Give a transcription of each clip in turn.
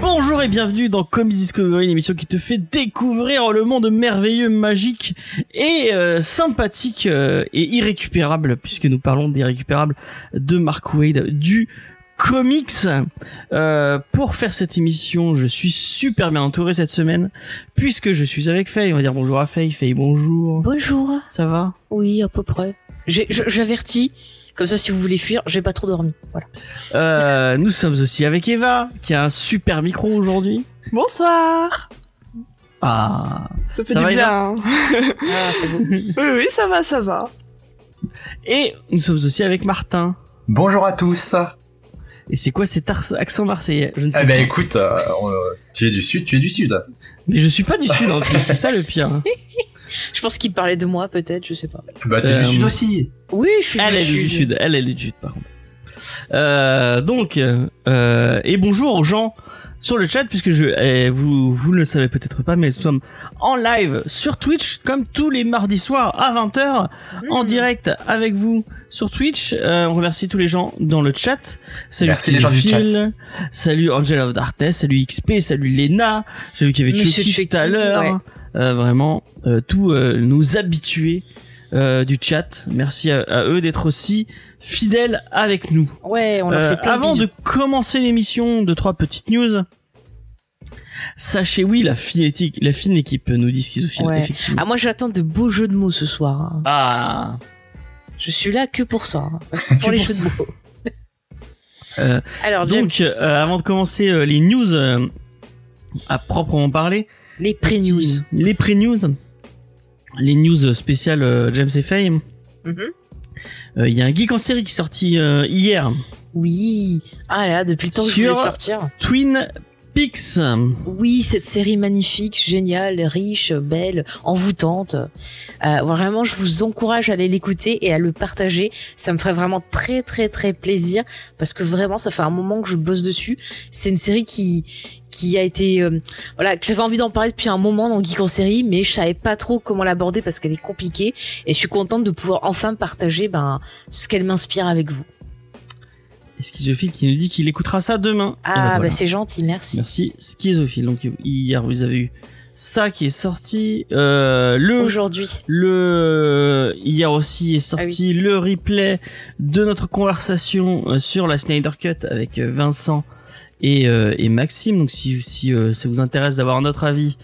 Bonjour et bienvenue dans Comics Discovery, l'émission qui te fait découvrir le monde merveilleux, magique et euh, sympathique euh, et irrécupérable, puisque nous parlons d'irrécupérable de Mark Wade du comics. Euh, pour faire cette émission, je suis super bien entouré cette semaine, puisque je suis avec Faye. On va dire bonjour à Faye. Faye, bonjour. Bonjour. Ça va? Oui, à peu près. J'avertis. Comme ça, si vous voulez fuir, j'ai pas trop dormi. Voilà. euh, Nous sommes aussi avec Eva, qui a un super micro aujourd'hui. Bonsoir Ah, Ça fait Ça du va, bien. hein. Ah, c'est beau. oui, oui, ça va, ça va. et nous sommes aussi avec Martin. Bonjour à tous. Et c'est quoi cet accent marseillais? Je ne sais Eh ben pas. écoute, euh, on- tu es du sud, tu es du sud. Mais je suis pas du sud en plus, c'est ça le pire. hein. Je pense qu'il parlait de moi, peut-être, je sais pas. Bah t'es Euh, du sud aussi. Oui, je suis Elle du est sud. du sud, elle elle est du sud par contre. Euh, donc euh, et bonjour aux gens sur le chat puisque je eh, vous vous ne le savez peut-être pas mais nous sommes en live sur Twitch comme tous les mardis soirs à 20h en Hmm. direct avec vous sur Twitch. Euh, on remercie tous les gens dans le chat. Salut Merci les gens du Phil, salut Angela of Darkness, salut XP, salut Lena. J'ai vu qu'il y avait Chucky tout à l'heure. ouais. Euh, vraiment, euh, tous euh, nos habitués euh, du chat. Merci à, à eux d'être aussi fidèles avec nous. Ouais, on leur Euh, fait plein de avant de commencer l'émission, deux trois petites news. Sachez oui, la fine équipe, la fine équipe nous dit schizophile, Ouais. Ah, moi, j'attends de beaux jeux de mots ce soir. hein. Ah, Je suis là que pour ça. hein. Pour les jeux de mots. Euh, Alors, James, donc euh, avant de commencer euh, les news euh, à proprement parler, les pré-news. les pré-news, les news spéciales euh, James et. Euh, Il y a un geek en série qui est sorti euh, hier. Oui. Ah là, depuis le temps que je voulais sortir. Twin Peaks. Oui, cette série magnifique, géniale, riche, belle, envoûtante. Euh, vraiment, je vous encourage à aller l'écouter et à le partager. Ça me ferait vraiment très très très plaisir parce que vraiment, ça fait un moment que je bosse dessus. C'est une série qui qui a été euh, voilà que j'avais envie d'en parler depuis un moment dans Geek en série, mais je savais pas trop comment l'aborder parce qu'elle est compliquée. Et je suis contente de pouvoir enfin partager ben ce qu'elle m'inspire avec vous. Et Schizophile qui nous dit qu'il écoutera ça demain. Ah, ben bah c'est gentil, merci. Merci Schizophile. Donc hier vous avez eu ça qui est sorti. Euh, le Aujourd'hui. le hier aussi est Ah sorti le replay de notre conversation euh, sur la Snyder Cut avec Vincent et, euh, et Maxime. Donc si si euh, ça vous intéresse d'avoir notre avis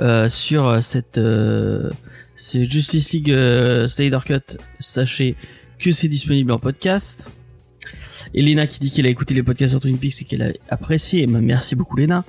euh, sur cette euh, ce Justice League euh, Snyder Cut, sachez que c'est disponible en podcast. Elena qui dit qu'elle a écouté les podcasts sur Twin Peaks et qu'elle a apprécié. Ben, merci beaucoup Lena.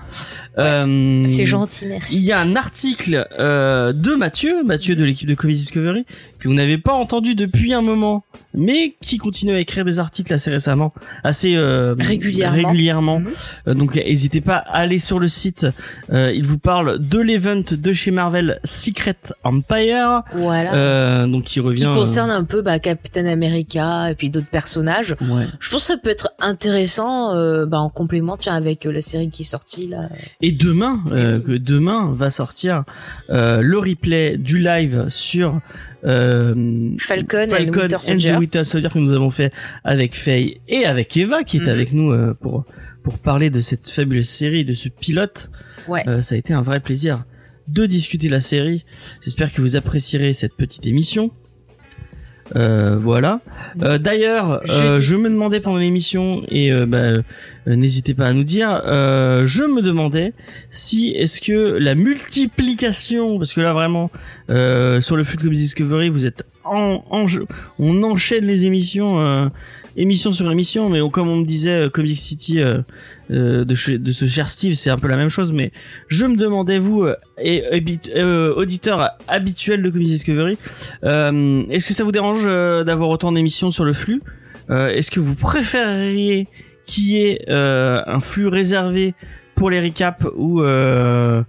Euh, C'est gentil, merci. il y a un article euh, de Mathieu, Mathieu de l'équipe de Comics Discovery, que vous n'avez pas entendu depuis un moment, mais qui continue à écrire des articles assez récemment, assez euh, Régulièrement. régulièrement. Mhm. Euh, donc n'hésitez pas à aller sur le site. Euh, il vous parle de l'event de chez Marvel Secret Empire, Voilà. euh, donc qui revient. qui concerne un peu bah, Captain America et puis d'autres personnages. euh, ouais. Je pense que ça peut être intéressant euh, bah, en complément tiens, avec euh, la série qui est sortie là. Et demain, euh, que demain va sortir euh, le replay du live sur euh, Falcon, and Falcon Winter and Soldier. the Winter Soldier que nous avons fait avec Faye et avec Eva qui est Mhm. avec nous euh, pour pour parler de cette fabuleuse série, de ce pilote. Ouais. Euh, ça a été un vrai plaisir de discuter la série. J'espère que vous apprécierez cette petite émission. Euh, voilà. Euh, D'ailleurs, euh, je me demandais pendant l'émission et euh, bah, n'hésitez pas à nous dire. euh, je me demandais si est-ce que la multiplication, parce que là vraiment euh, sur le flux de Comics Discovery, vous êtes en, en jeu, on enchaîne les émissions, euh, émission sur émission, mais comme on me disait, euh, Comic City euh, euh, de, ce cher Steve, c'est un peu la même chose. Mais je me demandais vous auditeur habituel de Comics Discovery, est-ce que ça vous dérange d'avoir autant d'émissions sur le flux? Est-ce que vous préféreriez qu'il y ait un flux réservé pour les recaps ou un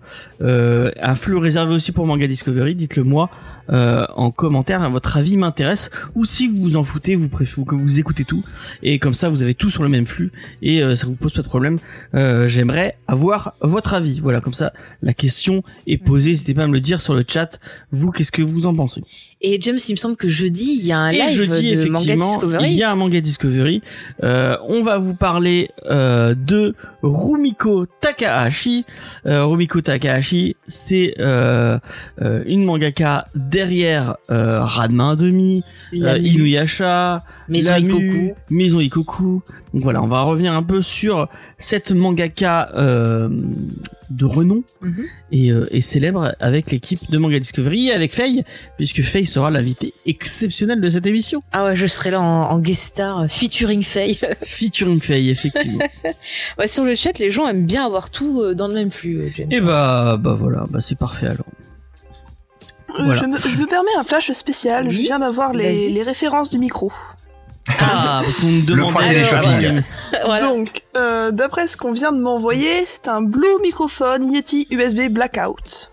flux réservé aussi pour Manga Discovery? Dites-le moi euh, en commentaire. Votre avis m'intéresse. Ou si vous vous en foutez, vous préférez que vous écoutez tout et comme ça vous avez tout sur le même flux et euh, ça vous pose pas de problème. Euh, J'aimerais avoir votre avis. Voilà, comme ça la question est posée. N'hésitez pas à me le dire sur le chat. Vous, qu'est-ce que vous en pensez? Et James, il me semble que jeudi, il y a un Et live jeudi, de Manga Discovery. il y a un manga Discovery. Euh, on va vous parler euh, de Rumiko Takahashi. Euh, Rumiko Takahashi, c'est euh, euh, une mangaka derrière euh, Ranma 1,5, La euh, Mu, Inuyasha, Maison Lamu, Ikoku. Maison Ikoku. Donc voilà, on va revenir un peu sur cette mangaka euh, de renom Mhm. et, euh, et célèbre avec l'équipe de Manga Discovery et avec Faye, puisque Faye sera l'invité exceptionnel de cette émission. Ah ouais, je serai là en, en guest star euh, featuring Faye. Featuring Faye, effectivement. ouais, sur le chat, les gens aiment bien avoir tout dans le même flux, James. et bah, bah voilà, bah c'est parfait alors. Euh, Voilà. je, me, je me permets un flash spécial. Je viens d'avoir les références du micro. Ah, parce qu'on demandait. point téléshopping. voilà. Donc, euh, d'après ce qu'on vient de m'envoyer, c'est un Blue microphone Yeti USB Blackout.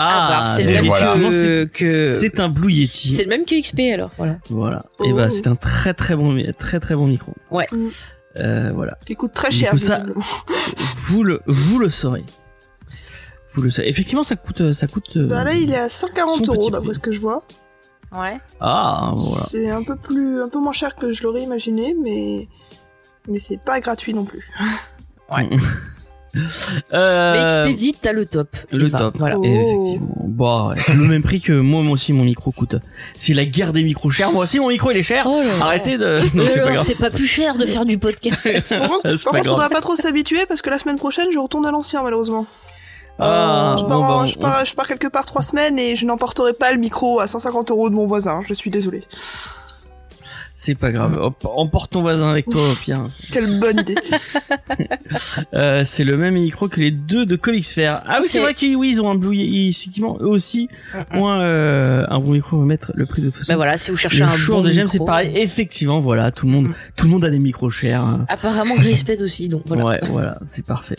Ah, bah, c'est le même voilà. que, que... C'est un Blue Yeti. C'est le même que XP alors, voilà. Voilà. Oh. Et bah, c'est un très très bon, très très bon micro. Ouais. Mm. Euh, voilà. Qui coûte très cher, coup, ça-. Vous le, vous le saurez. Vous le saurez. Effectivement, ça coûte, ça coûte. euh, Bah là, il est à son 140 petit euros, d'après ce que je vois. Ouais. Ah, voilà. C'est un peu plus, un peu moins cher que je l'aurais imaginé, mais, mais c'est pas gratuit non plus. Euh, Mais Expedit, t'as le top. le Eva. top. Voilà. Oh. Et effectivement. Bon, ouais, c'est le même prix que moi, moi aussi, mon micro coûte. C'est la guerre des micros chers. Moi aussi, mon micro, il est cher. Oh là là. Arrêtez de. Non, Mais c'est pas alors, grave. c'est pas plus cher de faire du podcast. Par contre, faudra pas trop s'habituer parce que la semaine prochaine, je retourne à l'ancien, malheureusement. Ah, je, pars, bah, je, on- pars, je pars quelque part trois semaines et je n'emporterai pas le micro à 150 euros de mon voisin. Je suis désolé. C'est pas grave. Hop, emporte ton voisin avec toi, pire. Quelle bonne idée. Euh, c'est le même micro que les deux de Comics Fair. Ah oui, c'est vrai qu'ils oui, ils ont un Blue. Effectivement, eux aussi Mm, ont un, euh, un bon micro. On va mettre le prix de toute façon. Bah voilà, si vous cherchez le un jour bon de micro, c'est pareil. Effectivement, voilà, tout le monde, Mm. tout le monde a des micros chers. Apparemment, Grispet aussi, donc voilà. Ouais, voilà, c'est parfait.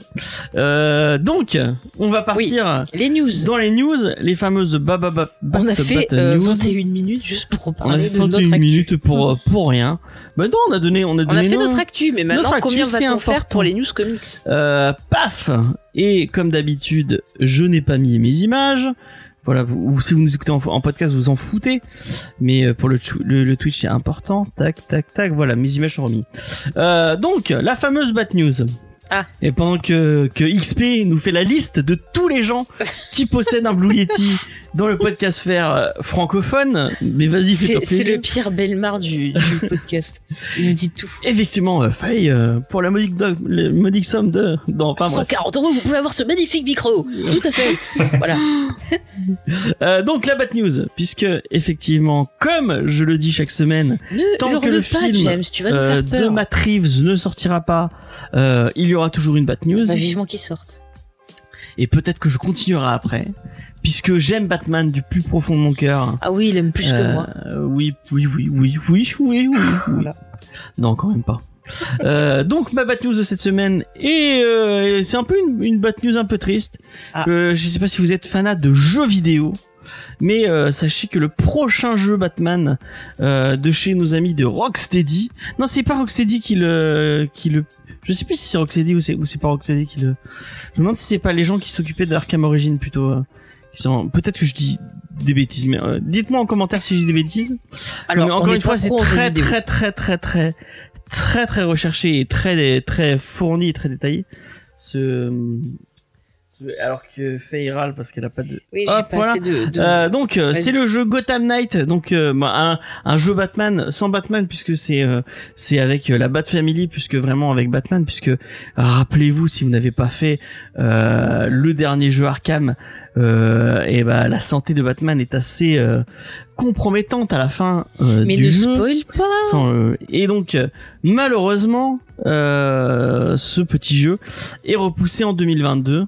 Euh, donc, on va partir Les news. dans les news, les fameuses bababa. On a fait euh, 21 minutes juste pour On a parler fait de notre 21 actu. minutes pour euh, pour rien. Ben non, on a donné, on a On donné. a fait notre actu, mais maintenant, actu, combien va-t-on faire pour les news comics Euh, paf Et comme d'habitude, je n'ai pas mis mes images. Voilà, vous, ou si vous nous écoutez en, en podcast, vous en foutez. Mais euh, pour le, tchou- le, le Twitch, c'est important. Tac, tac, tac. Voilà, mes images sont remises. Euh, donc, la fameuse Bat News. Ah. Et pendant que, que XP nous fait la liste de tous les gens qui possèdent un Blue Yeti dans le podcast faire euh, francophone, mais vas-y, C'est le pire Belmar du, du podcast. Il nous dit tout. Effectivement, euh, Faye, euh, pour la modique, modique somme de... Non, pas bref. 140 euros, vous pouvez avoir ce magnifique micro. Tout à fait. voilà. Euh, donc la Bat News, puisque effectivement, comme je le dis chaque semaine, Ne Tant que le pas, film, James. Tu vas nous faire de peur. Matt Reeves ne sortira pas, euh, il y aura toujours une Bat News, Bah, vivement qu'il sorte. et peut-être que je continuerai après, puisque j'aime Batman du plus profond de mon cœur. Ah oui, il aime plus que Euh, moi. Oui, oui, oui, oui, oui, oui, oui, oui. Non, quand même pas. Euh, donc ma bad news de cette semaine et euh, c'est un peu une, une bad news un peu triste. Ah. Euh, je sais pas si vous êtes fanat de jeux vidéo, mais euh, sachez que le prochain jeu Batman euh, de chez nos amis de Rocksteady, non c'est pas Rocksteady qui le qui le, je sais plus si c'est Rocksteady ou c'est ou c'est pas Rocksteady qui le, je me demande si c'est pas les gens qui s'occupaient d'Arkham Origins plutôt. euh, qui sont peut-être que je dis des bêtises, mais euh, dites-moi en commentaire si je dis des bêtises. Alors, Mais encore une fois, c'est très, très, très, très, très, très, très recherché et très, très fourni et très détaillé. Ce, ce- alors que Faye râle parce qu'elle a pas de. Oui, j'ai Hop, pas voilà. assez de. de- Euh, donc euh, c'est le jeu Gotham Knight, donc euh, bah, un, un jeu Batman sans Batman puisque c'est euh, c'est avec euh, la Bat Family puisque vraiment avec Batman puisque rappelez-vous si vous n'avez pas fait euh, le dernier jeu Arkham euh, et bah la santé de Batman est assez euh, compromettante à la fin euh, mais du ne jeu. spoil pas. Sans, euh, et donc euh, malheureusement euh, ce petit jeu est repoussé en 2022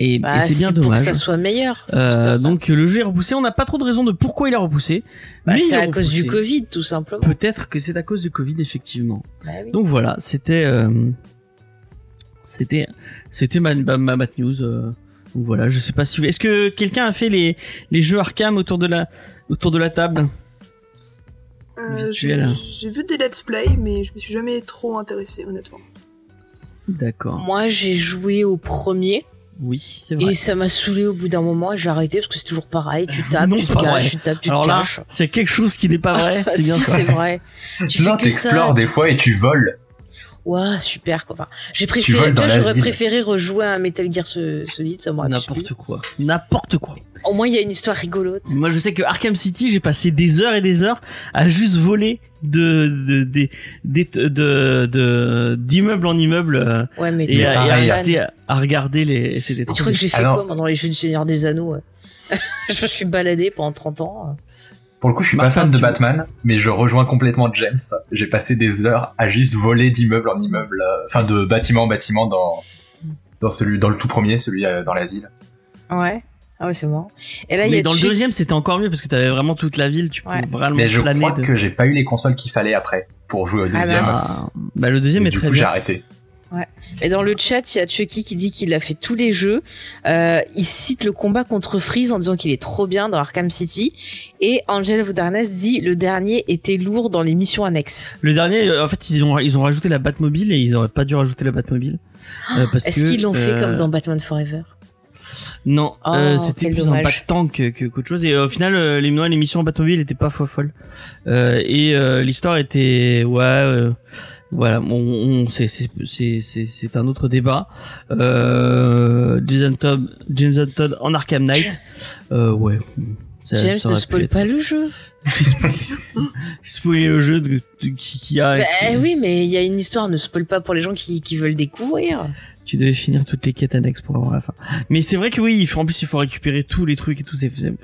et, et Bah, c'est bien pour dommage. que ça soit meilleur. Euh, donc euh, le jeu est repoussé. On n'a pas trop de raison de pourquoi il est repoussé. Bah, c'est est à cause du. Covid, tout simplement. Peut-être que c'est à cause du Covid effectivement. Bah oui. Donc voilà, c'était euh, c'était c'était ma, ma, ma bad news. euh, Donc voilà, je sais pas si vous... est-ce que quelqu'un a fait les les jeux Arkham autour de la autour de la table? Euh, j'ai vu des let's play, mais je me suis jamais trop intéressé, honnêtement. D'accord. Moi, j'ai joué au premier Oui, c'est vrai. et ça m'a saoulé au bout d'un moment et j'ai arrêté parce que c'est toujours pareil. Tu tapes, Non, tu te vrai. caches, tu tapes, tu Alors te là, caches. c'est quelque chose qui n'est pas vrai. Ah, C'est bien si, ça. c'est vrai. Tu non, que ça. t'explores des fois et tu voles. Ouais, super quoi. Enfin, j'ai préféré, tu vois, j'aurais préféré rejouer à un Metal Gear Solid, ça m'aurait. N'importe quoi. N'importe quoi. Au moins, il y a une histoire rigolote. Moi, je sais que Arkham City, j'ai passé des heures et des heures à juste voler de de de de de- de- d'immeuble en immeuble euh, Ouais, mais et, à, et à rester regarder les. C'était tu crois que j'ai fait Alors- quoi pendant les jeux du Seigneur des Anneaux ouais Je me suis baladé pendant 30 ans. Pour le coup, je suis Martin, pas fan de Batman, mais je rejoins complètement James. J'ai passé des heures à juste voler d'immeuble en immeuble, euh, enfin de bâtiment en bâtiment dans dans celui dans le tout premier, celui euh, dans l'asile. Ouais. Ah ouais, c'est marrant. Et là, il y Mais a dans le deuxième, c'était encore mieux parce que t'avais vraiment toute la ville. Tu peux Ouais. vraiment Mais je planer. crois de- que j'ai pas eu les consoles qu'il fallait après pour jouer au Ah deuxième. Ah, bah le deuxième Et est du très coup, j'ai arrêté. Et dans le chat, il y a Chucky qui dit qu'il a fait tous les jeux. Euh, il cite le combat contre Freeze en disant qu'il est trop bien dans Arkham City. Et Angel Vodarnes dit le dernier était lourd dans les missions annexes. Le dernier, euh, en fait, ils ont ils ont rajouté la Batmobile et ils auraient pas dû rajouter la Batmobile. Euh, Est-ce qu'ils l'ont fait comme dans Batman Forever? Non, Oh, euh, c'était plus un dommage. bat tank que qu'autre chose. Et euh, au final, euh, l'émission Batmobile était pas folle folle. Euh, et euh, l'histoire était ouais. voilà, on, on c'est un autre débat. Jason Todd, Jason Todd en Arkham Knight. Ouais. Ça- James ça ne spoil pas le jeu. Spoilé le jeu de, de- qui, qui a. Bah qui- oui, mais il y a une histoire, ne spoil pas pour les gens qui, qui veulent découvrir. Tu devais finir toutes les quêtes annexes pour avoir la fin. Mais c'est vrai que oui, il faut, en plus il faut récupérer tous les trucs et tout. C'est c'est-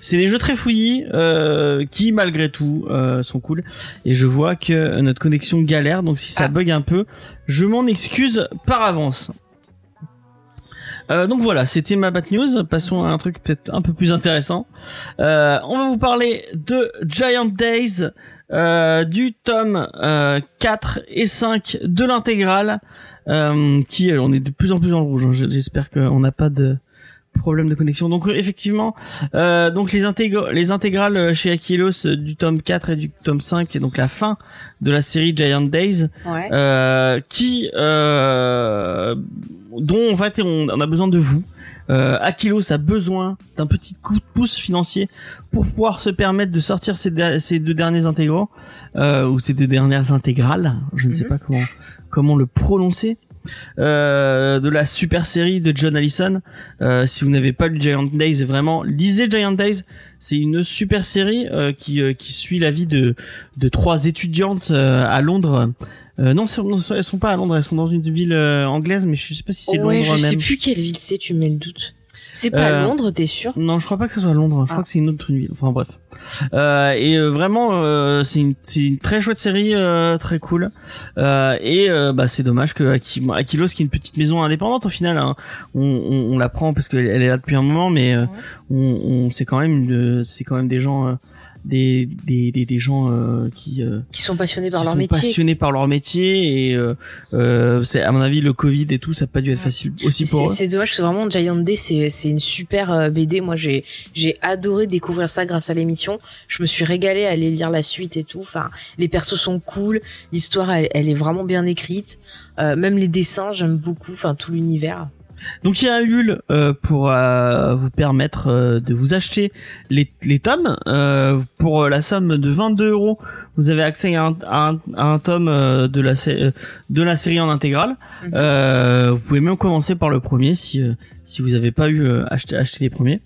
c'est des jeux très fouillis euh, qui malgré tout euh, sont cool. Et je vois que notre connexion galère, donc si ça Ah. bug un peu, je m'en excuse par avance. Euh, donc voilà, c'était ma bad news. Passons à un truc peut-être un peu plus intéressant. Euh, on va vous parler de Giant Days, euh, du tome euh, 4 et 5 de l'intégrale, euh, qui euh, on est de plus en plus le rouge. hein. J'espère qu'on n'a pas de problème de connexion. Donc euh, effectivement, euh, donc les, intégr- les intégrales chez Aquilos du tome 4 et du tome 5, et donc la fin de la série Giant Days, Ouais. euh, qui euh, dont en fait on, on a besoin de vous. Euh, Aquilos a besoin d'un petit coup de pouce financier pour pouvoir se permettre de sortir ces, deux derniers intégraux euh, ou ces deux dernières intégrales, je ne sais Mhm. pas comment comment le prononcer. Euh, de la super série de John Allison. Euh, si vous n'avez pas lu Giant Days, vraiment lisez Giant Days. C'est une super série euh, qui euh, qui suit la vie de de trois étudiantes euh, à Londres. Euh, non, elles sont pas à Londres, elles sont dans une ville euh, anglaise, mais je sais pas si c'est ouais, Londres je sais même. plus quelle ville c'est, tu mets le doute. C'est pas Euh, Londres, t'es sûr? Non, je crois pas que ce soit Londres. Je Ah. crois que c'est une autre ville. Enfin bref. Euh, et euh, vraiment, euh, c'est une, une très chouette série, euh, très cool. Euh, et euh, bah c'est dommage que Aki- Aquilos, qui est une petite maison indépendante au final, hein, on, on, on la prend parce qu'elle elle est là depuis un moment, mais euh, on, on c'est quand même une- c'est quand même des gens, euh, des, des, des, des gens euh, qui euh, Qui sont passionnés par qui leur sont métier. passionnés par leur métier et euh, euh, c'est à mon avis le Covid et tout, ça a pas dû être Ouais. facile aussi C'est pour eux. c'est dommage, parce que vraiment Giant Day, c'est c'est une super euh, BD. Moi, j'ai j'ai adoré découvrir ça grâce à l'émission. Je me suis régalée à aller lire la suite et tout. Enfin, les persos sont cool, l'histoire elle, elle est vraiment bien écrite. Euh, même les dessins, j'aime beaucoup. Enfin, tout l'univers. Donc il y a un Ulule euh, pour euh, vous permettre euh, de vous acheter les, les tomes euh, pour la somme de 22 euros. Vous avez accès à un, à un, à un tome euh, de la de la série en intégrale. Mhm. Euh, vous pouvez même commencer par le premier si euh, si vous n'avez pas eu euh, acheté acheté les premiers.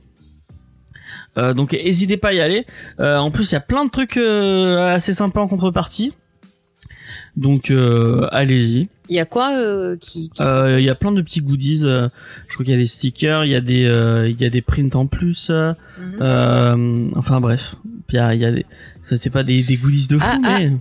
Euh, donc n'hésitez pas à y aller. Euh, en plus il y a plein de trucs euh, assez sympas en contrepartie. Donc euh, allez-y. Il y a quoi euh, qui, qui- Euh, Il y a plein de petits goodies. euh, je crois qu'il y a des stickers, il y a des, euh, il y a des prints en plus. euh, enfin bref, Puis il y a, il y a des, ça, c'est pas des, des goodies de fou, Ah, ah. mais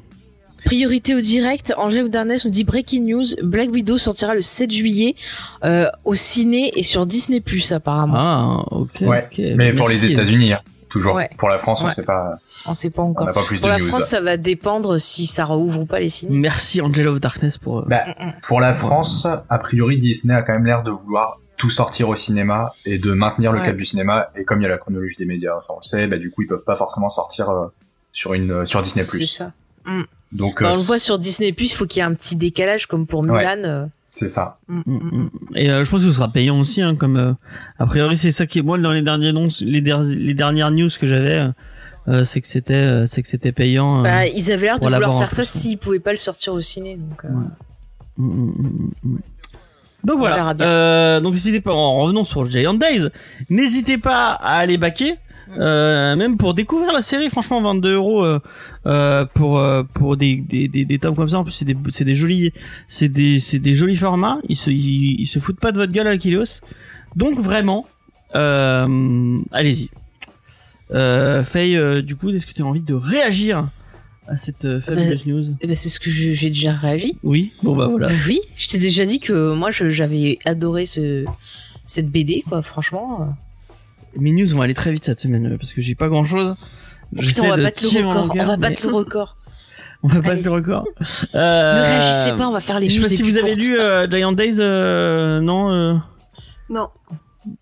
Priorité au direct, Angèle Darnès nous dit Breaking News, Black Widow sortira le 7 juillet euh, au ciné et sur Disney Plus apparemment. ah ok. Ouais, ok, Mais pour les États-Unis, hein, toujours. Ouais. Pour la France, on Ouais. sait pas, On sait pas encore. n'a pas plus Pour de la news. France, ça va dépendre si ça rouvre ou pas les ciné. Merci Angel of Darkness pour. euh, Bah, pour la France, a priori, Disney a quand même l'air de vouloir tout sortir au cinéma et de maintenir le Ouais. cap du cinéma. Et comme il y a la chronologie des médias, ça on le sait, bah, du coup ils peuvent pas forcément sortir euh, sur une euh, sur Disney+. C'est ça. Donc Bah, euh, on le voit sur Disney il faut qu'il y ait un petit décalage comme pour Ouais. Mulan. euh. c'est ça. Mm, Mm, mm, mm. Et euh, je pense que ce sera payant aussi, hein, comme euh, a priori c'est ça qui est moi dans les derniers annonces, les, der- les dernières news que j'avais, euh, c'est que c'était euh, c'est que c'était payant. euh. Bah, ils avaient l'air de vouloir faire ça hein. s'ils pouvaient pas le sortir au ciné. Donc, euh, Ouais. Mm, mm, mm. Donc On voilà. Euh, donc n'hésitez pas. En revenant sur Giant Days, n'hésitez pas à aller baquer. Euh, même pour découvrir la série, franchement, 22 euros euh, euh, pour euh, pour des, des des des tomes comme ça. En plus, c'est des c'est des jolis c'est des c'est des jolis formats. Ils se ils, ils se foutent pas de votre gueule, Akilos. Donc vraiment, euh, allez-y. Euh, Faye, euh, du coup, est-ce que tu as envie de réagir à cette euh, fabuleuse news? eh ben, c'est ce que j'ai déjà réagi. Oui. Bon bah voilà. Bah oui, je t'ai déjà dit que moi j'avais adoré ce cette BD quoi, franchement. euh. Mes news vont aller très vite cette semaine euh, parce que j'ai pas grand chose. Putain, on va battre le record, on va battre le record. On va battre le record. Euh, Ne réagissez pas, on va faire les Je sais news pas si vous avez courtes. lu euh, Giant Days, euh, non, euh, Non.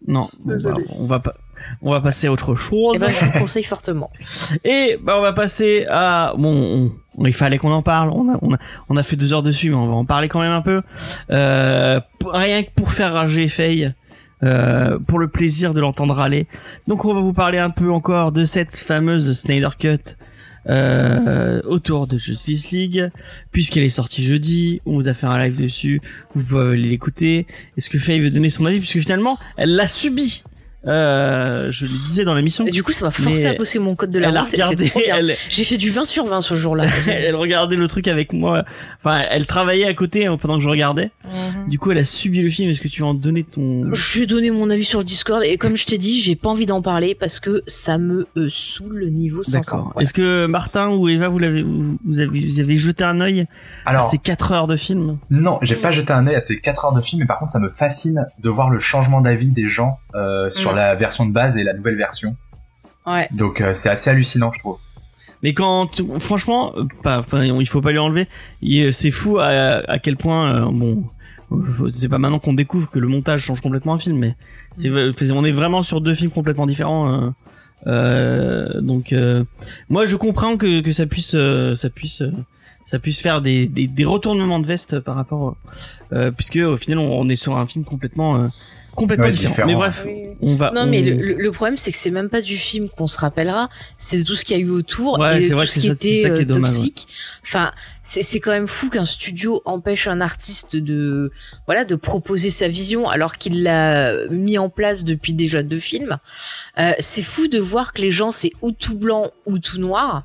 non. Désolé. bah, on va pas, on va passer à autre chose. Eh ben, je vous conseille fortement. Et bah on va passer à bon, on- il fallait qu'on en parle. On a, on a, on a fait deux heures dessus, mais on va en parler quand même un peu. Euh, rien que pour faire rager Faye, euh, pour le plaisir de l'entendre râler. Donc on va vous parler un peu encore de cette fameuse Snyder Cut. Euh, autour de Justice League puisqu'elle est sortie jeudi on vous a fait un live dessus vous pouvez l'écouter est-ce que Faye veut donner son avis? Puisque finalement elle l'a subi euh, je le disais dans l'émission Et du coup, ça m'a forcé à bosser mon code de la route. et regardé C'est trop bien. elle, J'ai fait du 20 sur 20 ce jour-là. elle regardait le truc avec moi. Enfin, elle travaillait à côté hein, pendant que je regardais. Mhm. Du coup, elle a subi le film. Est-ce que tu vas en donner ton Je vais donner mon avis sur le Discord et comme je t'ai dit, j'ai pas envie d'en parler parce que ça me euh, saoule le niveau 500. D'accord. Voilà. Est-ce que Martin ou Eva, vous l'avez, vous vous avez, vous avez jeté un œil à Alors ces 4 heures de film? non, j'ai pas jeté un œil à ces 4 heures de film, mais par contre ça me fascine de voir le changement d'avis des gens euh, sur Mm. La version de base et la nouvelle version. Ouais. Donc euh, c'est assez hallucinant, je trouve. Mais quand, franchement, euh, pas, il faut pas lui enlever. Il- C'est fou à, à quel point, euh, bon, c'est pas maintenant qu'on découvre que le montage change complètement un film, mais c'est, on est vraiment sur deux films complètement différents. euh, euh, donc, euh, moi, je comprends que, que ça puisse, euh, ça puisse, euh, ça puisse faire des, des, des retournements de veste par rapport, euh, puisque au final, on, on est sur un film complètement, euh, complètement Ouais, différent. différent. Mais bref, on va. Non, mais on- le, le- le problème, c'est que c'est même pas du film qu'on se rappellera, c'est de tout ce qu'il y a eu autour Ouais, et vrai tout ce qui ça- était ça qui est euh, dommage, toxique. Enfin, c'est c'est quand même fou qu'un studio empêche un artiste de voilà de proposer sa vision alors qu'il l'a mis en place depuis déjà deux films. Euh, c'est fou de voir que les gens c'est ou tout blanc ou tout noir.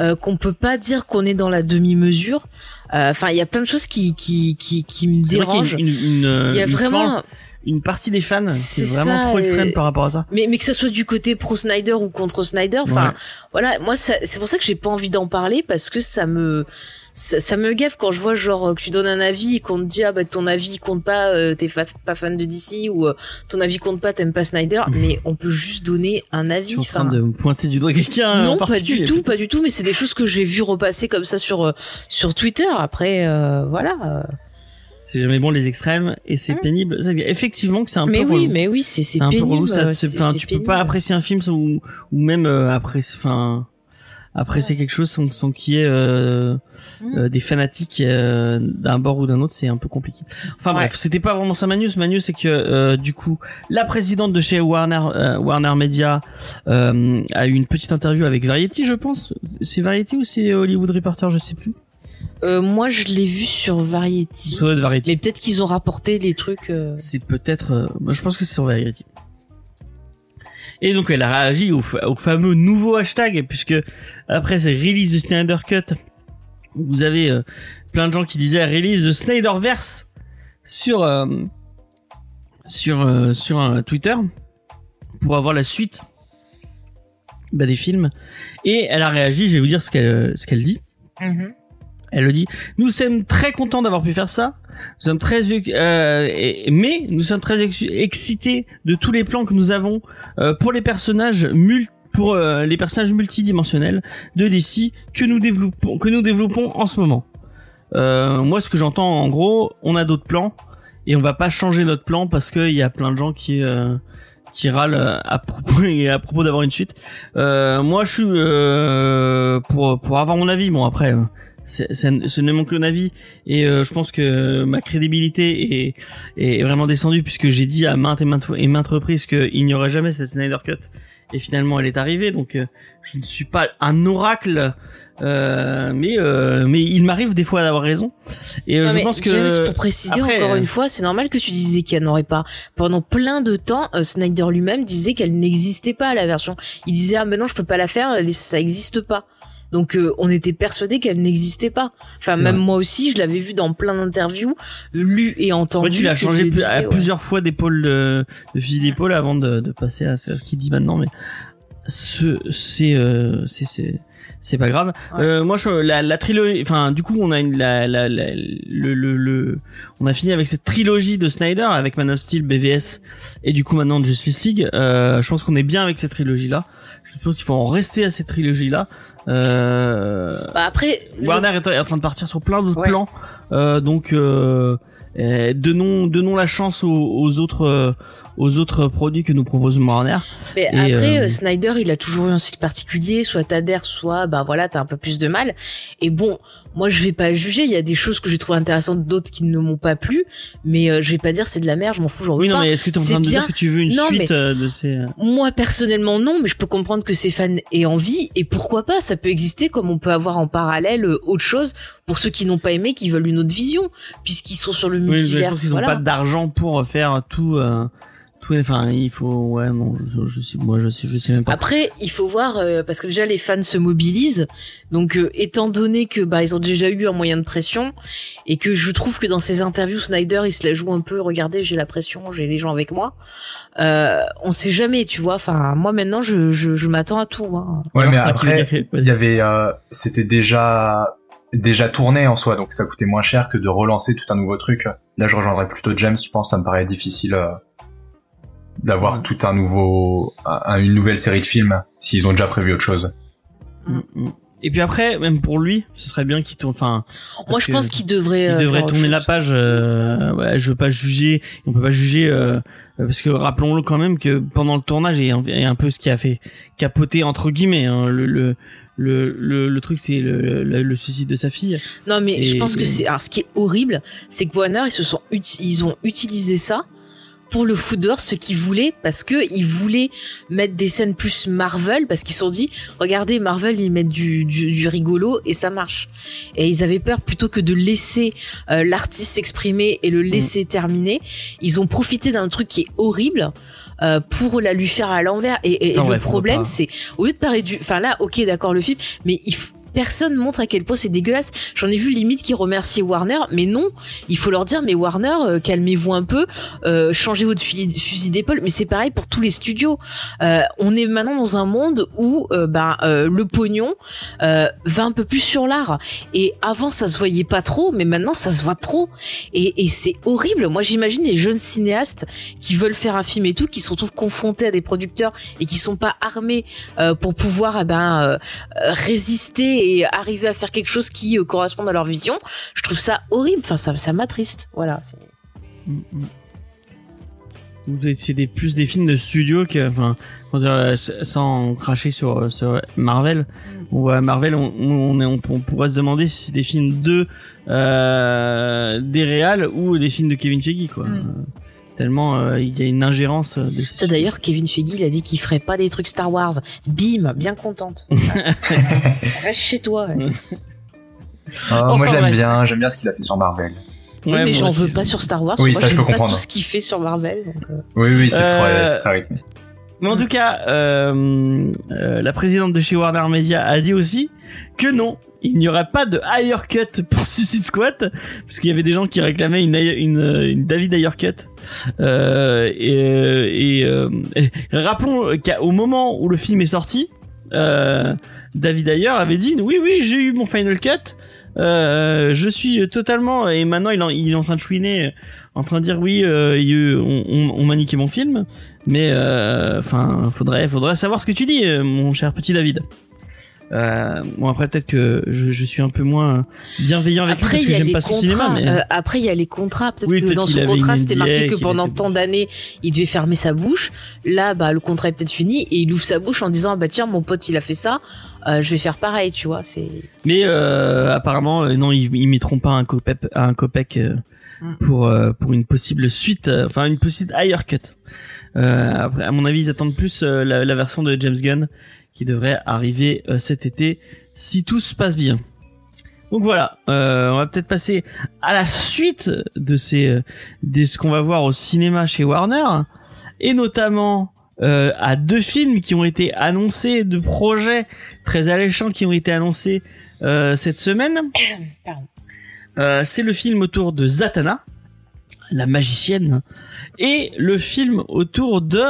Euh, qu'on peut pas dire qu'on est dans la demi-mesure. Euh, Enfin, il y a plein de choses qui qui qui, qui me y dérangent. une, une, une- Il y a une vraiment, une partie des fans C'est est vraiment ça, trop extrême et- par rapport à ça. mais mais que ça soit du côté pro Snyder ou contre Snyder, enfin Ouais. voilà, moi ça- c'est pour ça que j'ai pas envie d'en parler parce que ça me ça, ça me gaffe quand je vois genre que tu donnes un avis et qu'on te dit ah bah ton avis compte pas, euh, t'es fa- pas fan de DC ou euh, ton avis compte pas, t'aimes pas Snyder, mais on peut juste donner un avis. Tu en train de me pointer du doigt quelqu'un en non, pas particulier. du tout, pas du tout, mais c'est des choses que j'ai vu repasser comme ça sur euh, sur Twitter. Après, euh, voilà. C'est jamais bon les extrêmes et c'est Hum. pénible. Effectivement que c'est un mais peu oui, relou. mais oui, c'est c'est un peu pénible. relou. Ça, euh, c'est- enfin, tu peux pas pénible. apprécier un film sans- ou, ou même euh, après, enfin apprécier quelque chose sans, sans qu'il y ait euh, Hum. euh, des fanatiques euh, d'un bord ou d'un autre, c'est un peu compliqué. Enfin Ouais. bref, c'était pas vraiment ça Magnus. Magnus, c'est que euh, du coup, la présidente de chez Warner euh, Warner Media euh, a eu une petite interview avec Variety, je pense. C'est Variety ou c'est Hollywood Reporter, je sais plus. Euh, moi, je l'ai vu sur Variety. Ça doit être Variety. Mais peut-être qu'ils ont rapporté les trucs. euh, C'est peut-être. euh, moi, je pense que c'est sur Variety. Et donc elle a réagi au, fa- au fameux nouveau hashtag puisque après c'est release the Snyder Cut. Vous avez euh, plein de gens qui disaient release the Snyderverse sur euh, sur euh, sur euh, Twitter pour avoir la suite bah, des films. Et elle a réagi. Je vais vous dire ce qu'elle ce qu'elle dit. Elle le dit. Nous sommes très contents d'avoir pu faire ça. Nous sommes très, euh, mais nous sommes très ex- excités de tous les plans que nous avons euh, pour les personnages pour euh, les personnages multidimensionnels de DC que nous développons que nous développons en ce moment. Euh, moi, ce que j'entends en gros, on a d'autres plans et on va pas changer notre plan parce qu'il y a plein de gens qui euh, qui râlent euh, à propos à propos d'avoir une suite. Euh, moi, je suis euh, pour pour avoir mon avis. Bon après, ce n'est mon que avis et euh, je pense que ma crédibilité est est vraiment descendue puisque j'ai dit à maintes et maintes et maintes reprises qu'il n'y aurait jamais cette Snyder Cut et finalement elle est arrivée. Donc euh, je ne suis pas un oracle, euh, mais euh, mais il m'arrive des fois d'avoir raison. Et euh, Non, je pense que James, pour préciser après, encore euh, une fois, c'est normal que tu disais qu'il n'y en aurait pas. Pendant plein de temps, euh, Snyder lui-même disait qu'elle n'existait pas la version. Il disait ah mais non je peux pas la faire, ça existe pas. Donc euh, on était persuadé qu'elle n'existait pas. Enfin même vrai. moi aussi, je l'avais vu dans plein d'interviews, lu et entendu. Ouais, tu l'as changé à ouais. plusieurs fois d'épaule de, de fusil d'épaule avant de, de passer à ce, à ce qu'il dit maintenant, mais ce c'est euh, c'est c'est c'est pas grave. Ouais. Euh, moi, je, la, la trilogie, enfin, du coup, on a une, la, la, la- le, le, le, on a fini avec cette trilogie de Snyder avec Man of Steel, BVS et du coup maintenant Justice League. Euh, je pense qu'on est bien avec cette trilogie là. Je pense qu'il faut en rester à cette trilogie là. Euh, Bah, après, Warner est est en train de partir sur plein d'autres Ouais. plans, euh, donc euh, euh, donnons donnons la chance aux, aux autres euh, aux autres produits que nous propose Warner. Mais Et, après, euh, euh, Snyder, il a toujours eu un style particulier. Soit t'adhères, soit bah voilà, t'as un peu plus de mal. Et bon, moi je vais pas juger. Il y a des choses que j'ai trouvé intéressantes, d'autres qui ne m'ont pas plu. Mais euh, je vais pas dire c'est de la merde, je m'en fous, j'en veux Oui non pas. mais est-ce que tu es en C'est train de bien. dire que tu veux une Non, suite euh, de ces Moi personnellement non, mais je peux comprendre que ces fans aient envie. Et pourquoi pas Ça peut exister comme on peut avoir en parallèle autre chose pour ceux qui n'ont pas aimé, qui veulent une autre vision, puisqu'ils sont sur le Oui, je multivers. pense qu'ils ont pas d'argent pour faire tout euh, tout enfin il faut ouais non je, je sais moi je sais je sais même pas. Après, il faut voir euh, parce que déjà les fans se mobilisent. Donc, euh, étant donné que bah ils ont déjà eu un moyen de pression et que je trouve que dans ses interviews, Snyder il se la joue un peu. Regardez, j'ai la pression, j'ai les gens avec moi. Euh, on sait jamais, tu vois. Enfin, moi maintenant, je je, je m'attends à tout. Hein. Ouais, Alors, mais après, il y avait, euh, c'était déjà déjà tourné en soi, donc ça coûtait moins cher que de relancer tout un nouveau truc. Là, je rejoindrais plutôt James. Je pense, ça me paraît difficile euh, d'avoir Ouais. tout un nouveau, un- une nouvelle série de films s'ils ont déjà prévu autre chose. Mm, mm. Et puis après même pour lui, ce serait bien qu'il tourne enfin Moi, je pense qu'il devrait. il euh, devrait tourner la page. Euh, ouais, je veux pas juger. On peut pas juger euh, parce que rappelons-le quand même que pendant le tournage et un, et un peu ce qui a fait capoter entre guillemets hein, le, le le le le truc c'est le, le le suicide de sa fille. Non, mais je pense que c'est. Alors, ce qui est horrible, c'est que Warner, ils se sont, uti- ils ont utilisé ça pour le foot dehors, ce qu'ils voulaient, parce que ils voulaient mettre des scènes plus Marvel, parce qu'ils se sont dit, regardez, Marvel, ils mettent du, du, du rigolo et ça marche. Et ils avaient peur plutôt que de laisser euh, l'artiste s'exprimer et le laisser terminer. Ils ont profité d'un truc qui est horrible. euh, pour la lui faire à l'envers et, et- et ouais, le faut problème c'est au lieu de parler du enfin là ok d'accord le film mais il f- personne montre à quel point c'est dégueulasse. J'en ai vu limite qui remerciaient Warner mais non. Il faut leur dire mais Warner euh, calmez-vous un peu. Euh, changez votre fusil, d'épaule. Mais c'est pareil pour tous les studios. Euh, on est maintenant dans un monde où euh, ben le pognon va un peu plus sur l'art. Et avant ça se voyait pas trop mais maintenant ça se voit trop. Et, c'est horrible. Moi j'imagine les jeunes cinéastes qui veulent faire un film et tout qui se retrouvent confrontés à des producteurs et qui sont pas armés pour pouvoir eh ben résister arriver à faire quelque chose qui euh, corresponde à leur vision je trouve ça horrible enfin ça ça m'attriste voilà c'est- Mm, mm. C'est des plus des films de studio que enfin euh, sans cracher sur sur Marvel. On voit Marvel, on, on, est- on, on pourrait se demander si c'est des films de euh, des réals ou des films de Kevin Feige quoi. Mm. Euh, Tellement euh, il y a une ingérence de ces T'as D'ailleurs, Kevin Feige, il a dit qu'il ferait pas des trucs Star Wars. Bim, bien contente. Reste chez toi. ouais. Ah, Enfin, moi, j'aime bien, j'aime bien ce qu'il a fait sur Marvel. Oui, Ouais, mais j'en veux pas sur Star Wars. Oui, Moi, ça, je peux pas comprendre. tout ce qu'il fait sur Marvel. donc, euh. Oui, oui, c'est Euh, très, c'est très rythmé. Mais en tout cas, euh, euh, la présidente de chez Warner Media a dit aussi que non, il n'y aurait pas de higher cut pour Suicide Squad, parce qu'il y avait des gens qui réclamaient une, une, une David higher cut. Euh, et, et, euh, et rappelons qu'au moment où le film est sorti, euh, David Ayer avait dit oui oui j'ai eu mon final cut. Euh, je suis totalement et maintenant il, en- est en train de chouiner, en train de dire oui euh, on, on, on m'a niqué mon film. Mais euh, enfin, faudrait, faudrait savoir ce que tu dis, euh, mon cher petit David. Euh, bon après peut-être que je, je suis un peu moins bienveillant avec lui Après, parce il que y a j'aime les pas son contrats. cinéma. Mais... euh, après, il y a les contrats. Peut-être Oui, que dans qu'il son contrat, c'était marqué que pendant était- tant d'années, il devait fermer sa bouche. Là, bah, le contrat est peut-être fini et il ouvre sa bouche en disant, ah, bah tiens, mon pote, il a fait ça. euh, je vais faire pareil, tu vois. C'est. Mais apparemment, non, ils, ils mettront pas un copec, un copec Mm. pour pour une possible suite, enfin une possible higher cut. Euh, après, à mon avis, ils attendent plus euh, la, la version de James Gunn qui devrait arriver euh, cet été si tout se passe bien. Donc voilà, euh, on va peut-être passer à la suite de ces de ce qu'on va voir au cinéma chez Warner et notamment euh, à deux films qui ont été annoncés, deux projets très alléchants qui ont été annoncés euh, cette semaine. Euh, c'est le film autour de Zatanna, la magicienne, et le film autour de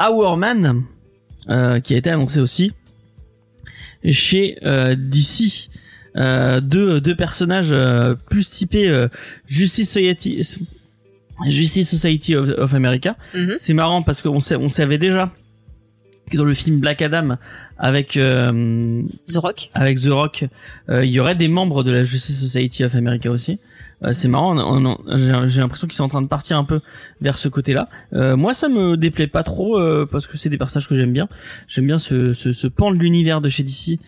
Our Man, euh, qui a été annoncé aussi chez euh, DC. Euh, deux, deux personnages euh, plus typés euh, Justice Society, Justice Society of, of America. Mhm. C'est marrant parce qu'on sait, on savait déjà que dans le film Black Adam avec euh, The Rock. avec The Rock, euh, il y aurait des membres de la Justice Society of America aussi. Euh, c'est marrant, j'ai l'impression qu'ils sont en train de partir un peu vers ce côté-là. Euh, moi, ça me déplaît pas trop euh, parce que c'est des personnages que j'aime bien. J'aime bien ce, pan de l'univers de chez DC.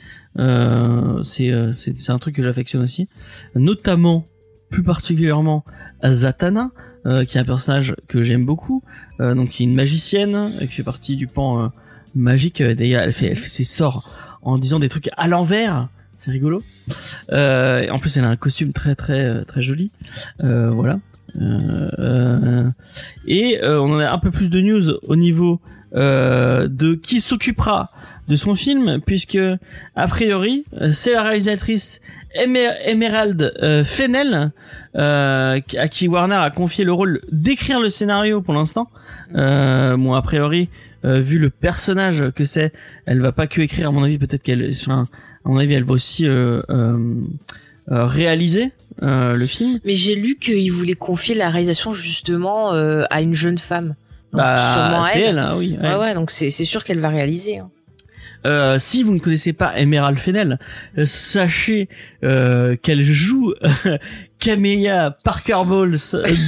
C'est un truc que j'affectionne aussi, notamment plus particulièrement Zatanna, qui est un personnage que j'aime beaucoup, donc qui est une magicienne, qui fait partie du pan magique. D'ailleurs, elle fait, elle fait ses sorts en disant des trucs à l'envers. C'est rigolo. Euh, en plus, elle a un costume très très très joli. Euh, voilà. Euh, et euh, on en a un peu plus de news au niveau euh, de qui s'occupera de son film, puisque a priori c'est la réalisatrice Emer- Emerald euh, qui- à qui Warner a confié le rôle d'écrire le scénario pour l'instant. Bon, a priori, euh, vu le personnage que c'est, elle va pas que écrire. À mon avis, peut-être qu'elle, enfin, à mon avis, elle va aussi euh, euh, euh, réaliser le film. Mais j'ai lu qu'il voulait confier la réalisation justement à une jeune femme. Donc, sûrement Bah, c'est elle. elle, hein, oui. Ouais, ouais. ouais, donc c'est sûr qu'elle va réaliser. hein. Euh, si vous ne connaissez pas Emerald Fennell, euh, sachez euh, qu'elle joue Camélia Parker Bowles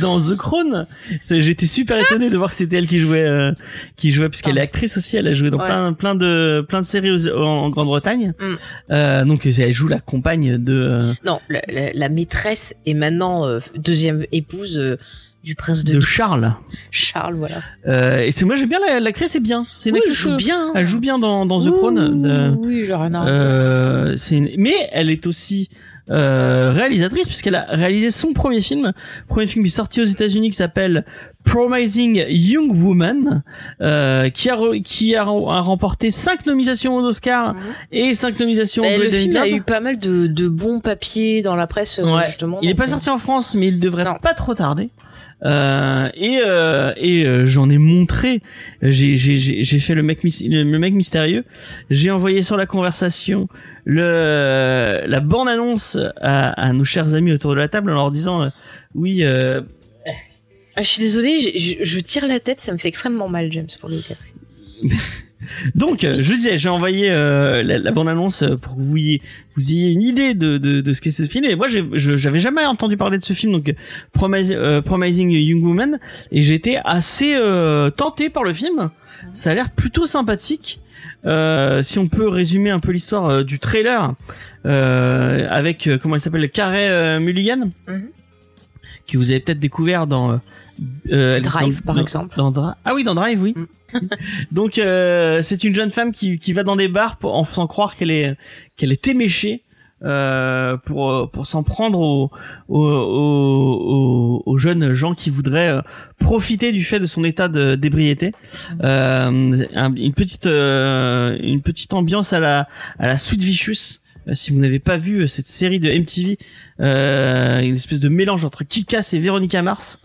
dans The Crown. J'étais super étonné de voir que c'était elle qui jouait, euh, qui jouait puisqu'elle est actrice aussi. Elle a joué dans Ouais. plein, plein de, plein de séries aux- en, en Grande-Bretagne. Mm. Euh, donc elle joue la compagne de. euh, Non, la, la- la maîtresse est maintenant deuxième épouse du prince de, de Charles. Charles, voilà. Et c'est moi j'aime bien la- l'actrice, c'est bien. C'est Oui, elle joue bien. hein. Elle joue bien dans, dans The Crown. Oui, j'ai rien à mais elle est aussi euh, réalisatrice puisqu'elle a réalisé son premier film, premier film qui est sorti aux États-Unis qui s'appelle Promising Young Woman, euh, qui a re- qui a, re- a remporté cinq nominations aux Oscars et cinq nominations Mais aux le film a eu pas mal de, de bons papiers dans la presse, euh, Ouais. justement. Il est donc, pas euh, sorti en France, mais il devrait Non. pas trop tarder. Euh, et euh, et euh, j'en ai montré, j'ai j'ai j'ai fait le mec le, mec mystérieux. J'ai envoyé sur la conversation le la bande annonce à, à nos chers amis autour de la table en leur disant euh, oui euh, Ah, je suis désolée, je, je- je tire la tête, ça me fait extrêmement mal, James, pour le casque. donc euh, je disais j'ai envoyé euh, la, la bande annonce pour que vous ayez vous ayez une idée de de, de ce qu'est ce film. Et moi j'avais jamais entendu parler de ce film donc euh, Promising Young Woman. Et j'étais assez euh, tenté par le film. Ça a l'air plutôt sympathique. Euh, si on peut résumer un peu l'histoire euh, du trailer euh, avec euh, comment il s'appelle Carey euh, Mulligan. Mhm. Que vous avez peut-être découvert dans euh, euh, Drive, dans- par dans- exemple. dans ah oui dans Drive oui donc euh, c'est une jeune femme qui, qui va dans des bars pour, en faisant croire qu'elle est qu'elle est éméchée euh, pour pour s'en prendre aux, aux, aux, aux- jeunes gens qui voudraient euh, profiter du fait de son état de d'ébriété. Euh, un- une petite euh, une petite ambiance à la à la Sweet Vicious. Euh, Si vous n'avez pas vu euh, cette série de MTV, euh, une espèce de mélange entre Kick-Ass et Véronica Mars,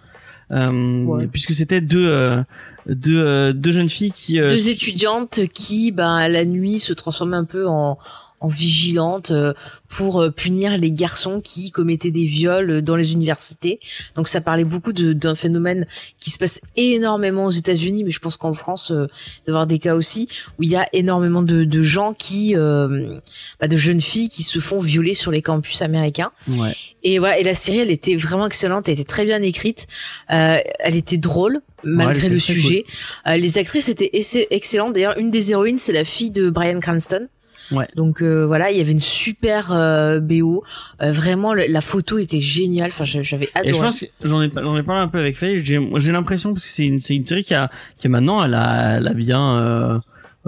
euh, Ouais. puisque c'était deux euh, deux euh, deux jeunes filles qui euh, Deux étudiantes qui, ben, à la nuit, se transforment un peu en, en vigilante euh, pour euh, punir les garçons qui commettaient des viols dans les universités. Donc ça parlait beaucoup d'un phénomène qui se passe énormément aux États-Unis, mais je pense qu'en France, euh, il doit y avoir des cas aussi où il y a énormément de, de gens qui, euh, bah, de jeunes filles qui se font violer sur les campus américains. Ouais. Et voilà, et la série, elle était vraiment excellente, elle était très bien écrite, euh, elle était drôle malgré le sujet. Euh, les actrices étaient excellentes. D'ailleurs, une des héroïnes, c'est la fille de Brian Cranston. Ouais. Donc euh, voilà, il y avait une super euh, BO. Euh, vraiment, le- la photo était géniale. Enfin, j'avais adoré. Et je pense que j'en ai, j'en ai parlé un peu avec Faye. J'ai, j'ai l'impression parce que c'est une, c'est une série qui a, qui a maintenant, elle a, elle a bien euh,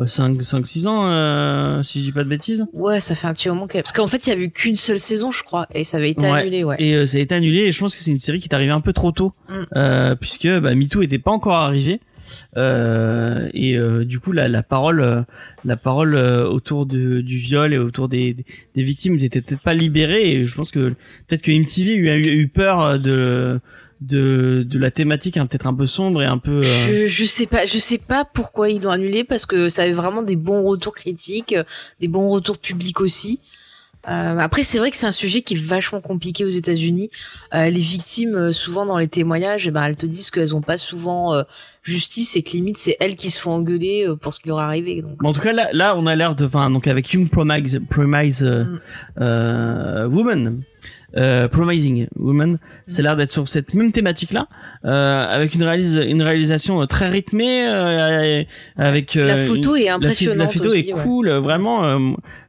5, 5, 6 ans, euh, si je dis pas de bêtises. Ouais, ça fait un petit moment que... Parce qu'en fait, il y a eu qu'une seule saison, je crois, et ça avait été Ouais. annulé, ouais. Et euh, ça a été annulé. Et je pense que c'est une série qui est arrivée un peu trop tôt, Mm. euh, puisque bah, MeToo était pas encore arrivé. Euh, et euh, du coup, la, la parole, euh, la parole euh, autour de, du viol et autour des, des, victimes n'était peut-être pas libérée. Et je pense que peut-être que MTV a eu, peur de de de la thématique hein, peut-être un peu sombre et un peu. euh, Je, je sais pas, je sais pas pourquoi ils l'ont annulé parce que ça avait vraiment des bons retours critiques, euh, des bons retours publics aussi. Euh, après, c'est vrai que c'est un sujet qui est vachement compliqué aux États-Unis. Euh, les victimes, euh, souvent dans les témoignages, eh ben, elles te disent qu'elles ont pas souvent euh, justice et que limite c'est elles qui se font engueuler euh, pour ce qui leur est arrivé. Donc, en tout cas, là, là, on a l'air de, enfin, donc avec Young Promise, Promise euh, Mm. euh, Woman, euh, Promising Woman, c'est l'air d'être sur cette même thématique-là, euh, avec une réalise, une réalisation euh, très rythmée, euh, avec euh, la photo une- est la, impressionnante la photo aussi. est cool, euh, vraiment.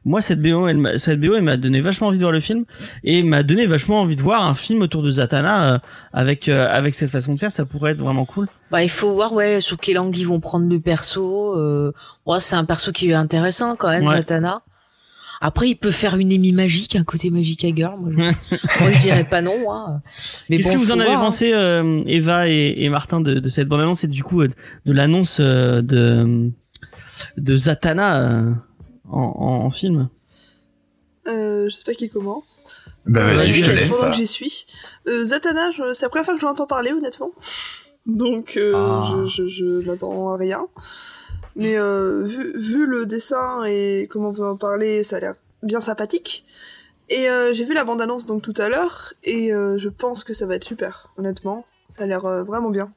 moi, cette BO, elle, cette BO, elle m'a donné vachement envie de voir le film et m'a donné vachement envie de voir un film autour de Zatanna avec avec cette façon de faire. Ça pourrait être vraiment cool. Bah, il faut voir ouais sur quelle langue ils vont prendre le perso. Euh, ouais, c'est un perso qui est intéressant quand même, Ouais. Zatanna. Après, il peut faire une émie magique, un côté magique à girl. Moi, je, moi, je dirais pas non. Hein. Mais Qu'est-ce bon, que vous en avez voir, hein. pensé, euh, Eva et, et Martin, de, de cette bande-annonce et du coup euh, de l'annonce euh, de de Zatanna euh, en, en, en film? Euh, je sais pas qui commence. Bah Ouais, vas-y, je te laisse. Pendant que j'y suis. Euh, Zatanna, je- c'est la première fois que j'en entends parler, honnêtement. Donc, euh, Ah. je, je, je n'attends à rien. Mais euh, vu, vu le dessin et comment vous en parlez, ça a l'air bien sympathique. Et euh, j'ai vu la bande-annonce donc tout à l'heure, et euh, je pense que ça va être super, honnêtement. Ça a l'air euh, vraiment bien.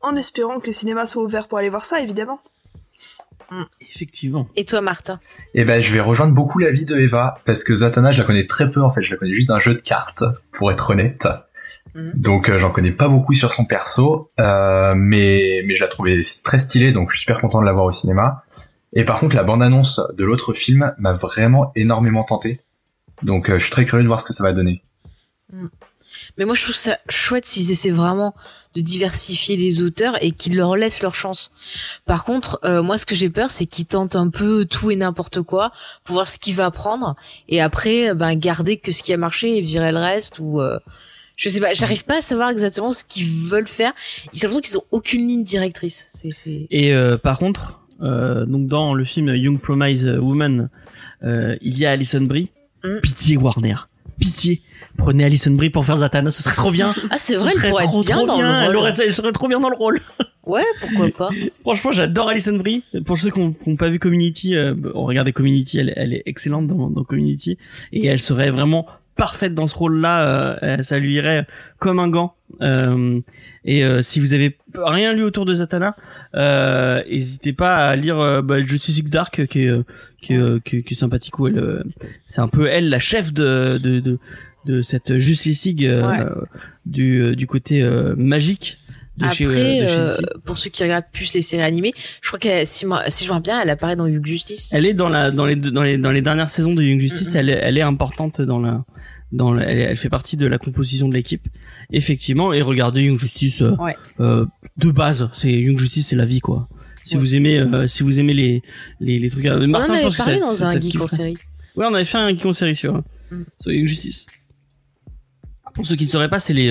En espérant que les cinémas soient ouverts pour aller voir ça, évidemment. Effectivement. Et toi, Martin? Et ben, je vais rejoindre beaucoup l'avis de Eva, parce que Zatanna, je la connais très peu, en fait. Je la connais juste d'un jeu de cartes, pour être honnête. Mhm. Donc, euh, j'en connais pas beaucoup sur son perso, euh, mais, mais je la trouvais très stylée, donc je suis super content de la voir au cinéma. Et par contre, la bande-annonce de l'autre film m'a vraiment énormément tenté. Donc, euh, je suis très curieux de voir ce que ça va donner. Mais moi, je trouve ça chouette s'ils essaient vraiment de diversifier les auteurs et qu'ils leur laissent leur chance. Par contre, euh, moi, ce que j'ai peur, c'est qu'ils tentent un peu tout et n'importe quoi pour voir ce qu'il va prendre et après, ben, garder que ce qui a marché et virer le reste ou. euh, je sais pas, j'arrive pas à savoir exactement ce qu'ils veulent faire. J'ai l'impression qu'ils ont aucune ligne directrice. Et euh, par contre, euh, donc dans le film Young Promise Woman, euh, il y a Alison Brie. Mm. Pitié Warner, pitié. Prenez Alison Brie pour faire Zatanna, ce serait trop bien. Ah, c'est Ce vrai, elle serait pourrait trop, être bien trop dans bien. le Elle, rôle. aurait- elle serait trop bien dans le rôle. Ouais, pourquoi pas. Franchement, j'adore Alison Brie. Pour ceux qui n'ont pas vu Community, euh, regardez Community, elle, elle est excellente dans, dans Community et elle serait vraiment parfaite dans ce rôle-là. euh, ça lui irait comme un gant. Euh, et euh, si vous avez rien lu autour de Zatanna, euh, n'hésitez pas à lire euh, bah, Justice League Dark, qui est, euh, qui est, euh, qui est- qui est sympathique. Où elle, euh, c'est un peu elle la chef de de de, de cette Justice League euh, Ouais. du euh, du côté euh, magique. De Après, euh, de chez euh, DC. pour ceux qui regardent plus les séries animées, je crois que si, si je vois bien, elle apparaît dans Young Justice. Elle est dans la dans les dans les dans les dernières saisons de Young Justice, Mhm. elle est elle est importante dans la dans la- elle, elle fait partie de la composition de l'équipe. Effectivement, et regardez Young Justice euh, Ouais. euh, de base, c'est Young Justice, c'est la vie quoi. Si Ouais. vous aimez euh, si vous aimez les les, les trucs euh, On en Martin, je avait que parlé ça, dans ça, un ça geek en série. Ouais, on avait fait un geek en série sur Mm. sur Young Justice. Pour ceux qui ne sauraient pas, c'est les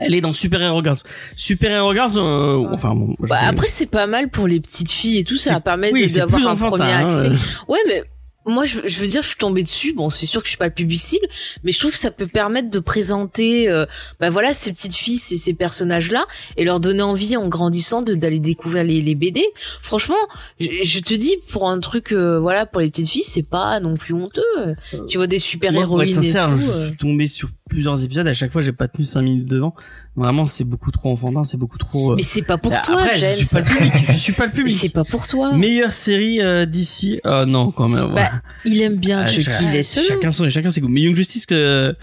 elle est dans Super Hero Girls. Super Hero Girls, euh, enfin bon, Bah, après, c'est pas mal pour les petites filles et tout, ça C'est- permet oui, de- c'est d'avoir un enfantin, premier hein, accès. euh. Ouais, mais moi, je, je veux dire, je suis tombée dessus. Bon, c'est sûr que je suis pas le public cible, mais je trouve que ça peut permettre de présenter, euh, bah voilà, ces petites filles et ces personnages-là, et leur donner envie en grandissant de d'aller découvrir les, les BD. Franchement, je, je te dis, pour un truc, euh, voilà, pour les petites filles, c'est pas non plus honteux. Tu vois des super Moi, pour être héroïnes et tout. je euh. suis tombé sur plusieurs épisodes. À chaque fois, j'ai pas tenu 5 minutes devant. Vraiment, c'est beaucoup trop enfantin, c'est beaucoup trop. euh, Mais c'est pas pour Après, toi, je James. suis pas le public. Je suis pas le Mais public. c'est pas pour toi. Meilleure série euh, d'ici. Ah non, quand même. Bah, Il aime bien Ah, Chucky, cha- laisse-le. Chacun son, chacun ses goûts. Mais Young Justice que.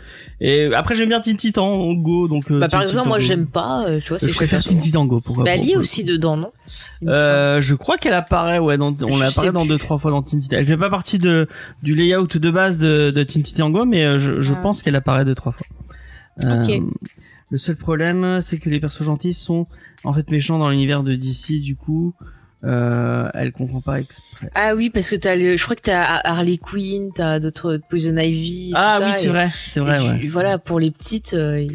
Et après, j'aime bien Teen Titan Go, donc. euh, Bah, par exemple, moi, j'aime pas, euh, tu vois, Je préfère Teen Titan Go. Pourquoi Bah, pour- pour- aussi dedans, non? Euh, je crois qu'elle apparaît, ouais, dans, on Je l'a sais apparaît dans plus. deux, trois fois dans Teen Titan. Elle fait pas partie de, du layout de base de, de Teen Titan Go, mais euh, je, je Ah. pense qu'elle apparaît deux, trois fois. Euh, le seul problème, c'est que les persos gentils sont, en fait, méchants dans l'univers de DC, du coup, euh, elle comprend pas exprès. Ah oui, parce que t'as le, je crois que t'as Harley Quinn, t'as d'autres Poison Ivy. tout Ah ça, oui, c'est vrai, c'est vrai, et ouais. tu- Voilà, pour les petites. euh,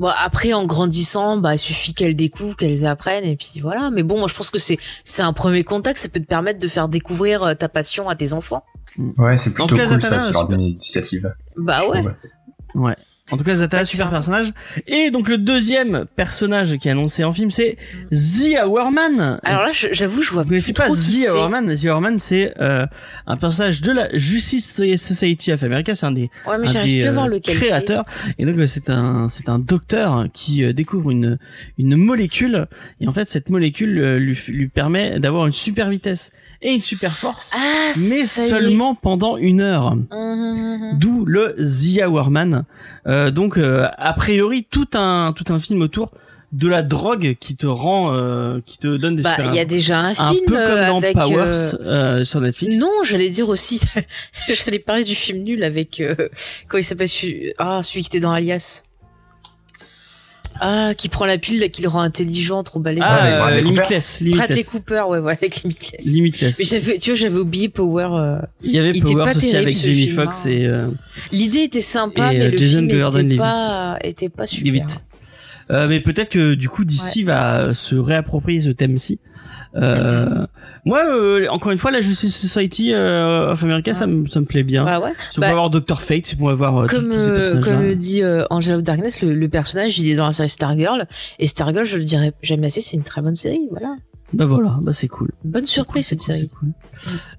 Bon, après, en grandissant, bah, il suffit qu'elles découvrent, qu'elles apprennent, et puis voilà. Mais bon, moi, je pense que c'est, c'est un premier contact, ça peut te permettre de faire découvrir euh, ta passion à tes enfants. Ouais, c'est plutôt cool ça, ce genre d'initiative. Bah ouais. trouve. Ouais. En tout cas, Zatanna, super personnage. Et donc, le deuxième personnage qui est annoncé en film, c'est The Hourman. Alors là, j'avoue, je vois plus connaissez pas trop qui The c'est. Hourman The Hourman, c'est euh, un personnage de la Justice Society of America. C'est un des, Ouais, mais un des euh, créateurs. Et donc, euh, c'est un, c'est un docteur qui euh, découvre une, une molécule. Et en fait, cette molécule euh, lui, lui permet d'avoir une super vitesse et une super force, Ah, mais seulement pendant une heure. Hum, hum, hum. D'où le The Hourman. Euh, donc, euh, a priori, tout un, tout un film autour de la drogue qui te rend, euh, qui te donne des Bah, il y a déjà un un film peu comme euh, dans avec. Powers euh, euh, sur Netflix. Non, j'allais dire aussi, j'allais parler du film nul avec euh, comment il s'appelle ah celui qui était dans Alias. Ah, qui prend la pile, là, qui le rend intelligent, trop balèze. Ah, avec euh, Bradley Cooper. Limitless, Bradley Limitless. Cooper, ouais, voilà, avec Limitless. Limitless. Mais j'avais, tu vois, j'avais oublié Power. euh. Il y avait il Powers pas aussi terrible, avec Jamie Foxx hein. et euh, L'idée était sympa, Et, mais euh, le Jason film était pas, était pas super. Levitt. Euh, mais peut-être que du coup DC va se réapproprier ce thème-ci. Euh. Moi, euh, encore une fois, la Justice Society euh, of America, ça, me, ça me plaît bien. Ouais, ouais. Si on Bah, peut avoir Doctor Fate, si on peut avoir euh, Comme, ces euh, comme le dit Angela of Darkness, le, le personnage, il est dans la série Stargirl. Et Stargirl, je le dirais jamais assez, c'est une très bonne série, voilà. Bah voilà, bah c'est cool. Bonne surprise, cette cool, série. cool.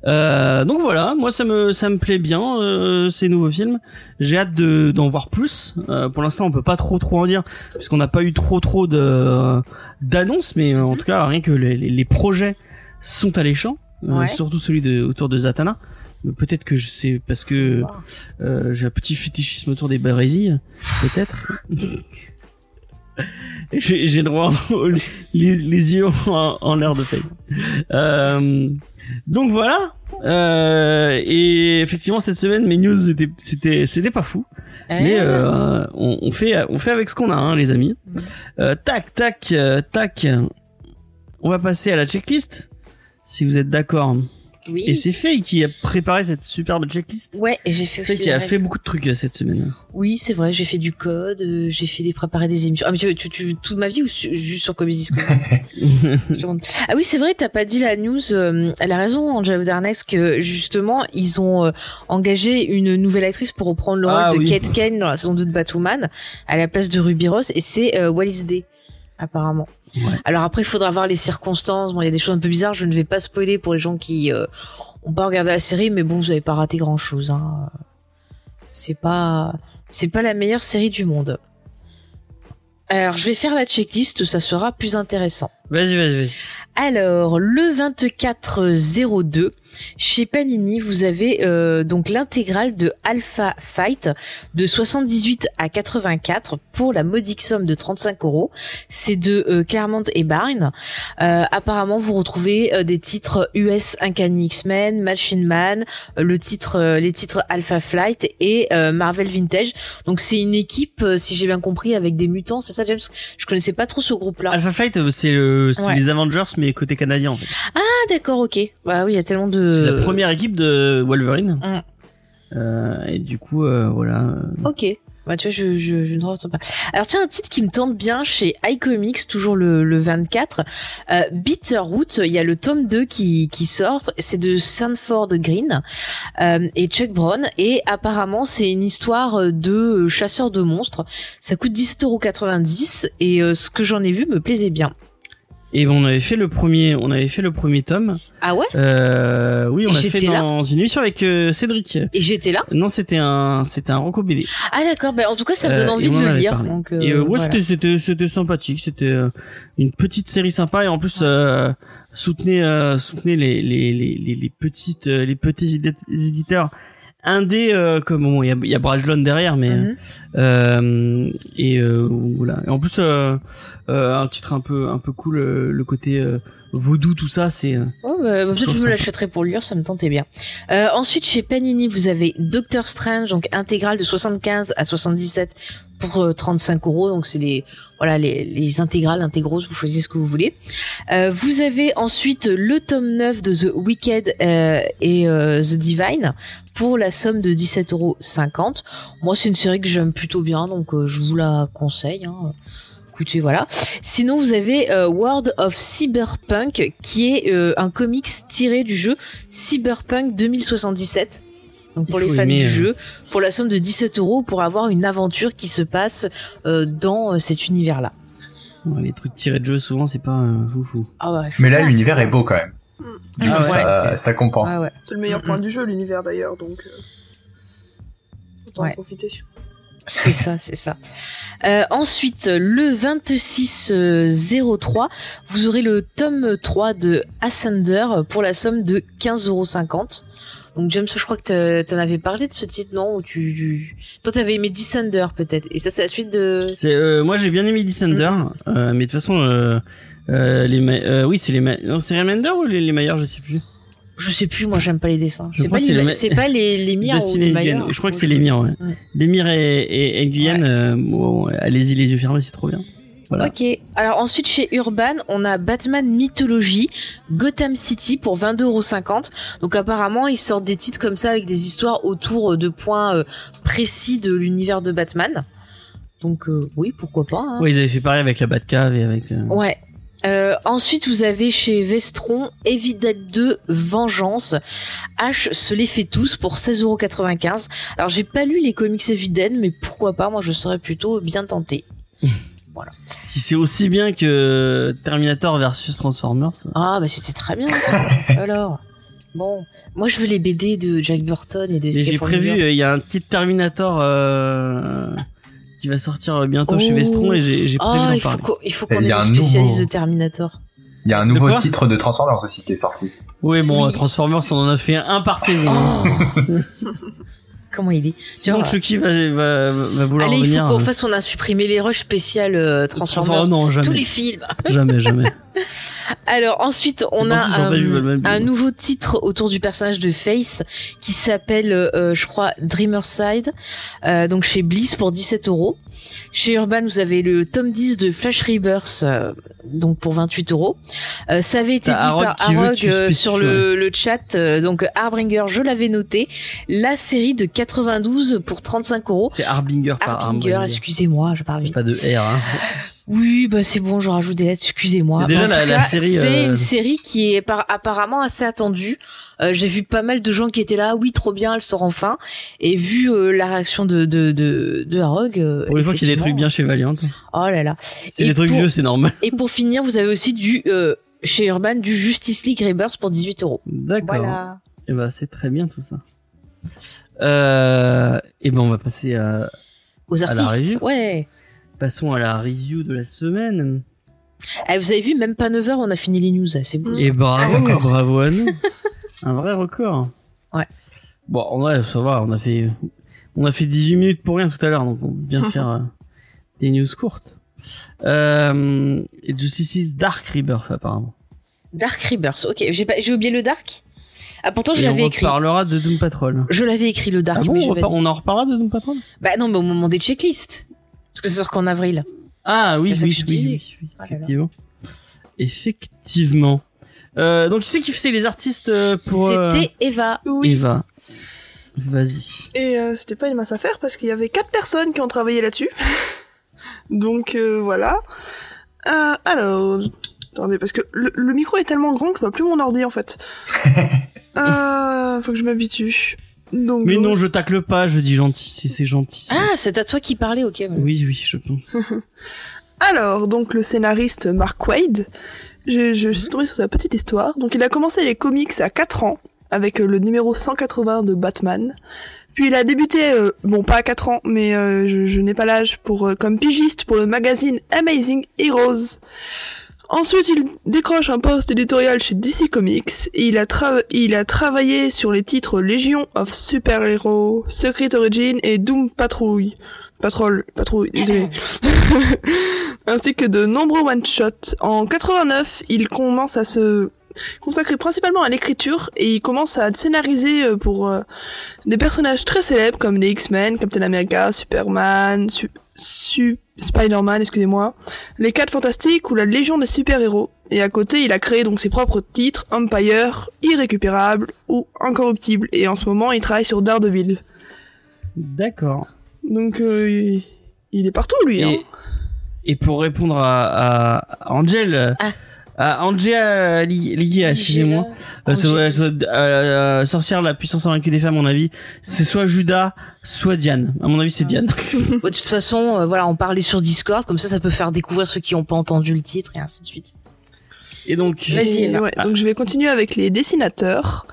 Euh, donc voilà, moi ça me ça me plaît bien euh, ces nouveaux films. J'ai hâte de d'en voir plus. Euh, pour l'instant, on peut pas trop trop en dire puisqu'on n'a pas eu trop trop de d'annonces, mais euh, en tout cas rien que les, les, les projets sont alléchants, euh, Ouais. surtout celui de autour de Zatanna. Peut-être que je sais parce que euh, j'ai un petit fétichisme autour des barésies, peut-être. j'ai droit aux- les, les yeux en, en l'air de paix. Euh, donc voilà. Euh, et effectivement cette semaine mes news étaient c'était c'était pas fou. Mais Eh, euh, on, on fait on fait avec ce qu'on a hein, les amis. Euh, tac tac tac. On va passer à la checklist. Si vous êtes d'accord. Oui. Et c'est Faye qui a préparé cette superbe checklist. Ouais, et j'ai fait Faye aussi. qui a fait beaucoup de trucs euh, cette semaine. Oui, c'est vrai, j'ai fait du code, euh, j'ai fait des préparer des émissions. Ah, mais tu, tu, tu toute ma vie ou su- juste sur Comedy. Ah oui, c'est vrai, t'as pas dit la news. euh, elle a raison, Angela Darnex, que justement, ils ont euh, engagé une nouvelle actrice pour reprendre le rôle Ah de oui. Kate Kane dans la saison 2 de Batwoman, à la place de Ruby Ross, et c'est euh, Wallis Day, apparemment. Alors après, il faudra voir les circonstances. Bon, il y a des choses un peu bizarres. Je ne vais pas spoiler pour les gens qui euh, ont pas regardé la série, mais bon, vous avez pas raté grand chose. Hein. C'est pas, c'est pas la meilleure série du monde. Alors, je vais faire la checklist, ça sera plus intéressant. Vas-y vas-y vas-y. Alors, le 24-02, chez Panini, vous avez euh, donc l'intégrale de Alpha Fight de 78 à 84 pour la modique somme de 35 euros. C'est de euh, Claremont et Barnes. Euh, apparemment, vous retrouvez euh, des titres US Uncanny X-Men, Machine Man, euh, le titre, euh, les titres Alpha Flight et euh, Marvel Vintage. Donc, c'est une équipe, euh, si j'ai bien compris, avec des mutants. C'est ça, James? Je connaissais pas trop ce groupe-là. Alpha Flight c'est le c'est Ouais. les Avengers mais côté canadien en fait. Ah, d'accord, ok. Bah oui, il y a tellement de. C'est la première équipe de Wolverine. Mm. Euh, et du coup euh, voilà. Ok. Ouais, tu vois, je, je, je ne ressens pas. Alors tiens, un titre qui me tente bien chez iComics, toujours le, le 24, euh, Bitterroot, il y a le tome 2 qui, qui sort, c'est de Sanford Green euh, et Chuck Brown, et apparemment c'est une histoire de chasseur de monstres. Ça coûte 10,90€ et euh, ce que j'en ai vu me plaisait bien. Et on avait fait le premier, on avait fait le premier tome. Ah ouais? Euh, oui, on l'a fait dans une émission avec euh, Cédric. Et j'étais là? Non, c'était un, c'était un Rocco BD. Ah d'accord, bah, en tout cas ça me donne Euh, envie de en le lire. Donc, euh, et ouais, voilà. c'était, c'était, sympathique. C'était une petite série sympa et en plus euh, soutenez, euh, soutenez les, les, les, les, petites, les petits édi- éditeurs indés euh, comme bon, il y a, y a Brajlon derrière, mais Mhm. euh, et euh, voilà. Et en plus, euh, euh, un titre un peu, un peu cool, euh, le côté euh, vaudou, tout ça, c'est. Oh, bah, peut-être je me l'achèterai pour lire, ça me tentait bien. Euh, ensuite, chez Panini, vous avez Doctor Strange, donc intégrale de 75 à 77 pour euh, 35 euros. Donc c'est les voilà les, les intégrales, intégraux, vous choisissez ce que vous voulez. Euh, vous avez ensuite le tome 9 de The Wicked euh, et euh, The Divine pour la somme de 17,50 euros. Moi, c'est une série que j'aime plutôt bien, donc euh, je vous la conseille. Hein. Écoutez, voilà. Sinon, vous avez euh, World of Cyberpunk, qui est euh, un comics tiré du jeu Cyberpunk 2077. Donc pour les fans aimer, du euh, jeu, pour la somme de 17 euros, pour avoir une aventure qui se passe euh, dans euh, cet univers-là. ouais, les trucs tirés de jeu, souvent, c'est pas euh, fou fou. Ah ouais, Mais là, l'univers est beau quand même. Du Ah coup, ouais. ça, ça compense. Ah ouais. C'est le meilleur point du jeu, l'univers d'ailleurs, donc. euh, Autant Ouais. en profiter. C'est ça, c'est ça. Euh, ensuite, le 26-03, vous aurez le tome 3 de Ascender pour la somme de 15,50€. Donc James, je crois que t'en avais parlé de ce titre, non? Ou tu, tu... Toi, t'avais aimé Descender peut-être. Et ça, c'est la suite de... C'est, euh, moi, j'ai bien aimé Descender, Mm-hmm. euh, mais de toute façon, euh, euh, les, oui, c'est les, non, c'est Remender ou les, les je sais plus? Je sais plus, moi j'aime pas les dessins. C'est pas, c'est les, pas les, ou les. Maillard. Je crois que c'est les Mire, ouais. Ouais. Les Mire et, et, et Guyane, bon, allez-y les yeux fermés, c'est trop bien. Voilà. Ok. Alors ensuite chez Urban, on a Batman Mythologie, Gotham City pour 22,50€. Donc apparemment ils sortent des titres comme ça avec des histoires autour de points euh, précis de l'univers de Batman. Donc euh, oui, pourquoi pas. hein. Ouais, ils avaient fait pareil avec la Batcave et avec. euh, Ouais. Euh, ensuite, vous avez chez Vestron Evil Dead 2 Vengeance. H se les fait tous pour 16,95€. Alors, j'ai pas lu les comics Evil Dead, mais pourquoi pas Moi, je serais plutôt bien tenté. Si c'est aussi bien que Terminator versus Transformers. Ah, bah c'était très bien. ça. Alors, bon, moi, je veux les BD de Jack Burton et de Mais j'ai prévu, euh, il y a un petit Terminator euh, qui va sortir bientôt chez Oh. Vestron et j'ai prévu Ah, d'en il faut il faut qu'on il y ait un spécialiste nouveau- de Terminator. Il y a un nouveau titre de Transformers aussi qui est sorti. Oui, bon, Oui. Transformers, on en a fait un par saison. Oh Comment il est Sinon, Chucky va, va, va vouloir Allez, il faut revenir. qu'on euh, fasse, on a supprimé les rushs spéciales euh, Transformers. Transformers, non, jamais. Tous les films. Jamais, jamais. Alors ensuite, on a un, nouveau titre autour du personnage de Face qui s'appelle, euh, je crois, Dreamerside, euh, donc chez Bliss pour 17 euros. Chez Urban, vous avez le tome 10 de Flash Rebirth, euh, donc pour 28 euros. Ça avait été dit par Arog sur le, le chat, donc Harbinger, je l'avais noté. La série de 92 pour 35 euros. C'est Harbinger par Harbinger, excusez-moi, je parle vite. Pas de R, hein. Oui, bah c'est bon, je rajoute des lettres, excusez-moi. Déjà, la- cas, série, C'est euh, une série qui est par- apparemment assez attendue. Euh, J'ai vu pas mal de gens qui étaient là, oui, trop bien, elle sort enfin. Et vu euh, la réaction de de de, de Harog, euh, Pour les fois qu'il y a des trucs bien chez Valiant. Oh là là. C'est des trucs pour- vieux, c'est normal. Et pour finir, vous avez aussi du euh, chez Urban du Justice League Rebirth pour 18 euros. D'accord. Voilà. Et bah, c'est très bien tout ça. Euh, et ben, on va passer à, Aux À la artistes. review. Ouais. passons à la review de la semaine. Eh, vous avez vu, même pas 9 heures, on a fini les news. C'est beau. ça. Et bravo, bravo à nous. Un vrai record. Ouais. Bon, vrai, ça va, on a fait, on a fait 18 minutes pour rien tout à l'heure, donc on peut bien faire euh, des news courtes. Euh, et Justice's Dark Rebirth, apparemment. Dark Rebirth. Ok, j'ai pas, j'ai oublié le Dark. Ah pourtant je Et on l'avais écrit. reparlera de Doom Patrol. Je l'avais écrit le Dark, Ah bon, mais on, on en reparlera de Doom Patrol? Bah non, mais au moment des checklists. Parce que ça sort qu'en avril. Ah oui, oui, oui, disais. oui, oui, effectivement. Effectivement. Euh, donc, qui c'est qui fait les artistes euh, pour euh, C'était Eva. Oui. Eva Vas-y. Et euh, c'était pas une mince affaire parce qu'il y avait quatre personnes qui ont travaillé là-dessus. Donc euh, voilà. Euh, alors, attendez, parce que le, le micro est tellement grand que je vois plus mon ordi en fait. euh, faut que je m'habitue. Donc, Mais non, je tacle pas, je dis gentil, c'est c'est gentil. Ah, c'est à toi qui parlais, ok. voilà. Oui, oui, je pense. Alors, donc le scénariste Mark Wade, je, je suis tombée sur sa petite histoire. Donc il a commencé les comics à 4 ans avec euh, le numéro 180 de Batman. Puis il a débuté, euh, bon pas à 4 ans, mais euh, je, je n'ai pas l'âge, pour euh, comme pigiste pour le magazine Amazing Heroes. Ensuite, il décroche un poste éditorial chez DC Comics et il a, tra- il a travaillé sur les titres Légion of Super Heroes, Secret Origin et Doom Patrouille. Patrol, patrouille, désolé. Ainsi que de nombreux one-shots. En 89, il commence à se consacrer principalement à l'écriture et il commence à scénariser euh, pour euh, des personnages très célèbres comme les X-Men, Captain America, Superman, Su- Su- Spider-Man, excusez-moi, les 4 Fantastiques ou la Légion des super-héros. Et à côté, il a créé donc ses propres titres, Empire, Irrécupérable ou Incorruptible. Et en ce moment, il travaille sur Daredevil. D'accord. Donc, euh, il- est partout, lui. Hein. Et, pour répondre à, Angel, euh, Ah. à Angela Li- Ligia, excusez-moi, euh, euh, sorcière la puissance invaincue des femmes, à mon avis, c'est soit Judas, soit Diane. À mon avis, c'est Diane. Bon, de toute façon, euh, voilà, on parlait sur Discord, comme ça, ça peut faire découvrir ceux qui n'ont pas entendu le titre et ainsi de suite. Et donc, Vas-y, ouais, donc je vais continuer avec les dessinateurs.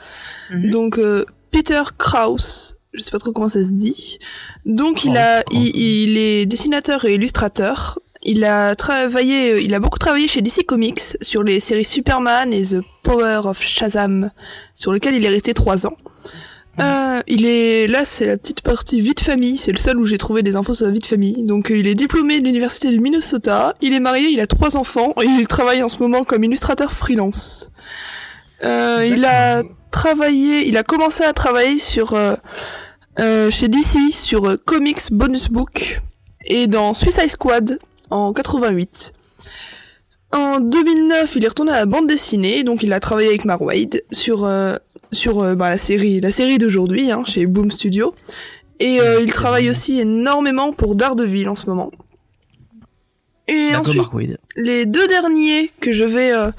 Mhm. Donc euh, Peter Krause, je sais pas trop comment ça se dit. Donc il a, il est dessinateur et illustrateur. Il a travaillé, euh, il a beaucoup travaillé chez DC Comics sur les séries Superman et The Power of Shazam, sur lesquelles il est resté trois ans. Euh, il est là, c'est la petite partie vie de famille. C'est le seul où j'ai trouvé des infos sur sa vie de famille. Donc, euh, il est diplômé de l'université du Minnesota. Il est marié, il a trois enfants et il travaille en ce moment comme illustrateur freelance. Euh, il a travaillé, il a commencé à travailler sur euh, chez DC sur Comics Bonus Book et dans Suicide Squad en 88. En 2009, il est retourné à la bande dessinée, donc il a travaillé avec Mark Wade sur euh, sur euh, bah, la série la série d'aujourd'hui hein, chez Boom Studio. Et euh, il travaille aussi énormément pour Daredevil en ce moment. Et ensuite, Mark Wade. les deux derniers que je vais euh,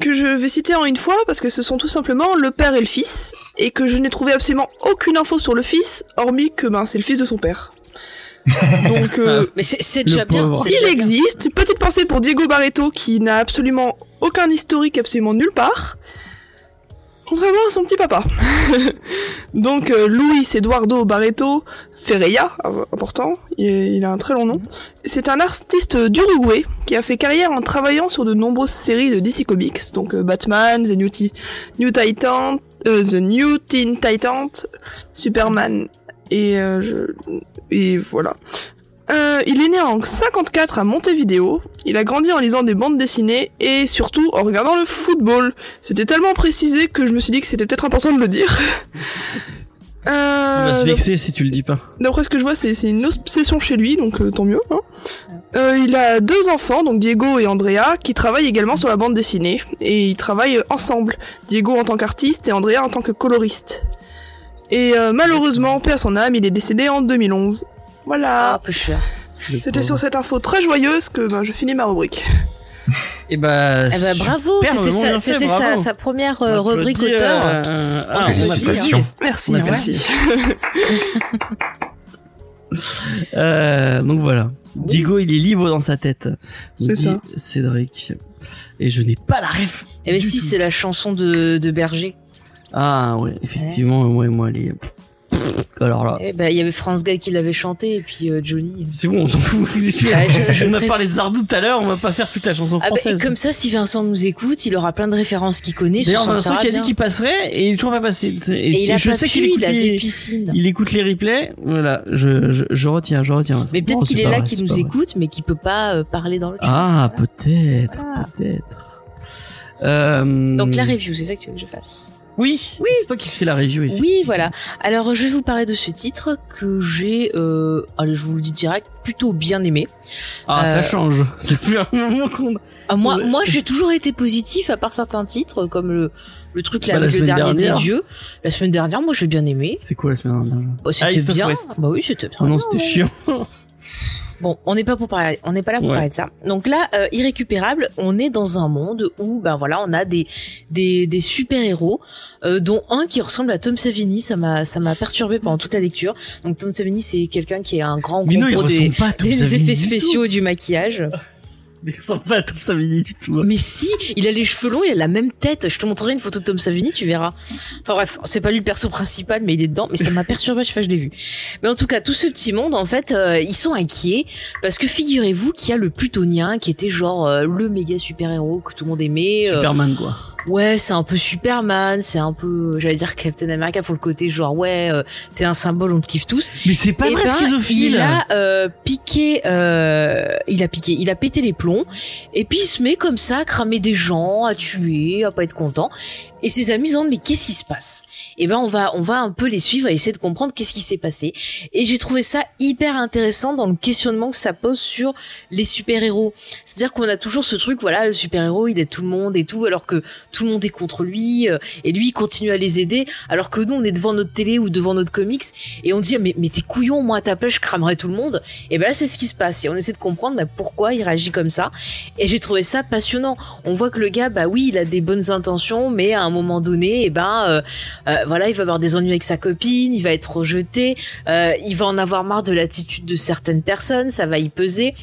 que je vais citer en une fois parce que ce sont tout simplement le père et le fils et que je n'ai trouvé absolument aucune info sur le fils hormis que ben c'est le fils de son père. Donc euh, Mais c'est déjà bien. il existe. Petite pensée pour Diego Barreto qui n'a absolument aucun historique absolument nulle part. Contrairement à son petit papa. Donc euh, Luis Eduardo Barreto Ferreira, important, il, a un très long nom. C'est un artiste d'Uruguay qui a fait carrière en travaillant sur de nombreuses séries de DC Comics, donc euh, Batman, The New, Ti- New Titan, euh, The New Teen Titan, Superman et euh, je- et voilà. Euh, il est né en 54 à Montevideo. Il a grandi en lisant des bandes dessinées et surtout en regardant le football. C'était tellement précisé que je me suis dit que c'était peut-être important de le dire. Il va se Euh, vexer si tu le dis pas. D'après ce que je vois, c'est c'est une obsession chez lui, donc euh, tant mieux. Hein. Euh, il a deux enfants, donc Diego et Andrea, qui travaillent également sur la bande dessinée. Et ils travaillent ensemble. Diego en tant qu'artiste et Andrea en tant que coloriste. Et euh, malheureusement, paix à son âme, il est décédé en 2011. Ah, Voilà. peu cher. C'était sur cette info très joyeuse que ben, je finis ma rubrique. Et bah, Eh ben, bravo, c'était sa, c'était sa, première euh, rubrique auteur. euh, ah, Félicitations. Merci, merci. Euh, donc voilà. Diego, il est libre dans sa tête. C'est ça. Cédric. Et je n'ai pas la ref. Eh ben si, c'est la chanson de, de Berger. Ah ouais, effectivement, ouais, moi, les... Alors là, Eh ben, il y avait France Gall qui l'avait chanté et puis euh, Johnny. c'est bon, on s'en fout. je- je on a parlé de Zardou tout à l'heure, on va pas faire toute la chanson Ah ben, et comme ça, si Vincent nous écoute, il aura plein de références qu'il connaît. D'ailleurs, Vincent qui a dit bien. qu'il passerait et il est toujours pas passé. Et, il a je pas sais qu'il écoute, il les... piscine. il écoute les replays. Voilà, je, je, je retiens, je retiens. Vincent. Mais peut-être qu'il est là, c'est nous écoute, mais qu'il peut pas euh, parler dans le chat. Ah, Voilà. peut-être, peut-être. Euh, Donc la review, c'est ça que tu veux que je fasse. Oui, Oui. c'est toi qui fais la review. Oui, voilà. Alors, je vais vous parler de ce titre que j'ai, euh, allez, je vous le dis direct, plutôt bien aimé. Ah, Euh, ça change. Ça fait un moment qu'on. Ah, moi, Ouais. moi, j'ai toujours été positif, à part certains titres, comme le, le truc là, Bah, la avec le dernier dernière. des dieux. La semaine dernière, moi, j'ai bien aimé. C'était quoi la semaine dernière? Bah, Ah, c'était bien. Bah oui, c'était bien. Oh non, c'était chiant. Bon, on n'est pas pour parler, on n'est pas là pour Ouais. parler de ça. Donc là, euh, irrécupérable, on est dans un monde où, ben voilà, on a des des, des super héros, euh, dont un qui ressemble à Tom Savini. Ça m'a ça m'a perturbé pendant toute la lecture. Donc Tom Savini, c'est quelqu'un qui est un grand gros des, des effets spéciaux du maquillage. Il ressemble pas à Tom Savini du tout. Mais si, il a les cheveux longs, il a la même tête. Je te montrerai une photo de Tom Savini, tu verras. Enfin bref, c'est pas lui le perso principal, mais il est dedans. Mais ça m'a perturbé chaque fois que je l'ai vu. Mais en tout cas, tout ce petit monde, en fait, euh, ils sont inquiets parce que figurez-vous qu'il y a le Plutonien qui était genre euh, le méga super héros que tout le monde aimait. euh, Superman, quoi. Ouais, c'est un peu Superman, c'est un peu, j'allais dire Captain America pour le côté genre ouais, euh, t'es un symbole, on te kiffe tous. Mais c'est pas Eh vrai, ben, schizophile. Il a euh, piqué, euh, il a piqué, il a pété les plombs, et puis il se met comme ça à cramer des gens, à tuer, à pas être content. Et ses amis se demandent mais qu'est-ce qui se passe? Et ben on va, on va un peu les suivre et essayer de comprendre qu'est-ce qui s'est passé. Et j'ai trouvé ça hyper intéressant dans le questionnement que ça pose sur les super héros. C'est-à-dire qu'on a toujours ce truc, voilà, le super héros, il aide tout le monde et tout, alors que tout le monde est contre lui, euh, et lui continue à les aider, alors que nous on est devant notre télé ou devant notre comics et on dit ah, mais mais t'es couillon moi à ta place je cramerais tout le monde. Et ben là c'est ce qui se passe et on essaie de comprendre bah, pourquoi il réagit comme ça et j'ai trouvé ça passionnant. On voit que le gars bah oui il a des bonnes intentions mais à un moment donné et ben euh, euh, voilà il va avoir des ennuis avec sa copine il va être rejeté euh, il va en avoir marre de l'attitude de certaines personnes ça va y peser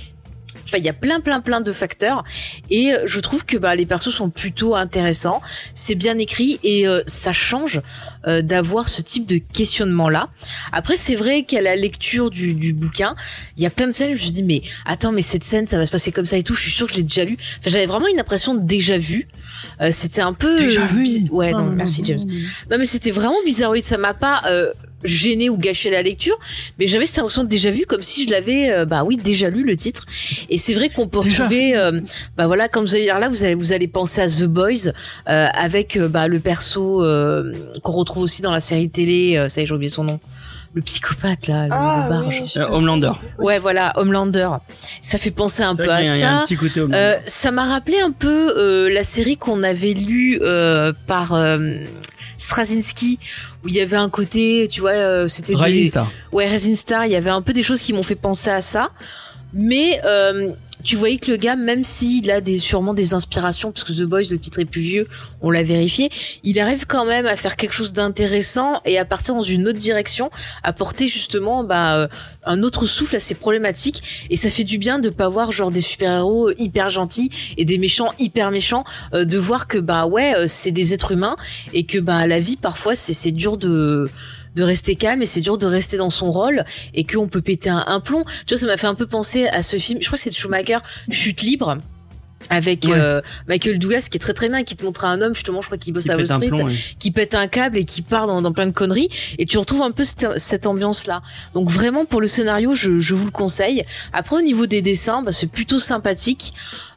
Enfin, il y a plein, plein, plein de facteurs, et euh, je trouve que bah, les persos sont plutôt intéressants. C'est bien écrit et euh, ça change euh, d'avoir ce type de questionnement-là. Après, c'est vrai qu'à la lecture du, du bouquin, il y a plein de scènes. où Je me dis mais attends, mais cette scène, ça va se passer comme ça et tout. Je suis sûre que je l'ai déjà lu. Enfin, j'avais vraiment une impression de déjà vu. Euh, c'était un peu Déjà euh, vu. Ouais, non, Ah, merci non, James. non, mais c'était vraiment bizarre, oui, ça m'a pas gêné ou gâché la lecture, mais j'avais cette impression de déjà vu comme si je l'avais euh, bah oui, déjà lu le titre. Et c'est vrai qu'on peut retrouver euh, bah voilà, comme vous allez dire là, vous allez vous allez penser à The Boys euh, avec euh, bah le perso euh, qu'on retrouve aussi dans la série télé, euh, ça y est, j'ai oublié son nom. Le psychopathe là, le, Ah, le barge. oui, Euh, Homelander. Ouais, voilà, Homelander. Ça fait penser un peu à y a- un ça. petit côté Homelander. Euh, ça m'a rappelé un peu euh, la série qu'on avait lue euh, par euh, Straczynski où il y avait un côté, tu vois, euh, c'était des Star. ouais Rising Star, il y avait un peu des choses qui m'ont fait penser à ça, mais euh, tu voyais que le gars, même s'il a des sûrement des inspirations, parce que The Boys, le titre est plus vieux, on l'a vérifié, il arrive quand même à faire quelque chose d'intéressant et à partir dans une autre direction, à porter justement bah, euh, un autre souffle à ces problématiques. Et ça fait du bien de pas voir genre des super-héros hyper gentils et des méchants hyper méchants, euh, de voir que bah ouais, euh, c'est des êtres humains et que bah la vie parfois c'est dur de de rester calme et c'est dur de rester dans son rôle et qu'on peut péter un, un plomb. Tu vois, ça m'a fait un peu penser à ce film. Je crois que c'est de Schumacher, Chute libre. Avec Ouais. euh, Michael Douglas qui est très très bien qui te montre un homme justement je crois qu'il bosse à Wall Street plomb, qui pète un câble et qui part dans, dans plein de conneries et tu retrouves un peu cette, cette ambiance là donc vraiment pour le scénario je, je vous le conseille après au niveau des dessins bah, c'est plutôt sympathique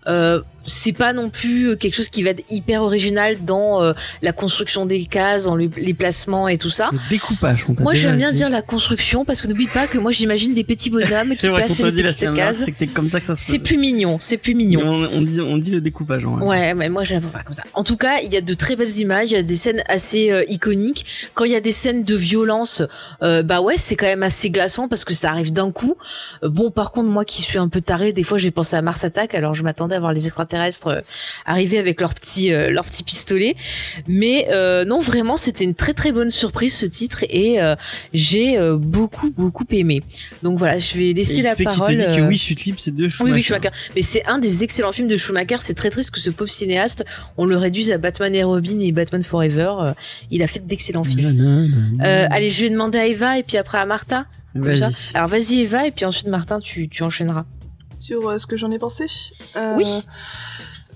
euh, c'est pas non plus quelque chose qui va être hyper original dans euh, la construction des cases dans le- les placements et tout ça Le découpage. on moi j'aime bien dire la construction parce que n'oublie pas que moi j'imagine des petits bonhommes qui placent les petites cases c'est que t'es comme ça que ça se c'est plus mignon c'est plus mignon On, on dit, on dit le découpage. vrai. Ouais, mais moi j'aime pas comme ça. En tout cas, il y a de très belles images, il y a des scènes assez euh, iconiques. Quand il y a des scènes de violence, euh, bah ouais, c'est quand même assez glaçant parce que ça arrive d'un coup. Euh, bon, par contre, moi qui suis un peu taré, des fois j'ai pensé à Mars Attack, alors je m'attendais à voir les extraterrestres euh, arriver avec leurs petits euh, leurs petits pistolets. Mais euh, non, vraiment, c'était une très très bonne surprise ce titre et j'ai beaucoup beaucoup aimé. Donc voilà, je vais Et laisser la XP qui parole. te dit que oui, Chute libre, c'est de oui, Schumacher. oui, Schumacher. Mais c'est un des excellents films de Schumacher. C'est très triste que ce pauvre cinéaste, on le réduise à Batman et Robin et Batman Forever. Il a fait d'excellents films. Euh, allez, je vais demander à Eva et puis après à Martha. Alors vas-y Eva et puis ensuite Martin, tu, tu enchaîneras. Sur euh, ce que j'en ai pensé. Euh, Oui.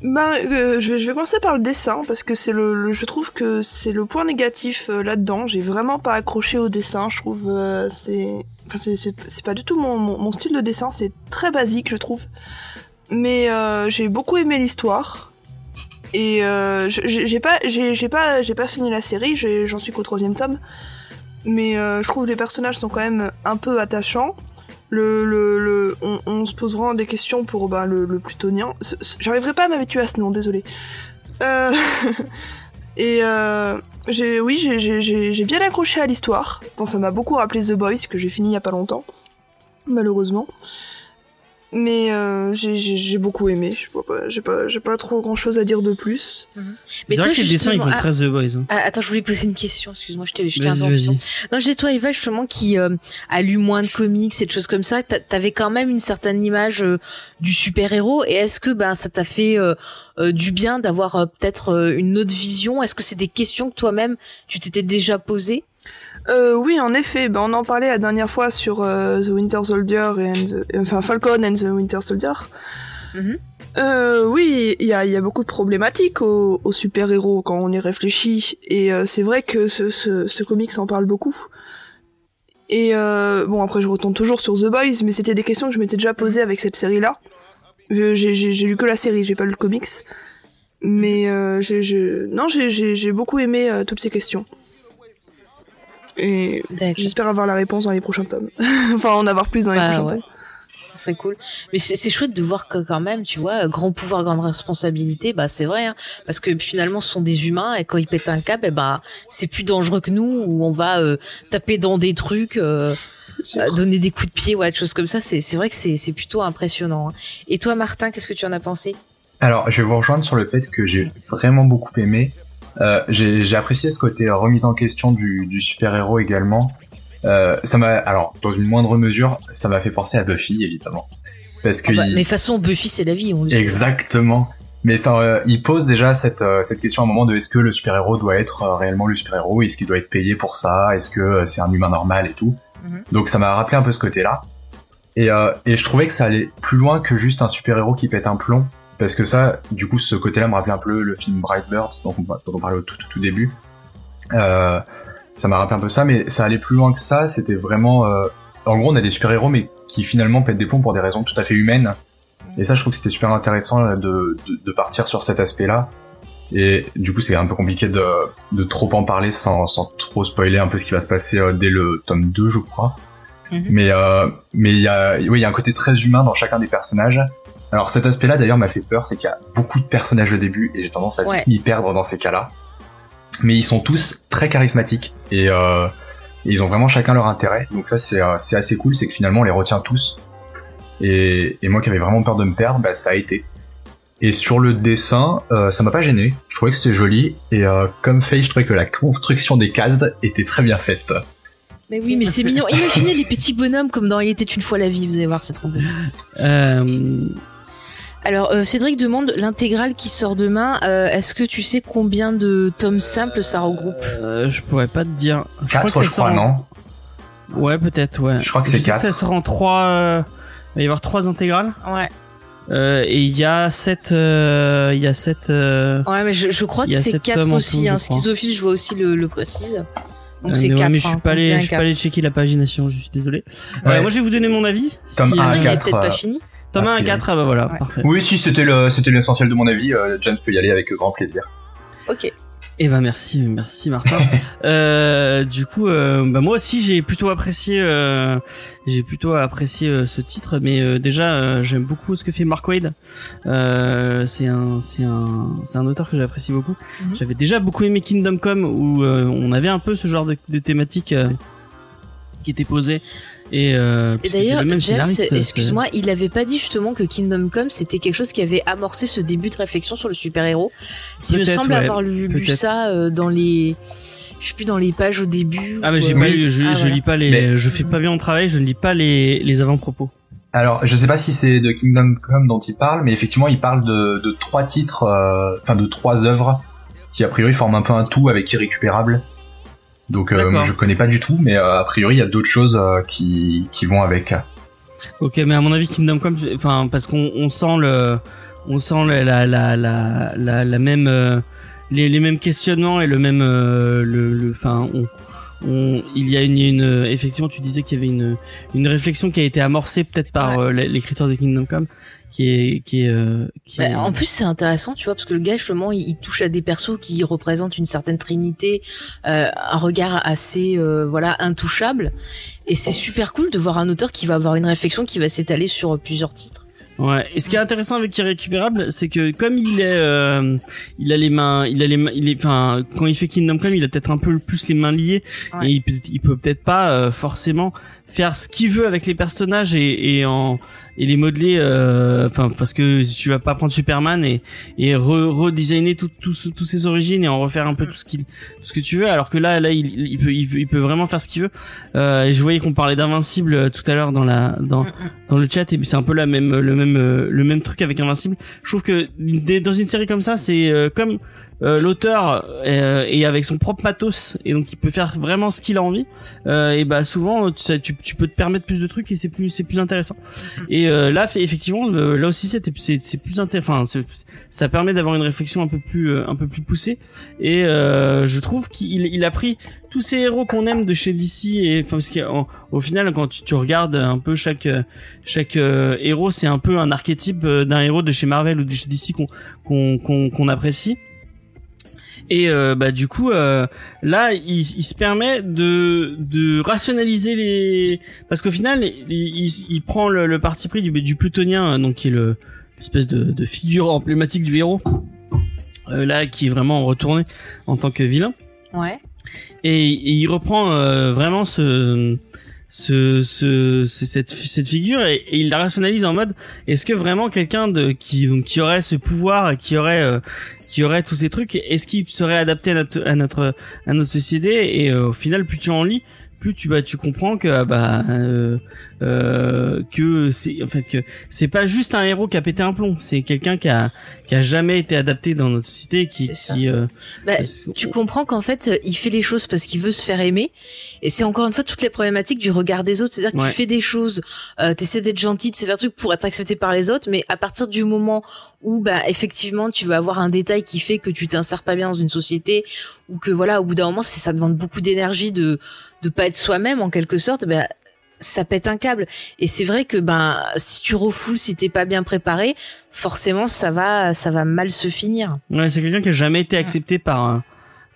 Ben, euh, je, vais, je vais commencer par le dessin parce que c'est le, le- je trouve que c'est le point négatif euh, là-dedans. J'ai vraiment pas accroché au dessin. Je trouve euh, c'est, enfin, c'est, c'est, pas du tout mon, mon, mon style de dessin. C'est très basique, je trouve. Mais j'ai beaucoup aimé l'histoire. Et j'ai pas, j'ai j'ai pas, j'ai pas fini la série. J'en suis qu'au troisième tome. Mais je trouve que les personnages sont quand même un peu attachants. Le, le, le, on, on se pose vraiment des questions pour bah, le, le plutonien. J'arriverai pas à m'habituer à ce nom, désolé. Euh... Et euh, j'ai, oui, j'ai bien accroché à l'histoire. Bon, ça m'a beaucoup rappelé The Boys que j'ai fini il y a pas longtemps, malheureusement. Mais euh, j'ai- j'ai j'ai beaucoup aimé. Je vois pas, j'ai pas, j'ai pas trop grand chose à dire de plus. Mais C'est toi, vrai que les dessins ils justement, font ah, très The Boys. hein. Ah, attends, je voulais poser une question. Excuse-moi, je t'ai je. Non, j'ai toi, Eva, justement, qui euh, a lu moins de comics et de choses comme ça. t'a- T'avais quand même une certaine image euh, du super-héros. Et est-ce que ben ça t'a fait euh, euh, du bien d'avoir euh, peut-être euh, une autre vision? Est-ce que c'est des questions que toi-même tu t'étais déjà posées? Euh, oui, en effet. Ben, on en parlait la dernière fois sur euh, The Winter Soldier and the- enfin Falcon and the Winter Soldier. Mhm. Euh, oui, il y a, y a beaucoup de problématiques aux, aux super-héros quand on y réfléchit. Et euh, c'est vrai que ce, ce, ce comics en parle beaucoup. Et euh, bon, après, je retourne toujours sur The Boys, mais c'était des questions que je m'étais déjà posées avec cette série-là. J'ai j'ai- j'ai lu que la série, j'ai pas lu le comics. Mais euh, j'ai- j'ai- non, j'ai- j'ai j'ai beaucoup aimé toutes ces questions. Et j'espère avoir la réponse dans les prochains tomes. enfin, en avoir plus dans les Bah, prochains ouais. tomes. Ce serait cool. Mais c'est c'est chouette de voir que quand même, tu vois, grand pouvoir, grande responsabilité, bah c'est vrai, hein, parce que finalement ce sont des humains et quand ils pètent un câble, eh ben c'est plus dangereux que nous où on va euh, taper dans des trucs, euh, euh, donner des coups de pied, ouais, des choses comme ça. C'est c'est vrai que c'est c'est plutôt impressionnant. hein. Et toi, Martin, qu'est-ce que tu en as pensé? Alors, je vais vous rejoindre sur le fait que j'ai vraiment beaucoup aimé. Euh, j'ai apprécié ce côté euh, remise en question du, du super-héros également. Euh, ça m'a, alors, dans une moindre mesure, ça m'a fait penser à Buffy, évidemment. Parce que Ah bah, il- Mais façon, Buffy, c'est la vie, on le. Exactement. Mais ça, euh, il pose déjà cette, euh, cette question à un moment de est-ce que le super-héros doit être euh, réellement le super-héros? Est-ce qu'il doit être payé pour ça? Est-ce que c'est un humain normal et tout? Mhm. Donc ça m'a rappelé un peu ce côté-là. Et, et je trouvais que ça allait plus loin que juste un super-héros qui pète un plomb. Parce que ça, du coup, ce côté-là me rappelait un peu le film Brightbird, dont on, dont on parlait au tout, tout, tout début. Euh, ça m'a rappelé un peu ça, mais ça allait plus loin que ça. C'était vraiment... euh, En gros, on a des super-héros, mais qui finalement pètent des plombs pour des raisons tout à fait humaines. Et ça, je trouve que c'était super intéressant de, de, de partir sur cet aspect-là. Et du coup, c'est un peu compliqué de, de trop en parler sans, sans trop spoiler un peu ce qui va se passer euh, dès le tome 2, je crois. Mhm. Mais euh, mais il y a oui, il y a un côté très humain dans chacun des personnages. Alors cet aspect-là d'ailleurs m'a fait peur, c'est qu'il y a beaucoup de personnages au début et j'ai tendance à Ouais. m'y perdre dans ces cas-là. Mais ils sont tous très charismatiques et, euh, et ils ont vraiment chacun leur intérêt. Donc ça c'est euh, c'est assez cool, c'est que finalement on les retient tous. Et, et moi qui avais vraiment peur de me perdre, bah, ça a été. Et sur le dessin, euh, ça m'a pas gêné. Je trouvais que c'était joli. Et euh, comme Faye, je trouvais que la construction des cases était très bien faite. Mais oui, mais c'est mignon. Imaginez les petits bonhommes comme dans Il était une fois la vie, vous allez voir, c'est trop beau. Euh, Alors, euh, Cédric demande l'intégrale qui sort demain. euh, Est-ce que tu sais combien de tomes simples ça regroupe? Euh, je pourrais pas te dire. Je crois 4, que je ça crois, sort en- non? Ouais, peut-être, ouais. Je crois que c'est sais quatre. ça sort en trois. euh, Il va y avoir trois intégrales. Ouais. Euh, et il y a sept. euh, Il y a sept. euh, Ouais, mais je, je crois Il que c'est sept 4 tomes en aussi. tout, Hein. Schizophile, je vois aussi le, le précise. Donc euh, c'est mais 4. ouais, mais je suis pas allé, je suis pas allé checker la pagination. Je suis désolé. Euh, Ouais. moi, je vais vous donner mon avis. Tome Si- un, Attends, il est quatre, peut-être pas fini. Tome 1 à Après, 4, ah bah voilà, Ouais. parfait. Oui, si c'était le c'était l'essentiel de mon avis, euh, James peut y aller avec grand plaisir. Ok. Eh ben merci, merci Martin. euh, du coup, euh, bah moi aussi j'ai plutôt apprécié, euh, j'ai plutôt apprécié euh, ce titre, mais euh, déjà euh, j'aime beaucoup ce que fait Mark Wade. Euh, c'est un, c'est un, c'est un auteur que j'apprécie beaucoup. Mhm. J'avais déjà beaucoup aimé Kingdom Come où euh, on avait un peu ce genre de, de thématique euh, qui était posée. Et, euh, Et d'ailleurs, James, c'est- excuse-moi, il avait pas dit justement que Kingdom Come c'était quelque chose qui avait amorcé ce début de réflexion sur le super-héros. S'il me semble ouais, avoir lu, ça euh, dans les. Je sais plus dans les pages au début. Ah mais ou, j'ai euh, pas lu, je, Ah, je voilà. lis pas les, Mais- je fais pas bien mon travail, je ne lis pas les, les avant-propos. Alors, je sais pas si c'est de Kingdom Come dont il parle, mais effectivement, il parle de, de trois titres, euh, enfin de trois œuvres qui a priori forment un peu un tout avec Irrécupérable. Donc, euh, je connais pas du tout, mais euh, a priori, il y a d'autres choses euh, qui, qui vont avec. Ok, mais à mon avis, Kingdom Come, enfin, parce qu'on on sent le, on sent le- la, la, la, la, la même, euh, les, les mêmes questionnements et le même, euh, le, le, enfin, on, on, il y a une, une, effectivement, tu disais qu'il y avait une, une réflexion qui a été amorcée peut-être par euh, l'écriture de Kingdom Come. Qui est qui est, euh, qui est- Bah, en plus, c'est intéressant, tu vois, parce que le gars, justement, il, il touche à des persos qui représentent une certaine trinité, euh, un regard assez, euh, voilà, intouchable. Et c'est super cool de voir un auteur qui va avoir une réflexion qui va s'étaler sur plusieurs titres. Ouais. Et ce qui est intéressant avec Irrécupérable, c'est que comme il est, euh, il a les mains, il a les mains, il est, enfin, quand il fait Kingdom Come, il a peut-être un peu plus les mains liées Ouais. et il peut, il peut peut-être pas euh, forcément faire ce qu'il veut avec les personnages et, et en et les modeler, euh, enfin, parce que tu vas pas prendre Superman et et re- redesigner tout, tout, ses origines et en refaire un peu tout ce qu'il, tout ce que tu veux. Alors que là, là, il, il peut, il il peut vraiment faire ce qu'il veut. Euh, et je voyais qu'on parlait d'Invincible euh, tout à l'heure dans la, dans dans le chat et c'est un peu la même le même euh, le même truc avec Invincible. Je trouve que dans une série comme ça, c'est comme euh, l'auteur euh, est avec son propre matos et donc il peut faire vraiment ce qu'il a envie. Euh, et bah souvent tu, tu, tu peux te permettre plus de trucs et c'est plus c'est plus intéressant. Et euh, là effectivement là aussi c'était c'est c'est plus intéressant. Enfin ça permet d'avoir une réflexion un peu plus euh, un peu plus poussée et euh, je trouve qu'il il a pris tous ces héros qu'on aime de chez DC et enfin parce qu'au au final quand tu, tu regardes un peu chaque chaque euh, héros c'est un peu un archétype d'un héros de chez Marvel ou de chez DC qu'on qu'on qu'on qu'on apprécie et euh, bah du coup euh, là il, il se permet de de rationaliser les parce qu'au final il, il, il prend le, le parti pris du du plutonien euh, donc qui est le espèce de, de figure emblématique du héros euh, là qui est vraiment retourné en tant que vilain Ouais. et, et il reprend euh, vraiment ce ce, ce, ce- cette, cette figure et, et il la rationalise en mode est-ce que vraiment quelqu'un de qui donc qui aurait ce pouvoir qui aurait euh, qui aurait tous ces trucs est-ce qu'il serait adapté à notre à notre à notre société et euh, au final plus tu en lis plus tu bah tu comprends que ah, bah euh, euh, que c'est en fait que c'est pas juste un héros qui a pété un plomb c'est quelqu'un qui a qui a jamais été adapté dans notre société qui qui euh, Bah, parce- tu comprends qu'en fait, euh, il fait les choses parce qu'il veut se faire aimer. Et c'est encore une fois toutes les problématiques du regard des autres. C'est-à-dire que Ouais. tu fais des choses, euh, t'essaies d'être gentil, de faire des trucs pour être accepté par les autres, mais à partir du moment où, bah, effectivement, tu vas avoir un détail qui fait que tu t'insères pas bien dans une société, ou que voilà, au bout d'un moment, c'est ça demande beaucoup d'énergie de de pas être soi-même en quelque sorte, bah, ça pète un câble. Et c'est vrai que ben si tu refoules, si t'es pas bien préparé, forcément ça va ça va mal se finir. Ouais, c'est quelqu'un qui a jamais été accepté par euh,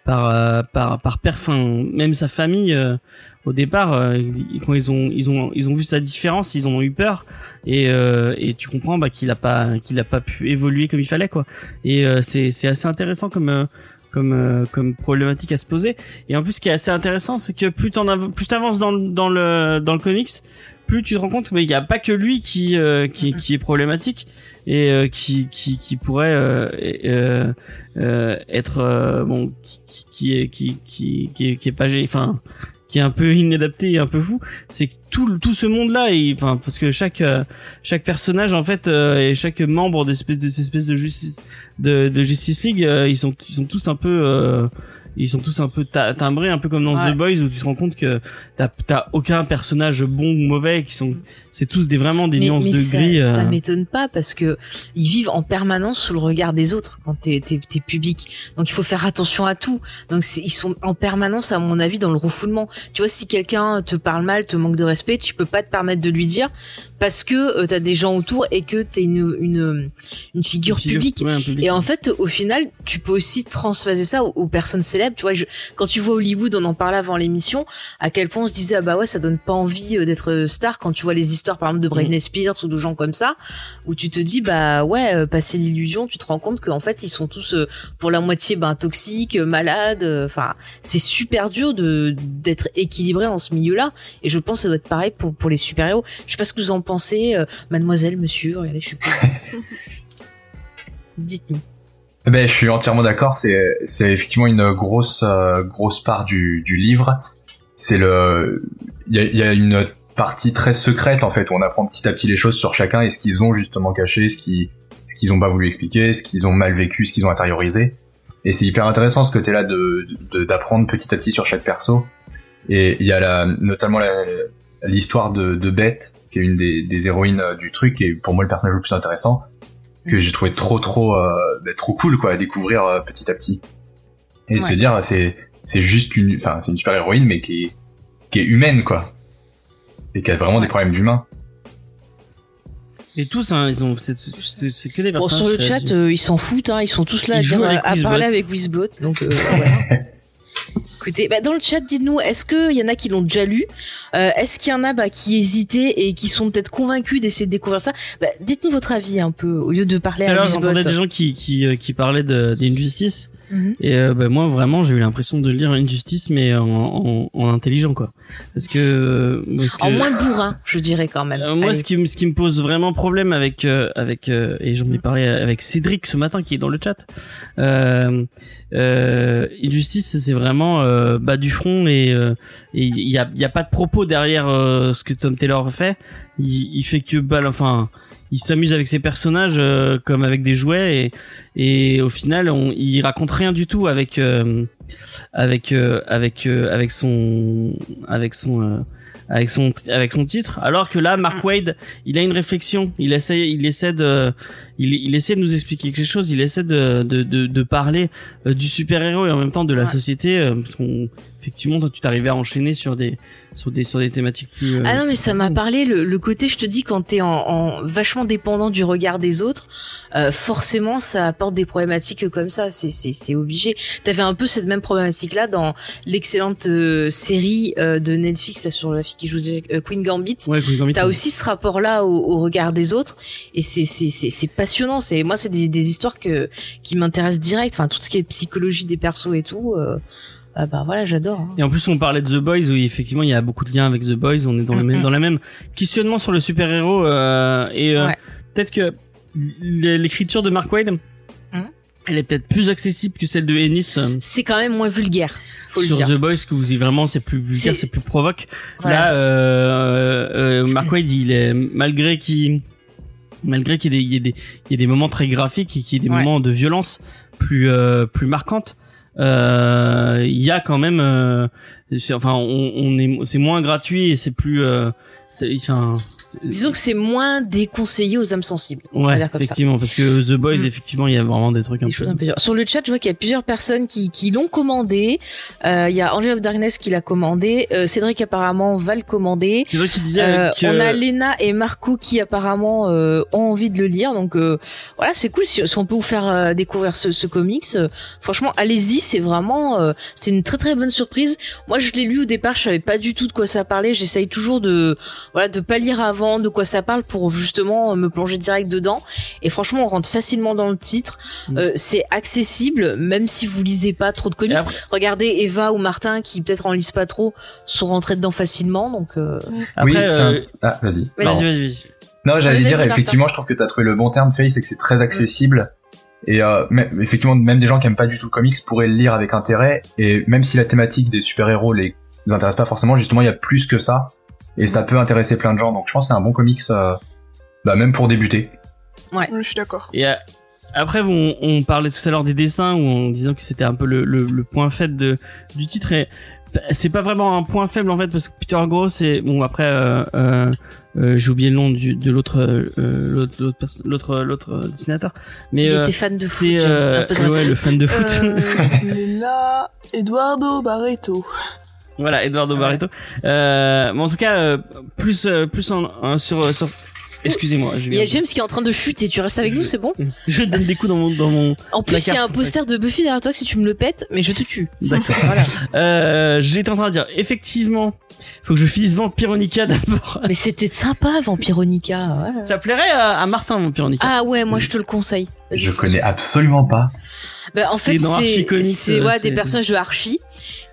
par euh, par par père, enfin même sa famille euh, au départ euh, quand ils ont ils ont ils ont vu sa différence, ils ont eu peur et euh, et tu comprends bah qu'il a pas qu'il a pas pu évoluer comme il fallait quoi. Et euh, c'est c'est assez intéressant comme euh, comme euh, comme problématique à se poser. Et en plus, ce qui est assez intéressant, c'est que plus t'en av- plus t'avances dans le dans le dans le comics, plus tu te rends compte qu'il n'y a pas que lui qui euh, qui qui est problématique et euh, qui qui qui pourrait euh, euh, euh, être euh, bon qui, qui est qui qui qui est, qui est pas enfin qui est un peu inadapté et un peu fou c'est que tout tout ce monde là et enfin parce que chaque euh, chaque personnage en fait euh, et chaque membre d'espèce de cette espèce de justice de, de Justice League euh, ils sont ils sont tous un peu euh, ils sont tous un peu timbrés un peu comme dans Ouais. The Boys où tu te rends compte que t'as aucun personnage bon ou mauvais qui sont c'est tous des vraiment des mais, nuances mais de ça, gris ça euh. m'étonne pas parce que ils vivent en permanence sous le regard des autres quand t'es t'es t'es public. Donc il faut faire attention à tout. Donc c'est- ils sont en permanence, à mon avis, dans le refoulement. Tu vois, si quelqu'un te parle mal, te manque de respect, tu peux pas te permettre de lui dire parce que euh, t'as des gens autour et que t'es une une une figure, Une figure, publique. ouais, un public. Et en fait, au final, tu peux aussi transvaser ça aux, aux personnes célèbres. Tu vois, je- quand tu vois Hollywood, on en parlait avant l'émission, à quel point on se disait ah bah ouais, ça donne pas envie euh, d'être euh, star quand tu vois les histoires par exemple de Britney Spears ou de gens comme ça, où tu te dis bah ouais, euh, passer l'illusion, tu te rends compte qu'en fait ils sont tous pour la moitié ben toxiques, malades. Enfin, c'est super dur de d'être équilibré dans ce milieu-là. Et je pense que ça doit être pareil pour pour les super héros. Je sais pas ce que vous en pensez, Mademoiselle, Monsieur. Regardez, je suis. Dites-nous. Ben, je suis entièrement d'accord. C'est, c'est effectivement une grosse, euh, grosse part du, du livre. C'est le, il y a, y a une partie très secrète en fait où on apprend petit à petit les choses sur chacun et ce qu'ils ont justement caché, ce qui, ce qu'ils ont pas voulu expliquer, ce qu'ils ont mal vécu, ce qu'ils ont intériorisé. Et c'est hyper intéressant ce côté-là de, de- d'apprendre petit à petit sur chaque perso. Et il y a la, notamment la- l'histoire de, de Beth, qui est une des, des héroïnes euh, du truc, et pour moi le personnage le plus intéressant, que j'ai trouvé trop trop euh, bah, trop cool quoi à découvrir euh, petit à petit. Et de se dire c'est c'est juste une, enfin c'est une super héroïne mais qui est qui est humaine quoi, et qui a vraiment des problèmes d'humain. Et tous, hein, ils ont, c'est, c'est, c'est que des Bon, personnages. sur le chat, euh, ils s'en foutent, hein, ils sont tous là à, Ils à Wizbot. parler avec Wizbot. Donc, euh, voilà. Écoutez, bah, dans le chat, dites-nous, est-ce qu'il y en a qui l'ont déjà lu? Euh, Est-ce qu'il y en a bah, qui hésitaient et qui sont peut-être convaincus d'essayer de découvrir ça? Bah, Dites-nous votre avis un peu, au lieu de parler à j'entendais des gens qui, qui, euh, qui parlaient d'Injustice. Mhm. Et euh, moi, vraiment, j'ai eu l'impression de lire Injustice, mais en, en, en intelligent, quoi. Parce que... parce que En moins bourrin, je dirais quand même. Euh, moi, ce qui, me- ce qui me pose vraiment problème avec avec et j'en ai parlé avec Cédric ce matin qui est dans le chat. Injustice, c'est vraiment euh, bas du front et euh, il y a il y a pas de propos derrière euh, ce que Tom Taylor fait. Il, il fait que bah, enfin il s'amuse avec ses personnages euh, comme avec des jouets et au final on, il raconte rien du tout avec euh, avec euh, avec euh, avec son avec son euh, avec son avec son titre alors que là Mark Wade il a une réflexion il essaie il essaie de il, il essaie de nous expliquer quelque chose il essaie de de de, de parler euh, du super héros et en même temps de la Ouais. société euh, effectivement toi tu t'arrivais à enchaîner sur des sur des sur des thématiques plus euh, Ah non mais ça m'a parlé le, le côté je te dis quand t'es en, en vachement dépendant du regard des autres euh, forcément ça apporte des problématiques comme ça c'est c'est c'est obligé. T'avais un peu cette même problématique là dans l'excellente euh, série de Netflix là, sur la fille qui joue Queen Gambit. Ouais, Queen Gambit, T'as aussi ce rapport-là au, au regard des autres et c'est c'est c'est c'est passionnant. C'est moi c'est des des histoires que qui m'intéressent direct. Enfin tout ce qui est psychologie des persos et tout. Euh, ah bah voilà j'adore. hein. Et en plus, on parlait de The Boys, où effectivement, il y a beaucoup de liens avec The Boys. On est dans le même, dans la même questionnement sur le super héros. Euh, et euh, Ouais. peut-être que l'écriture de Mark Wade, Mm. elle est peut-être plus accessible que celle de Ennis euh, C'est quand même moins vulgaire. Faut le sur dire. The Boys, que vous y vraiment, c'est plus vulgaire, C'est- plus provoque. Voilà, Là, euh, Mark Wade, il est malgré qu'il malgré qu'il y ait des, il y y ait des moments très graphiques et qu'il y ait des Ouais. moments de violence plus plus plus marquantes, euh, il y a quand même, euh, enfin, on, on est, c'est moins gratuit et c'est plus, euh, enfin, Disons que c'est moins déconseillé aux âmes sensibles. ouais, dire comme ça. effectivement, parce que The Boys, Mm. effectivement, il y a vraiment des trucs un Des peu. choses un peu dures. Sur le chat, je vois qu'il y a plusieurs personnes qui, qui l'ont commandé. Euh, Il y a Angel of Darkness qui l'a commandé. Euh, Cédric apparemment va le commander. C'est vrai qu'il disait Euh, que On a Lena et Marco qui apparemment euh, ont envie de le lire. Donc euh, voilà, c'est cool si, si on peut vous faire euh, découvrir ce, ce comics. euh, franchement, allez-y, c'est vraiment euh, c'est une très très bonne surprise. Moi, je l'ai lu au départ, je savais pas du tout de quoi ça parlait. J'essaye toujours de voilà de pas lire avant de quoi ça parle pour justement me plonger direct dedans. Et franchement, on rentre facilement dans le titre. Mm. Euh, c'est accessible, même si vous lisez pas trop de comics. Après- Regardez Eva ou Martin qui peut-être en lisent pas trop sont rentrés dedans facilement. Donc euh, après, oui, c'est un- euh, Ah, vas-y. Vas-y, vas-y, vas-y. Non, j'allais dire, effectivement, je trouve que t'as trouvé le bon terme, Face, et que c'est très accessible. Et euh, même, effectivement, même des gens qui aiment pas du tout le comics pourraient le lire avec intérêt. Et même si la thématique des super-héros les les intéresse pas forcément, justement, il y a plus que ça. Et ça peut intéresser plein de gens. Donc je pense que c'est un bon comics, euh, bah, même pour débuter. Je suis d'accord. Et euh, après, on, on parlait tout à l'heure des dessins, où en disant que c'était un peu le, le, le point faible de, du titre. Et c'est pas vraiment un point faible en fait, parce que Peter Gross, c'est bon après, euh, euh, euh, j'ai oublié le nom du, de l'autre, euh, l'autre, l'autre, dessinateur. Mais il euh, était fan de foot. c'est James, euh, un peu de ouais, respect. le fan de foot. Euh, là, Eduardo Barreto. Voilà, Eduardo Barreto. Euh, mais en tout cas, euh, plus, euh, plus en, en- sur, sur. Excusez-moi. Il y a James qui est en train de chuter. Tu restes avec nous, c'est bon Je donne des coups dans mon, dans mon. En plus, il y a un poster de Buffy derrière toi que si tu me le pètes, mais je te tue. D'accord. Voilà. Euh, j'étais en train de dire, effectivement, faut que je finisse Vampironica d'abord. mais c'était sympa, Vampironica. voilà. Ça plairait à, à Martin, Vampironica. Ah ouais, moi je te le conseille. Je connais absolument pas. Bah, en fait, c'est euh, ouais, c'est- des personnages de Archie.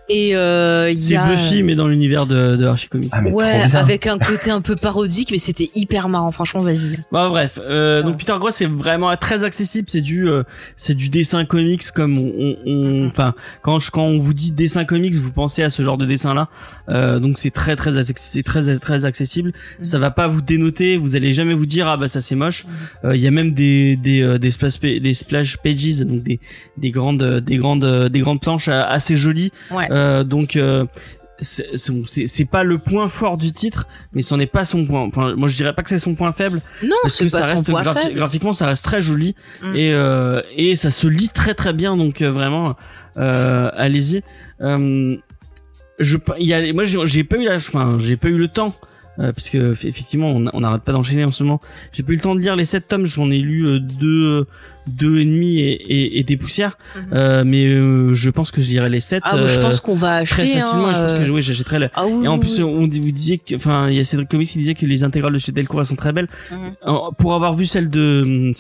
Et euh, il y C'est a... Buffy, mais dans l'univers de, de Archie Comics. Ah, Ouais, avec un côté un peu parodique, mais c'était hyper marrant. Franchement, vas-y. Bon, bref, euh, donc Peter Gross c'est vraiment très accessible. C'est du, euh, c'est du dessin comics comme on, on- on- enfin, quand je, quand on vous dit dessin comics, vous pensez à ce genre de dessin là. Euh, donc c'est très très c'est très très accessible. Ça va pas vous dénoter. Vous allez jamais vous dire ah bah ça c'est moche. Euh, Il y a même des des euh, des splash des splash pages donc des des grandes des grandes des grandes planches euh, assez jolies. Ouais. Euh, donc euh, c'est pas le point fort du titre, mais ce n'est pas son point. Enfin, moi je dirais pas que c'est son point faible Non, parce c'est que pas ça son reste point graphi- faible. graphiquement ça reste très joli Mm. et euh, et ça se lit très très bien donc euh, vraiment euh, allez-y. Je il y a moi j'ai j'ai pas eu la enfin j'ai pas eu le temps euh, parce que effectivement on n'arrête pas d'enchaîner en ce moment. J'ai pas eu le temps de lire les sept tomes, j'en ai lu euh, deux deux et demi et, et, et des poussières, Mhm. euh, mais euh, je pense que je lirai les sept Ah, bah, je euh, pense qu'on va très acheter. facilement. hein, je pense euh, que oui, j'achèterai le. Ah oui. Et en oui, plus, oui. on dit- vous disiez que, enfin, il y a Cédric Comics qui disait que les intégrales de chez Delcourt elles sont très belles. Mhm. Pour avoir vu celles de hum,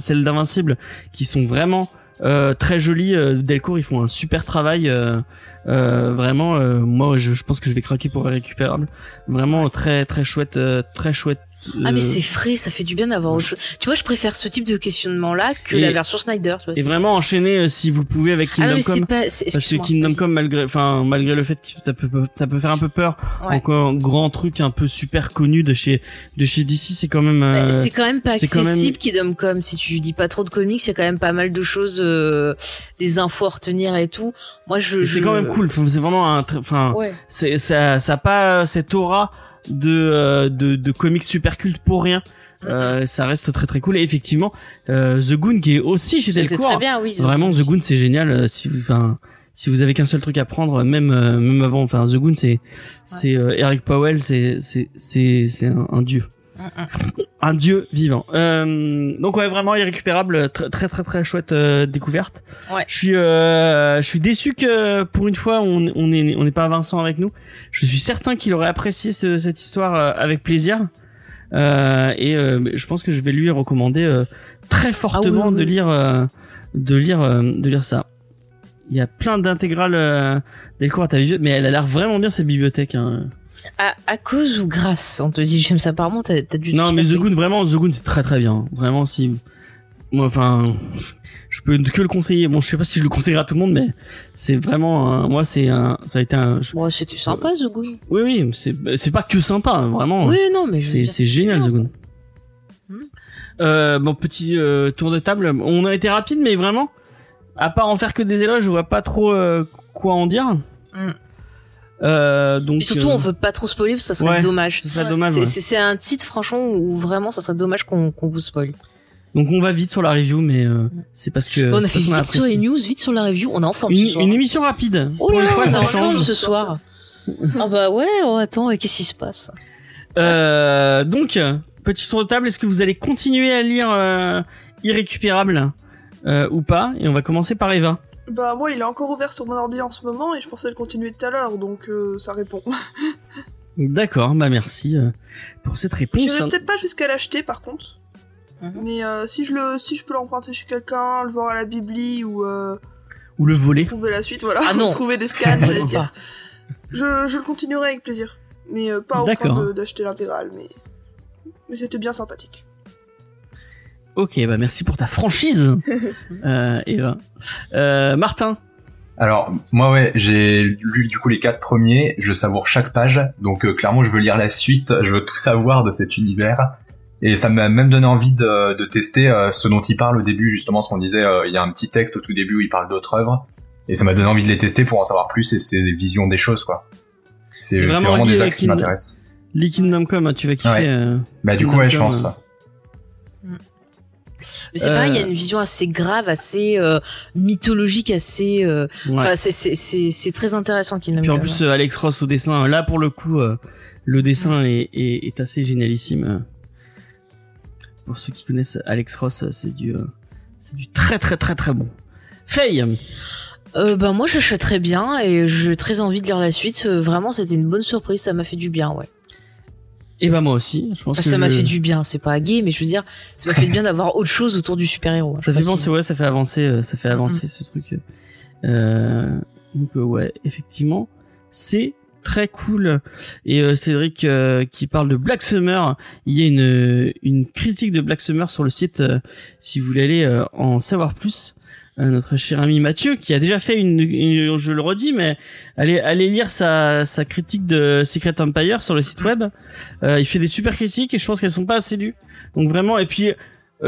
celles d'Invincible, qui sont vraiment euh, très jolies, euh, Delcourt ils font un super travail. euh, euh, vraiment, euh, moi je, je pense que je vais craquer pour récupérable. Vraiment très très chouette, euh, très chouette. Ah mais euh, c'est frais, ça fait du bien d'avoir autre chose. Tu vois, je préfère ce type de questionnement là que Et- la version Snyder. Tu vois, et vraiment enchaîner euh, si vous pouvez avec ah non Kingdom mais c'est Come. pas. Parce que Kingdom. Come, malgré, enfin, malgré le fait que ça peut, ça peut faire un peu peur, Ouais. encore un grand truc un peu super connu de chez, de chez DC, c'est quand même. Bah, euh, c'est quand même pas même- accessible Kingdom Come si tu dis pas trop de comics il y a quand même pas mal de choses euh, des infos à retenir et tout moi je, et c'est je- quand même cool. C'est vraiment un, enfin, ouais c'est ça, ça a pas cette aura de, euh, de, de comics super culte pour rien. Euh, ça reste très très cool. Et effectivement, euh, The Goon qui est aussi chez Delcourt. très bien oui Vraiment, The Goon c'est génial. euh, Si vous, enfin, si vous avez qu'un seul truc à prendre, même même avant, enfin, The Goon c'est c'est euh, Eric Powell, c'est c'est c'est c'est un, un dieu. Un dieu vivant. Euh, donc ouais, vraiment irrécupérable, très très très très chouette euh, découverte. Ouais. Je suis euh, je suis déçu que pour une fois on on est on n'est pas Vincent avec nous. Je suis certain qu'il aurait apprécié ce- cette histoire euh, avec plaisir. Euh, et euh, je pense que je vais lui recommander euh, très fortement Ah oui, oui. de lire euh, de lire euh, de lire ça. Il y a plein d'intégrales euh, Delcourt à ta bibliothèque, mais elle a l'air vraiment bien cette bibliothèque. Hein. À, à cause ou grâce on te dit j'aime ça apparemment t'as dû Non, mais The. Goon, vraiment, The Goon, c'est très très bien. Vraiment, si. Moi, enfin. Je peux que le conseiller. Bon, je sais pas si je le conseillerais à tout le monde, mais c'est vraiment. un- moi, c'est un. Ça a été un. je- Bon, c'était sympa The Goon Oui, oui, c'est c'est pas que sympa, vraiment. oui non mais c'est génial. The Goon. Hmm. Euh, bon, petit euh, tour de table. On a été rapide, mais vraiment, à part en faire que des éloges, je vois pas trop euh, quoi en dire. Hmm. Euh, donc. Puis surtout euh, on veut pas trop spoiler parce que ça serait ouais, dommage serait dommage. c'est ouais. c'est- c'est un titre franchement où vraiment ça serait dommage qu'on qu'on vous spoil Donc on va vite sur la review, mais euh, c'est parce que. On a fait vite sur les news vite sur la review on est en forme ce Une, soir une émission rapide. Oh Pour là une fois, là, ça on est en forme change. ce soir. Ah bah ouais, oh, attends, et qu'est-ce qui se passe? Euh, donc, petit tour de table, est-ce que vous allez continuer à lire euh, Irrécupérable euh, ou pas? Et on va commencer par Eva. Bah moi il est encore ouvert sur mon ordi en ce moment et je pensais le continuer tout à l'heure donc euh, ça répond. D'accord, bah merci euh, pour cette réponse. J'irai peut-être pas jusqu'à l'acheter par contre. Mhm. Mais euh, si je le si je peux l'emprunter chez quelqu'un, le voir à la bibli ou euh, Ou le voler. trouver la suite, voilà, Ah non. trouver des scans, j'allais dire. Je, je le continuerai avec plaisir. Mais euh, pas au point d'acheter l'intégrale, mais mais c'était bien sympathique. Ok, bah merci pour ta franchise, euh, Eva. Euh, Martin. Alors moi ouais, j'ai lu du coup les quatre premiers, je savoure chaque page, donc euh, clairement je veux lire la suite, je veux tout savoir de cet univers. Et ça m'a même donné envie de, de tester euh, ce dont il parle au début, justement ce qu'on disait, euh, il y a un petit texte au tout début où il parle d'autres œuvres, et ça m'a donné envie de les tester pour en savoir plus et ses visions des choses quoi. C'est vraiment des axes qui m'intéressent. Lee Kingdom Come, tu vas kiffer. Ouais. euh, Bah du coup ouais je pense. Euh, Mais c'est pareil, il y a Euh. une vision assez grave, assez euh, mythologique, assez. euh, ouais. Enfin, c'est c'est très intéressant qu'il Puis en plus, euh, Alex Ross au dessin, là pour le coup, euh, le dessin est, est, est assez génialissime. euh. Pour ceux qui connaissent Alex Ross, euh, c'est du, euh, c'est du très très très très bon. Faye, euh, ben moi j'achèterais bien et j'ai très envie de lire la suite. Euh, Vraiment, c'était une bonne surprise, ça m'a fait du bien, ouais. Et bah moi aussi, je pense Enfin, que ça m'a je- fait du bien, c'est pas gay, mais je veux dire, ça m'a fait du bien d'avoir autre chose autour du super-héros. Ça Je fait sais pas penser, si- ouais, ça fait avancer, euh, ça fait avancer ce truc. euh. Donc euh, ouais, effectivement, c'est très cool. Et euh, Cédric euh, qui parle de Black Summer, il y a une une critique de Black Summer sur le site euh, si vous voulez aller en savoir plus. Euh, notre cher ami Mathieu qui a déjà fait une, une- je le redis mais allez allez lire sa sa critique de Secret Empire sur le site web Euh, il fait des super critiques et je pense qu'elles sont pas assez lues donc vraiment et puis euh,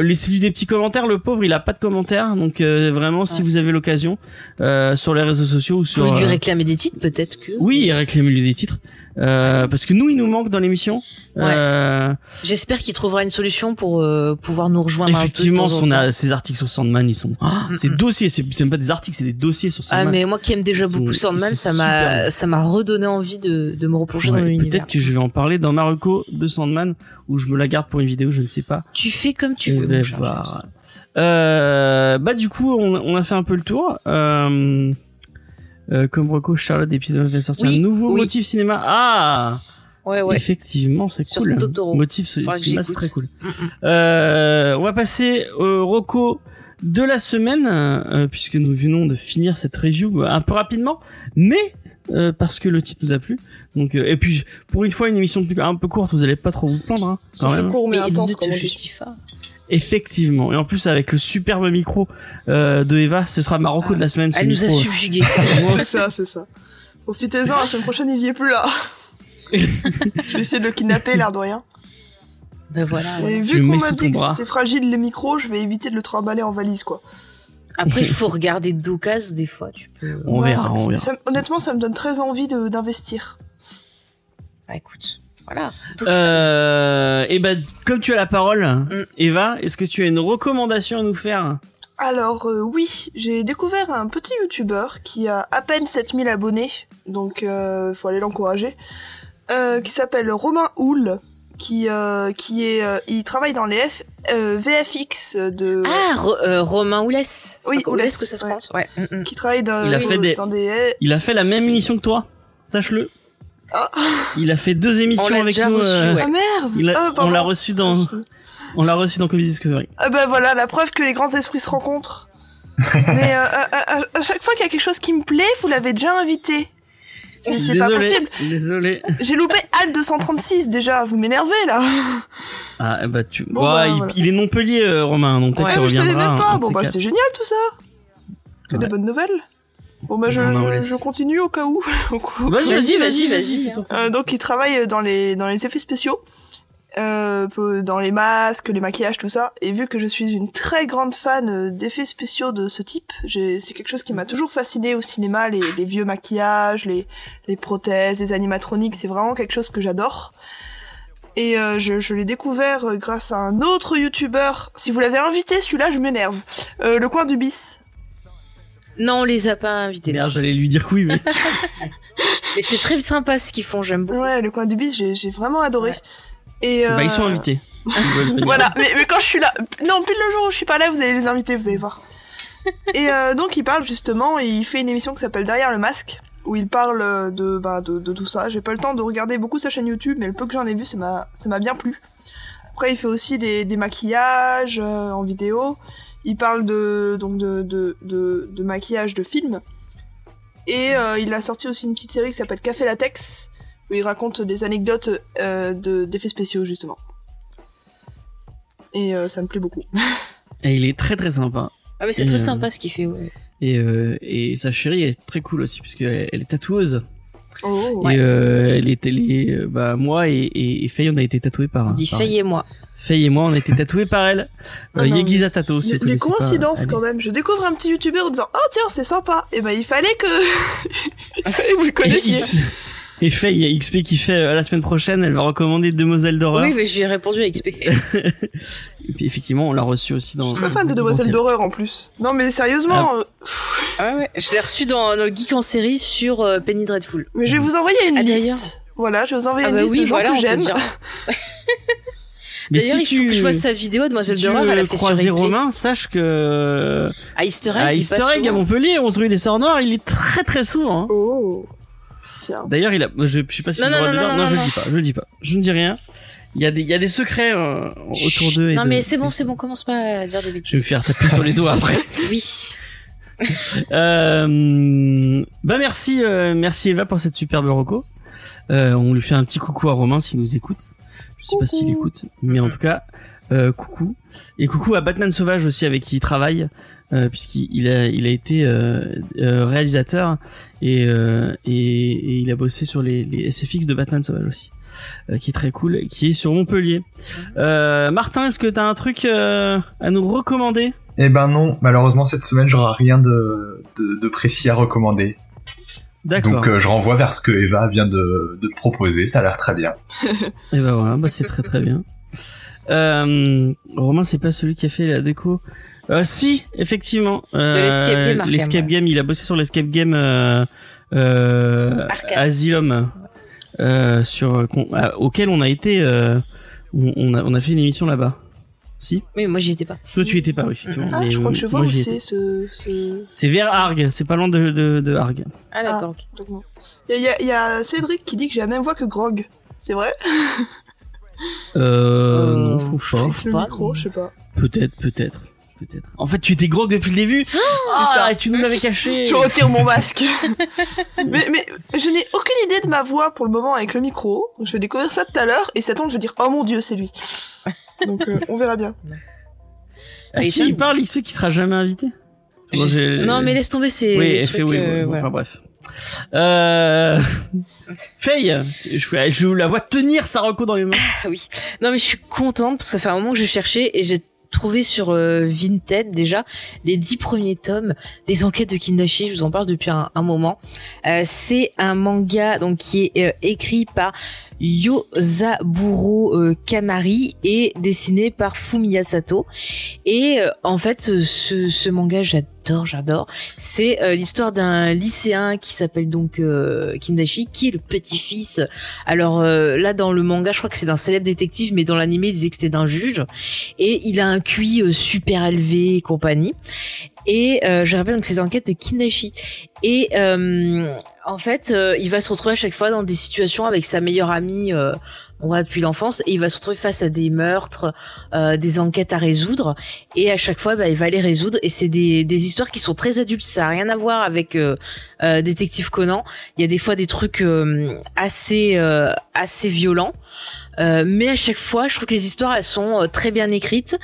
laissez-lui des petits commentaires le pauvre il a pas de commentaires donc euh, vraiment si vous avez l'occasion euh, sur les réseaux sociaux ou Vous sur pouvez lui euh, réclamer des titres, peut-être que. oui, réclamez-lui des titres. Euh, parce que nous, il nous manque dans l'émission. Ouais. Euh, J'espère qu'il trouvera une solution pour euh, pouvoir nous rejoindre effectivement, un peu de temps en on temps. a ces articles sur Sandman, ils sont. Ah, Mm, ces dossiers, c'est même pas des articles, c'est des dossiers sur Ah Sandman. mais moi qui aime déjà Ils sont- beaucoup Sandman, ça m'a ça m'a redonné envie de, de me replonger Ouais, dans l'univers. Peut-être que je vais en parler dans Naruto de Sandman ou je me la garde pour une vidéo, je ne sais pas. Tu fais comme tu On veux. va mon cher voir. Euh, bah du coup, on, on a fait un peu le tour. Euh, euh, comme Rocco, Charlotte et Piedmont vient de sortir Oui, un nouveau oui. motif cinéma. Ah. Ouais ouais. effectivement, c'est Sur cool. Totoro. Motif cinéma, c'est très cool. Euh, on va passer au Rocco de la semaine, euh, puisque nous venons de finir cette review un peu rapidement, mais euh, parce que le titre nous a plu. Donc, euh, et puis pour une fois une émission plus- un peu courte, vous allez pas trop vous plaindre. Hein, Ça quand fait même. court mais, intense comme te Effectivement. Et en plus, avec le superbe micro euh, de Eva, ce sera Marocco de la semaine. Elle nous a micro. subjugués. C'est ça, c'est ça. Profitez-en, la semaine prochaine il y est plus là. je vais essayer de le kidnapper, l'air de rien. ben voilà. Et vu qu'on m'a dit que c'était fragile les micros, je vais éviter de le trimballer en valise quoi. Après il faut regarder d'occasion des fois, tu peux. On Ouais, verra, ça- on verra. ça- honnêtement, ça me donne très envie de- d'investir. Bah écoute, voilà. Euh, et ben, comme tu as la parole, Mm. Eva, est-ce que tu as une recommandation à nous faire Alors euh, oui, j'ai découvert un petit youtubeur qui a à peine 7000 abonnés, donc euh, faut aller l'encourager, euh, qui s'appelle Romain Houle, qui euh, qui est euh, il travaille dans les F, euh, VFX de Ah, Ro- euh, Romain Oulès. C'est Oui, Oulès que ça se ouais. pense. Ouais. mm, mm. qui travaille dans, Il a fait des- dans des Il a fait la même émission que toi, sache-le. Ah. Il a fait deux On émissions avec déjà nous. reçu, euh, ouais. Ah merde il a- Ah, on l'a reçu dans, on l'a reçu dans Covid Discovery. Ah bah voilà, la preuve que les grands esprits se rencontrent. Mais euh, à, à- à chaque fois qu'il y a quelque chose qui me plaît, vous l'avez déjà invité. C'est pas possible. Désolé. J'ai loupé Al 236 déjà, vous m'énervez là. Ah bah tu. Bon, Ouais, bah, il, voilà. il est Montpellier, euh, Romain. Donc peut-être Ouais, qu'il mais je savais reviendra. même pas. de Bon bah c'est génial tout ça. Que des Ouais. bonnes nouvelles. Bon bah je, Non, non, je, continue au cas où. Vas-y, Vas-y, vas-y. Euh, donc il travaille dans les dans les effets spéciaux, euh, dans les masques, les maquillages, tout ça. Et vu que je suis une très grande fan euh, d'effets spéciaux de ce type, j'ai- c'est quelque chose qui m'a toujours fasciné au cinéma, les, les vieux maquillages, les les prothèses, les animatroniques, c'est vraiment quelque chose que j'adore. Et euh, je, je l'ai découvert euh, grâce à un autre youtubeur. Si vous l'avez invité, celui-là, je m'énerve. Euh, le coin du bis. Non, on les a pas invités. Merde, j'allais lui dire que oui, mais. Mais c'est très sympa ce qu'ils font, j'aime beaucoup. Ouais, le coin du bis, j'ai vraiment adoré. Ouais. Et Bah, ils sont euh, invités. Voilà, mais, mais quand je suis là, non, pile le jour où je suis pas là, vous allez les inviter, vous allez voir. Et euh, donc il parle justement, et il fait une émission qui s'appelle Derrière le masque, où il parle euh, de, bah, de, de tout ça. J'ai pas le temps de regarder beaucoup sa chaîne YouTube, mais le peu que j'en ai vu, ça m'a, ça m'a bien plu. Après, il fait aussi des, des maquillages euh, en vidéo. Il parle de donc de, de, de, de maquillage de films. Et euh, il a sorti aussi une petite série qui s'appelle Café Latex, où il raconte des anecdotes euh, de, d'effets spéciaux justement. Et euh, ça me plaît beaucoup. Et il est très très sympa. Ah, mais c'est très euh, sympa ce qu'il fait, ouais. Et, euh, et sa chérie est très cool aussi, puisque elle, est tatoueuse. Oh. Ouais. Et euh, elle est, elle est, euh, bah moi et, et, et Faye, on a été tatoués par. On dit par- Faye et moi. Faye et moi, on a été tatoués par elle. Ah Euh, Yegiza mais- Tato, si Des, coïncidences quand même. Je découvre un petit youtubeur en disant Oh tiens, c'est sympa. Et ben il fallait que. que vous le connaissiez. Et Faye, il y a XP qui fait euh, la semaine prochaine, elle va recommander Demoiselle d'horreur. Oui, mais j'ai répondu à XP. Et puis effectivement, on l'a reçu aussi Je dans. suis très fan de dans Demoiselle d'horreur en plus. Non mais sérieusement, euh, ah ouais, je l'ai reçu dans le Geek en série sur euh, Penny Dreadful. mais je vais vous envoyer une Ah, liste. Voilà, je vais vous envoyer Ah une bah liste oui, de gens voilà, que j'aime. D'ailleurs, si il tu faut que je vois sa vidéo, Demoiselle si tu d'horreur, elle a fait sur croiser replay. Romain, sache que À Easter Egg, à Easter Egg à. Montpellier, 11 rue des Sœurs Noires, il est très très souvent. hein. Oh. Tiens. D'ailleurs, il a, je, je sais pas si Non, je non, non, non, non, non, je le dis pas, je le dis pas, je ne dis rien. Il y a des, il y a des secrets euh, autour d'eux. Non, de- mais c'est bon, c'est bon, commence pas à dire des Je vais me bêtises. faire taper sur les doigts après. Oui. Euh, bah merci, euh, merci Eva pour cette superbe reco. Euh, on lui fait un petit coucou à Romain s'il nous écoute. Je sais pas s'il écoute, mais en tout cas, euh, coucou. Et coucou à Batman Sauvage aussi avec qui il travaille, euh, puisqu'il il a, il a été euh, euh, réalisateur et, euh, et, et il a bossé sur les, les SFX de Batman Sauvage aussi, euh, qui est très cool, qui est sur Montpellier. Euh, Martin, est-ce que t'as un truc euh, à nous recommander? Eh ben non, malheureusement cette semaine j'aurai rien de, de, de précis à recommander. Donc euh, je renvoie vers ce que Eva vient de, proposer, ça a l'air très bien. Et ben voilà, bah c'est très très bien. Euh, Romain, c'est pas celui qui a fait la déco. Euh, si, effectivement. Euh, l'escape game, Arkham, L'escape ouais. game, il a bossé sur l'escape game euh, euh. Asylum, euh, sur à- auquel on a été, euh, on, on a on a fait une émission là-bas. Si. Oui, moi j'y étais pas. Toi, tu y étais pas, oui, effectivement. Ah, mais je crois que je vois moi, où c'est ce, ce... C'est vers Argue, c'est pas loin de, de, de Argue. Ah d'accord. non. Il y, a- y y Cédric qui dit que j'ai la même voix que Grog. C'est vrai? Euh, Euh, non, je trouve je pas. trouve Le pas, micro, non. je sais pas. Peut-être, peut-être, peut-être. En fait, tu étais grog depuis le début. Ah, ça. Et tu nous l'avais caché. Je retire mon masque. mais, mais je n'ai aucune idée de ma voix pour le moment avec le micro. Je vais découvrir ça tout à l'heure et ça tombe, je vais dire oh mon dieu, c'est lui. Donc euh, on verra bien. À Et qui tiens- il parle, XP qui sera jamais invité Bon, Non mais laisse tomber ces Oui, trucs. oui, euh, oui, voilà. enfin bref. Euh... Faye, je, je la vois tenir sa reco dans les mains. Ah oui. Non mais je suis contente parce que ça fait un moment que je cherchais et j'ai trouvé sur euh, Vinted déjà les dix premiers tomes des enquêtes de Kindashi. Je vous en parle depuis un, un moment. Euh, c'est un manga donc qui est euh, écrit par Yosaburo euh, Kanari et dessiné par Fumiya Sato. Et euh, en fait, ce, ce, manga, j'adore, j'adore. C'est euh, l'histoire d'un lycéen qui s'appelle donc euh, Kindashi, qui est le petit-fils. Alors là, dans le manga, je crois que c'est d'un célèbre détective, mais dans l'animé, il disait que c'était d'un juge. Et il a un QI super élevé et compagnie. Et je rappelle donc ces enquêtes de Kindashi. Et en fait, euh, il va se retrouver à chaque fois dans des situations avec sa meilleure amie, euh, depuis l'enfance, et il va se retrouver face à des meurtres, euh, des enquêtes à résoudre, et à chaque fois, bah, il va les résoudre. Et c'est des, des histoires qui sont très adultes, ça a rien à voir avec euh, Détective Conan. Il y a des fois des trucs assez assez violents. Mais à chaque fois, je trouve que les histoires elles sont très bien écrites.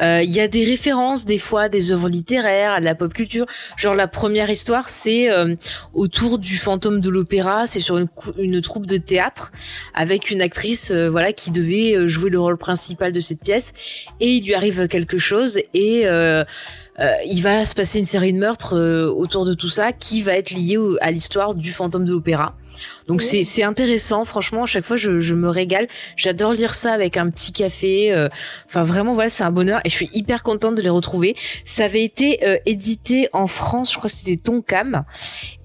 Euh, Il y a des références des fois des œuvres littéraires, à de la pop culture. Genre la première histoire, c'est euh, autour du fantôme de l'opéra. C'est sur une, troupe de théâtre avec une actrice, euh, voilà, qui devait euh, jouer le rôle principal de cette pièce. Et il lui arrive quelque chose et euh, euh, il va se passer une série de meurtres euh, autour de tout ça qui va être lié au- à l'histoire du fantôme de l'opéra. Donc c'est c'est intéressant, franchement, à chaque fois je, je me régale. J'adore lire ça avec un petit café. euh, Enfin vraiment voilà, c'est un bonheur et je suis hyper contente de les retrouver. Ça avait été euh, édité en France, je crois que c'était Tonkam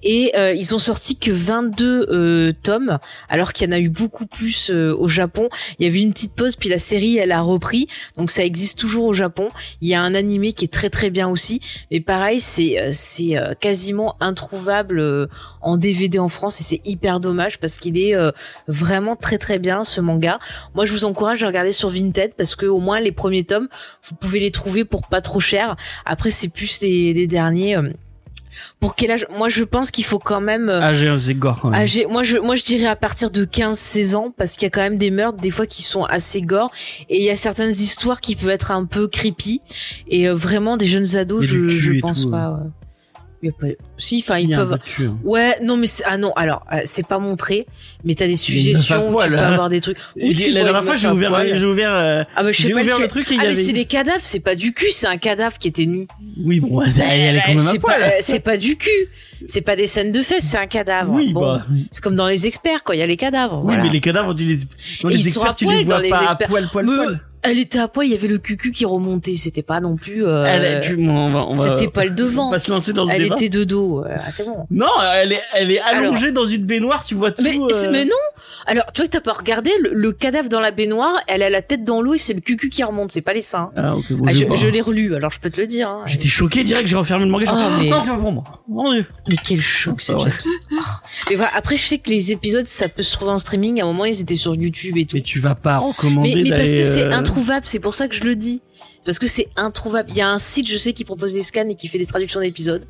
et euh, ils ont sorti que 22 euh, tomes alors qu'il y en a eu beaucoup plus euh, au Japon. Il y avait une petite pause puis la série elle a repris. Donc ça existe toujours au Japon. Il y a un animé qui est très très bien aussi, mais pareil, c'est euh, c'est euh, quasiment introuvable euh, en DVD en France et c'est hyper dommage parce qu'il est euh, vraiment très très bien ce manga. Moi, je vous encourage à regarder sur Vinted parce que au moins les premiers tomes, vous pouvez les trouver pour pas trop cher. Après, c'est plus les, les derniers. euh, pour quel âge? Moi, je pense qu'il faut quand même. euh, Ah, gore. âgé- moi je moi je dirais à partir de 15-16 ans parce qu'il y a quand même des meurtres des fois qui sont assez gore et il y a certaines histoires qui peuvent être un peu creepy et euh, vraiment des jeunes ados Et je je pense tout, pas ouais. Il y a pas si enfin Il ils peuvent hein. ouais non mais c'est- ah non alors euh, c'est pas montré mais t'as des suggestions où poil, tu peux hein. avoir des trucs tu la dernière fois, j'ai ouvert, j'ai ouvert, euh, ah bah je sais pas ouvert le truc et il y ah mais avait- c'est des cadavres c'est pas du cul c'est un cadavre qui était nu Oui, bon, ça, elle est quand même à poil. pas euh, c'est pas du cul c'est pas des scènes de fesses c'est un cadavre Oui, Bon, bah. c'est comme dans les experts quand il y a les cadavres Oui, voilà. mais les cadavres, tu les, dans les ils sont à experts, tu poil les vois dans les pas à experts. poil, poil, Mais poil. elle était à poil, il y avait le cucu qui remontait, c'était pas non plus. euh, Elle, tu, on va, on va- C'était pas le devant. On va se lancer dans ce elle débat. était de dos, euh, ah, c'est bon. Non, elle est, elle est allongée dans une baignoire, tu vois tout. Mais, euh, mais non Alors, tu vois que t'as pas regardé, le, le cadavre dans la baignoire, elle a la tête dans l'eau et c'est le cucu qui remonte, c'est pas les seins. Ah, ok, bon, Ah, je je l'ai relu, alors je peux te le dire. hein. J'étais choqué direct, j'ai refermé le manga. Ah, mais- Non, c'est pas pour moi. Mon dieu. Mais quel choc ce. James. Oh. Mais voilà, après, je sais que les épisodes, ça peut se trouver en streaming. À un moment, ils étaient sur YouTube et tout. Mais tu vas pas recommander Mais, mais parce que c'est euh, introuvable, c'est pour ça que je le dis. Parce que c'est introuvable. Il y a un site, je sais, qui propose des scans et qui fait des traductions d'épisodes.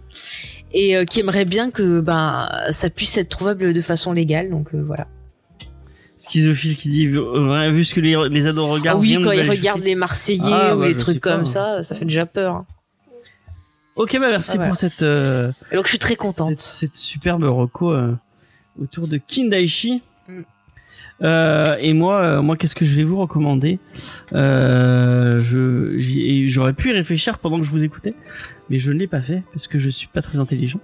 Et euh, qui aimerait bien que ben ça puisse être trouvable de façon légale. Donc euh, voilà. Schizophile qui dit, euh, vu ce que les, les ados Ah regardent. oui, rien ne quand ils regardent les Marseillais Ah, ou bah, les trucs pas, comme hein. ça, ça fait déjà peur. Ok, bah merci Ah, voilà. pour cette, euh, donc je suis très contente. cette superbe reco euh, autour de Kindaichi. Mm. Euh, et moi, euh, moi, qu'est-ce que je vais vous recommander? Euh, Je, j'y- j'aurais pu y réfléchir pendant que je vous écoutais, mais je ne l'ai pas fait parce que je suis pas très intelligent.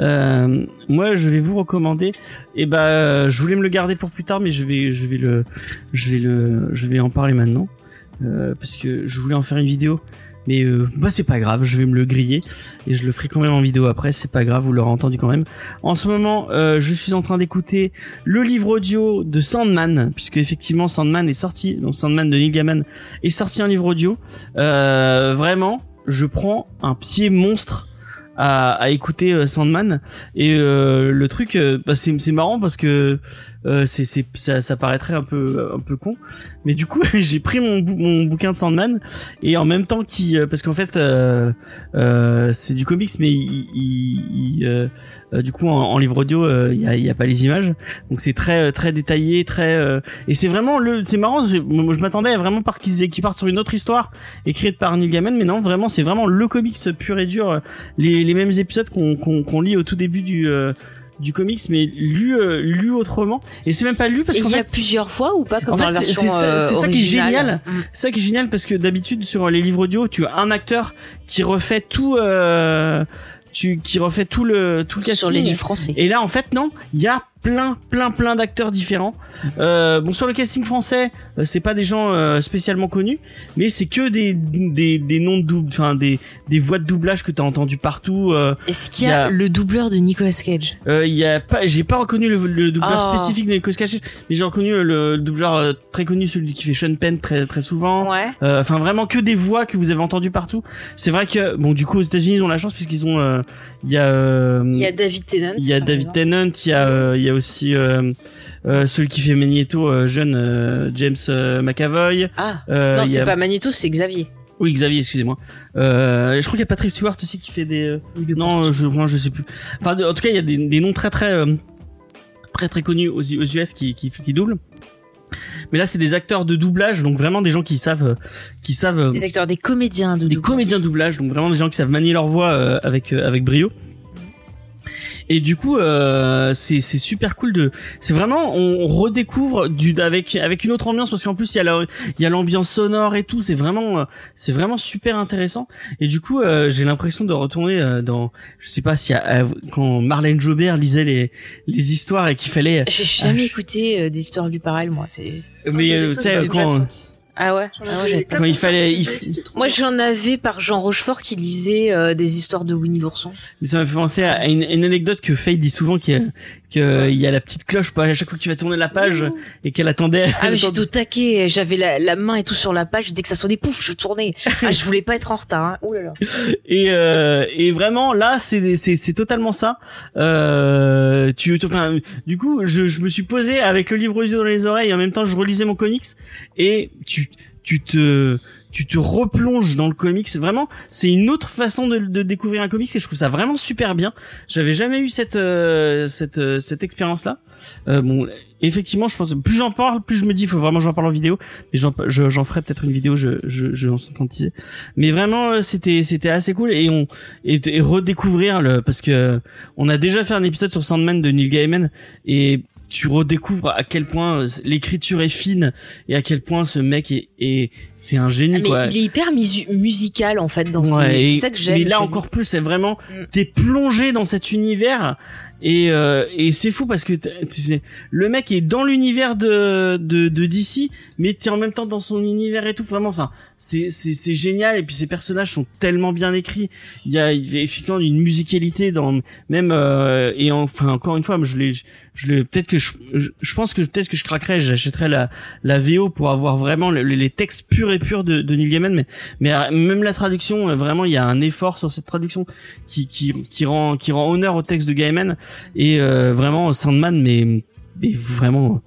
Euh, moi, je vais vous recommander. Et ben, euh, je voulais me le garder pour plus tard, mais je vais, je vais le, je vais le, je vais en parler maintenant euh, parce que je voulais en faire une vidéo. Mais euh, bah c'est pas grave, je vais me le griller et je le ferai quand même en vidéo après, c'est pas grave, vous l'aurez entendu quand même. En ce moment, euh, je suis en train d'écouter le livre audio de Sandman, puisque effectivement Sandman est sorti, donc Sandman de Neil Gaiman est sorti un livre audio. Euh, vraiment, je prends un pied monstre à, à écouter euh, Sandman et euh, le truc, euh, bah, c'est c'est marrant parce que euh, c'est c'est ça, ça paraîtrait un peu un peu con, mais du coup j'ai pris mon mon bouquin de Sandman et en même temps qui euh, parce qu'en fait euh, euh, c'est du comics mais il, il- euh, euh, du coup en, livre audio il y, a, y a pas les images. Donc c'est très très détaillé très et c'est vraiment le c'est marrant je m'attendais vraiment par qu'ils qu'ils partent sur une autre histoire écrite par Neil Gaiman mais non vraiment c'est vraiment le comics pur et dur les, les mêmes épisodes qu'on qu'on qu'on lit au tout début du du comics mais lu euh, lu autrement et c'est même pas lu parce Et qu'en il y a plusieurs fois ou pas comme En dans fait, la version c'est ça- euh, c'est ça qui est génial. Mm. c'est ça qui est génial parce que d'habitude sur les livres audio, tu as un acteur qui refait tout, euh, tu, qui refait tout le tout le casting. Sur les livres français. Et là, en fait, non, il y a plein, plein, plein d'acteurs différents. Euh, bon, sur le casting français, euh, c'est pas des gens euh, spécialement connus, mais c'est que des, des, des noms de double, enfin des, des voix de doublage que t'as entendu partout. Euh, Est-ce qu'il y y a a- le doubleur de Nicolas Cage? Euh, il y a pas, j'ai pas reconnu le, le doubleur Oh. spécifique de Nicolas Cage, mais j'ai reconnu le, le doubleur très connu, celui qui fait Sean Penn très, très souvent. Ouais. Euh, Enfin, vraiment que des voix que vous avez entendues partout. C'est vrai que, bon, du coup, aux États-Unis, ils ont la chance puisqu'ils ont, euh, il y a, euh, Il y a David Tennant. il y a David exemple. Tennant, il y a, euh, il y a aussi euh, euh, celui qui fait Magneto, euh, jeune James McAvoy. Ah. Non, c'est a- pas Magneto, c'est Xavier. Oui, Xavier, excusez-moi. Euh, je crois qu'il y a Patrick Stewart aussi qui fait des. non, je, moi, je sais plus. Enfin, en tout cas, il y a des, des noms très très très très connus aux, aux US qui, qui qui doublent. Mais là, c'est des acteurs de doublage, donc vraiment des gens qui savent qui savent Les acteurs, des comédiens de des doublage. comédiens de doublage, donc vraiment des gens qui savent manier leur voix avec avec brio. Et du coup, euh, c'est c'est super cool de. C'est vraiment on redécouvre du avec avec une autre ambiance parce qu'en plus il y a la il y a l'ambiance sonore et tout. C'est vraiment euh, c'est vraiment super intéressant. Et du coup, euh, j'ai l'impression de retourner euh, dans je sais pas si euh, quand Marlène Jobert lisait les les histoires et qu'il fallait. J'ai jamais écouté euh, des histoires du pareil, moi. C'est... Mais tu sais quand Ah ouais. J'en Ah ouais, pas il 405 fallait- il Moi, j'en avais par Jean Rochefort qui lisait euh, des histoires de Winnie l'ourson. Mais ça m'a fait penser à une, une anecdote que Faye dit souvent qu'il y a, que, euh, il y a la petite cloche pas à chaque fois que tu vas tourner la page et qu'elle attendait. Ah, mais j'étais au taquet, j'avais la, la main et tout sur la page, dès que ça sonnait, pouf, je tournais. Ah, je voulais pas être en retard, hein. Ouh là là. et euh, et vraiment là c'est c'est c'est totalement ça. Euh, tu enfin du coup je je me suis posé avec le livre audio dans les oreilles et en même temps je relisais mon comics et tu tu te tu te replonges dans le comics. Vraiment, c'est une autre façon de, découvrir un comics et je trouve ça vraiment super bien. J'avais jamais eu cette euh, cette euh, cette expérience là. Euh, bon, effectivement, je pense plus j'en parle, plus je me dis, il faut vraiment j'en parle en vidéo. Mais j'en je- j'en ferai peut-être une vidéo. Je je je en teaser. Mais vraiment, c'était c'était assez cool et on et, et redécouvrir le parce que on a déjà fait un épisode sur Sandman de Neil Gaiman et tu redécouvres à quel point euh, l'écriture est fine et à quel point ce mec est, est c'est un génie Ah, mais quoi. il est hyper musical, en fait, dans Ouais, C'est ça que j'aime. Mais là encore plus, c'est vraiment Mm. t'es plongé dans cet univers et euh, et c'est fou parce que le mec est dans l'univers de de de DC, mais t'es en même temps dans son univers et tout. Vraiment, enfin, c'est c'est génial et puis ces personnages sont tellement bien écrits. Il y a, effectivement une musicalité dans même euh, et enfin encore une fois, je l'ai je l'ai peut-être que je, je pense que peut-être que je craquerais, j'achèterais la la VO pour avoir vraiment le- les textes purs et purs de, de Neil Gaiman, mais mais euh, même la traduction, euh, vraiment, il y a un effort sur cette traduction qui qui qui rend qui rend honneur au texte de Gaiman et euh, vraiment Sandman, mais mais vraiment.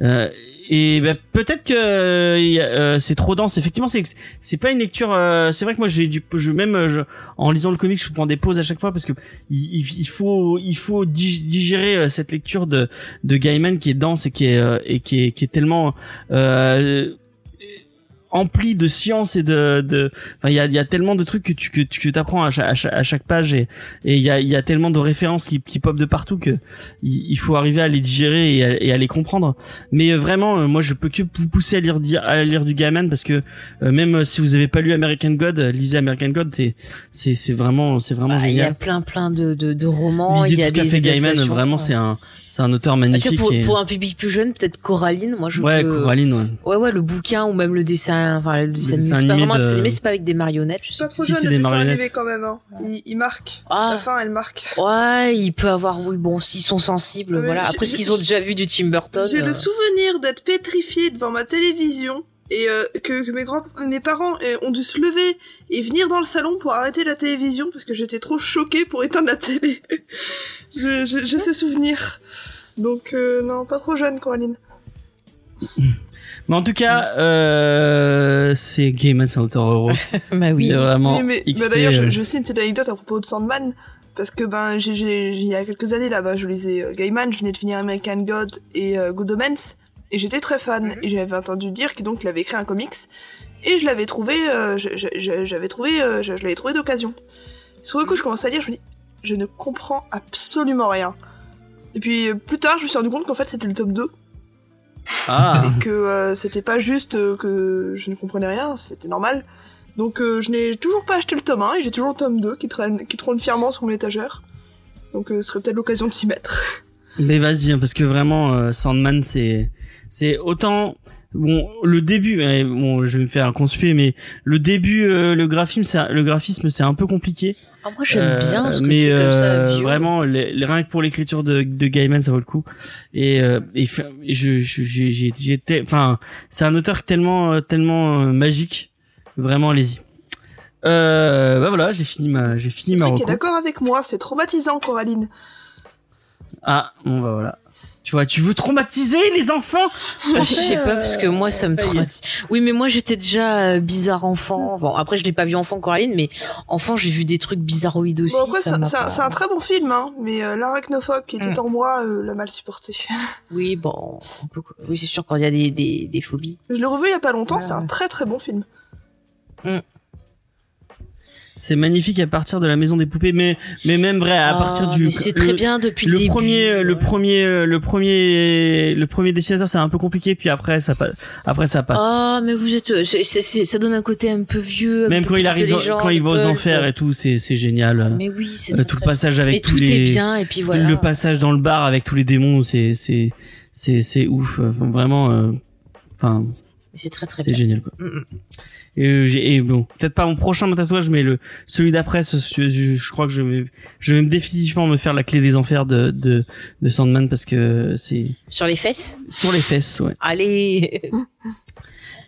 Euh, et ben, peut-être que euh, euh, c'est trop dense. Effectivement, c'est c'est pas une lecture. euh, c'est vrai que moi j'ai du je même je, en lisant le comic, je prends des pauses à chaque fois parce que il, faut il faut dig- digérer cette lecture de de Gaiman qui est dense et qui est et qui est qui est tellement empli de science et de de enfin il y a il y a tellement de trucs que tu que tu apprends à chaque, à chaque, à chaque page et et il y a il y a tellement de références qui qui popent de partout que il, faut arriver à les digérer et à, et à les comprendre. Mais euh, vraiment euh, moi je peux que vous pousser à lire à lire du Gaiman parce que euh, même si vous avez pas lu American God lisez American God c'est c'est c'est vraiment c'est vraiment Bah, Il y a génial. plein plein de, de, de romans, il y a tout à des fait Gaiman vraiment c'est un c'est un auteur Ah, tiens, magnifique pour, et- pour un public plus jeune, peut-être Coraline, moi je ouais peux... Coraline ouais. Ouais ouais, le bouquin ou même le dessin, enfin le dessin animé, c'est pas animé vraiment un de- dessin animé, c'est pas avec des marionnettes, je C'est sais pas trop Si, jeune c'est le des dessin animé quand même. Hein. Il, il marque. Ah. La fin, elle marque. Ouais, il peut avoir, oui, bon, s'ils sont sensibles, mais voilà. Après, s'ils ont déjà vu du Tim Burton. J'ai euh, le souvenir d'être pétrifié devant ma télévision et euh, que, que mes grands, mes parents euh, ont dû se lever et venir dans le salon pour arrêter la télévision parce que j'étais trop choquée pour éteindre la télé. J'ai ces souvenirs. Donc euh, non, pas trop jeune, Coraline. mais en tout cas euh, c'est Gaiman c'est un auteur heureux Bah oui. Vraiment Oui, mais, XP, bah, d'ailleurs, je, euh, je sais une petite anecdote à propos de Sandman. Parce que ben, j'ai, il y a quelques années là-bas, je lisais euh, Gaiman, je venais de finir American God et euh, Good Omens, et j'étais très fan. Et j'avais entendu dire qu'il donc il avait écrit un comics, et je l'avais trouvé, euh, j'avais trouvé, euh, je, je l'avais trouvé d'occasion. Sur le coup, je commence à lire, je me dis, je ne comprends absolument rien. Et puis plus tard, je me suis rendu compte qu'en fait c'était le tome 2 ah et que euh, c'était pas juste euh, que je ne comprenais rien, c'était normal. Donc euh, je n'ai toujours pas acheté le tome 1 et j'ai toujours le tome 2 qui traîne, qui trône fièrement sur mon étagère. Donc euh, ce serait peut-être l'occasion de s'y mettre. Mais vas-y, hein, parce que vraiment, euh, Sandman, c'est, c'est autant. Bon, le début, bon, je vais me faire un conspuer, mais le début, euh, le graphisme, c'est, le graphisme, c'est un peu compliqué. Ah, moi, j'aime Euh, bien ce mais côté comme ça, euh, vieux. vraiment, les, les- rien que pour l'écriture de, de Gaiman, ça vaut le coup. Et, euh, et je, je, j'ai, j'ai- j'étais, enfin, c'est un auteur tellement, euh, tellement euh, magique. Vraiment, allez-y. Euh, bah voilà, j'ai fini ma, j'ai fini ma d'accord avec moi, c'est traumatisant, Coraline. Ah, bon bah voilà. Tu vois, tu veux traumatiser les enfants? Je sais pas parce que moi ça me traumatise. Oui mais moi j'étais déjà euh, bizarre enfant. Bon après je l'ai pas vu enfant Coraline mais enfant j'ai vu des trucs bizarroïdes aussi. Bon après ça c'est un, pas- c'est un très bon film, hein, mais euh, l'arachnophobe qui était Mm. en moi euh, l'a mal supporté. Oui bon peut- oui c'est sûr quand il y a des, des, des phobies. Je l'ai revu il y a pas longtemps, Ouais, c'est un très très bon film. C'est magnifique à partir de la maison des poupées, mais mais même vrai à Ah, partir du. c'est très bien depuis Le le, début. premier, le premier, le premier, le premier dessinateur, c'est un peu compliqué, puis après ça, après ça passe. Ah mais vous êtes c'est- ça donne un côté un peu vieux. un même peu quand il arrive, quand il va aux enfers et tout, c'est c'est génial. Mais oui c'est Euh, tout le passage avec Mais tous tout les, est bien et puis voilà. le passage dans le bar avec tous les démons, c'est c'est c'est c'est ouf. Enfin, vraiment, euh, enfin Mais c'est très très c'est bien. génial quoi. Mm, mm. Et, euh, et bon, peut-être pas mon prochain tatouage, mais le celui d'après, je, crois que je vais, je vais définitivement me faire la clé des enfers de de, de Sandman parce que c'est Sur les fesses? sur les fesses, ouais. Allez.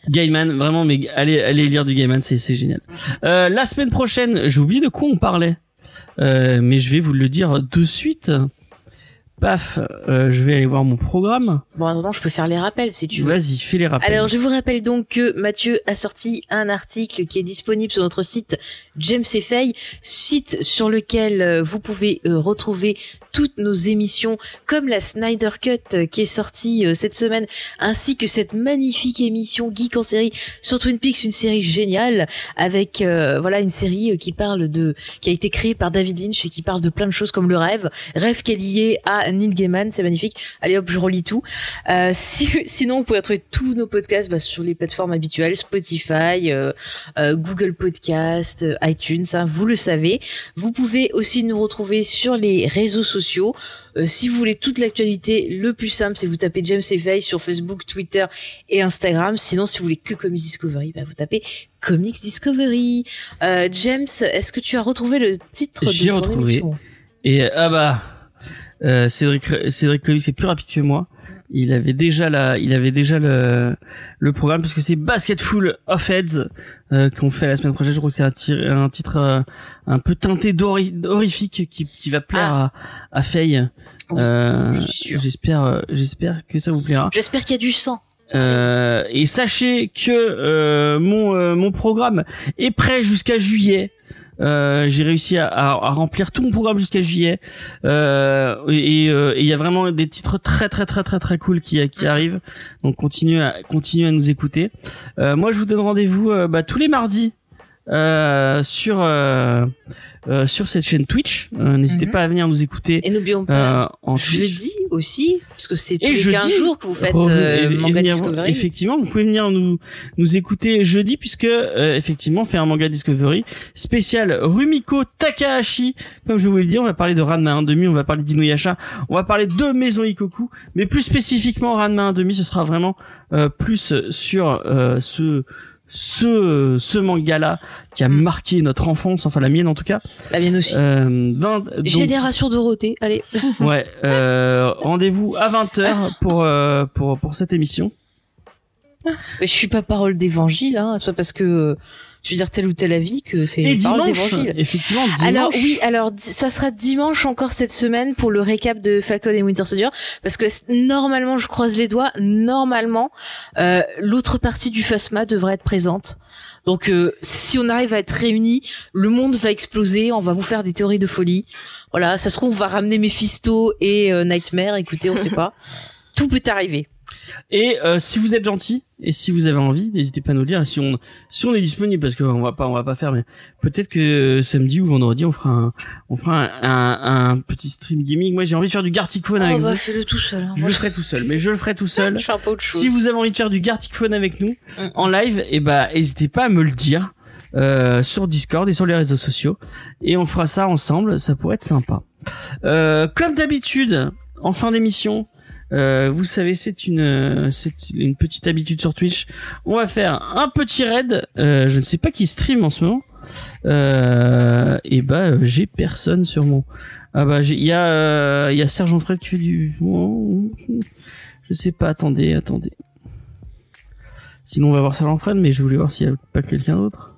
Gaiman, vraiment, mais allez, allez lire du Gaiman, c'est c'est génial. Euh, la semaine prochaine, j'ai oublié de quoi on parlait, euh, mais je vais vous le dire de suite. Paf, euh, je vais aller voir mon programme. Bon attends je peux faire les rappels si tu veux. Vas-y, fais les rappels. Alors, je vous rappelle donc que Mathieu a sorti un article qui est disponible sur notre site James et Faye, site sur lequel euh, vous pouvez euh, retrouver toutes nos émissions, comme la Snyder Cut euh, qui est sortie cette semaine, ainsi que cette magnifique émission Geek en série sur Twin Peaks, une série géniale avec euh, voilà une série qui parle de qui a été créée par David Lynch et qui parle de plein de choses comme le rêve, rêve qui est lié à Neil Gaiman, c'est magnifique. Allez hop, je relis tout. Euh, si- sinon, vous pouvez retrouver tous nos podcasts bah, sur les plateformes habituelles, Spotify, euh, euh, Google Podcast, iTunes, hein, vous le savez. Vous pouvez aussi nous retrouver sur les réseaux sociaux. Si vous voulez toute l'actualité, le plus simple, c'est vous tapez James Veil sur Facebook, Twitter et Instagram. Sinon, si vous voulez que Comics Discovery, bah, vous tapez Comics Discovery. James, est-ce que tu as retrouvé le titre de ton retrouvé. émission? Et ah bah, euh, Cédric Cédric Comics c'est plus rapide que moi. Il avait déjà la, il avait déjà le le programme puisque c'est Basketful of Heads euh, qu'on fait la semaine prochaine. Je crois que c'est un, un titre euh, un peu teinté d'horri- horrifique qui qui va plaire à à Faye. Oui, Euh. J'espère, j'espère que ça vous plaira. J'espère qu'il y a du sang. Euh, et sachez que euh, mon mon programme est prêt jusqu'à juillet. Euh, j'ai réussi à, à- à remplir tout mon programme jusqu'à juillet. Euh, et euh, et il y a vraiment des titres très très très très très cool qui qui arrivent. Donc continuez à continuez à nous écouter. Euh, moi, je vous donne rendez-vous bah, tous les mardis euh, sur euh, euh, sur cette chaîne Twitch. Euh, N'hésitez Mhm. pas à venir nous écouter Et n'oublions pas, euh, en Twitch. jeudi aussi, parce que c'est tous Et les jeudi, 15 jours que vous faites euh, et Manga venir- Discovery. Effectivement, vous pouvez venir nous nous écouter jeudi puisque euh, effectivement on fait un manga Discovery spécial Rumiko Takahashi. Comme je vous l'ai dit, on va parler de Ranma 1.5, on va parler d'Inuyasha, on va parler de Maison Ikoku, mais plus spécifiquement Ranma 1.5, ce sera vraiment euh, plus sur euh, ce ce ce manga là qui a Mm. marqué notre enfance, enfin la mienne en tout cas. La mienne aussi. Euh, 20, donc- Génération Dorothée, allez. Ouais, euh, rendez-vous à 20h pour, euh, pour, pour cette émission. Je suis pas parole d'évangile, hein. C'est pas parce que je veux dire tel ou tel avis que c'est Et parole dimanche, d'évangile. effectivement, dimanche. Alors oui, alors ça sera dimanche encore cette semaine pour le récap de Falcon et Winter Soldier parce que normalement, je croise les doigts, normalement euh, l'autre partie du Phasma devrait être présente. Donc euh, si on arrive à être réunis, le monde va exploser, on va vous faire des théories de folie. Voilà, ça se trouve on va ramener Mephisto et euh, Nightmare, écoutez, on sait pas. Tout peut arriver. Et euh, si vous êtes gentil et si vous avez envie, n'hésitez pas à nous le dire. Et si on si on est disponible, parce qu'on va pas on va pas faire, mais peut-être que samedi ou vendredi on fera un, on fera un, un, un petit stream gaming. Moi j'ai envie de faire du Gartic Phone avec Oh bah vous. fais-le tout seul. hein. Je Moi, le ferai tout seul, mais je le ferai tout seul. je fais un peu autre chose. Si vous avez envie de faire du Gartic Phone avec nous Mm. en live, et bah n'hésitez pas à me le dire euh, sur Discord et sur les réseaux sociaux, et on fera ça ensemble. Ça pourrait être sympa. Euh, comme d'habitude, en fin d'émission, euh, vous savez, c'est une euh, c'est une petite habitude sur Twitch. On va faire un petit raid. Euh, je ne sais pas qui stream en ce moment. Euh, et bah euh, j'ai personne sur mon. Ah bah j'ai il y a euh, il y a Sergent Fred qui fait du. Je sais pas. Attendez, attendez. Sinon on va voir Sergent Fred, mais je voulais voir s'il y a pas quelqu'un d'autre.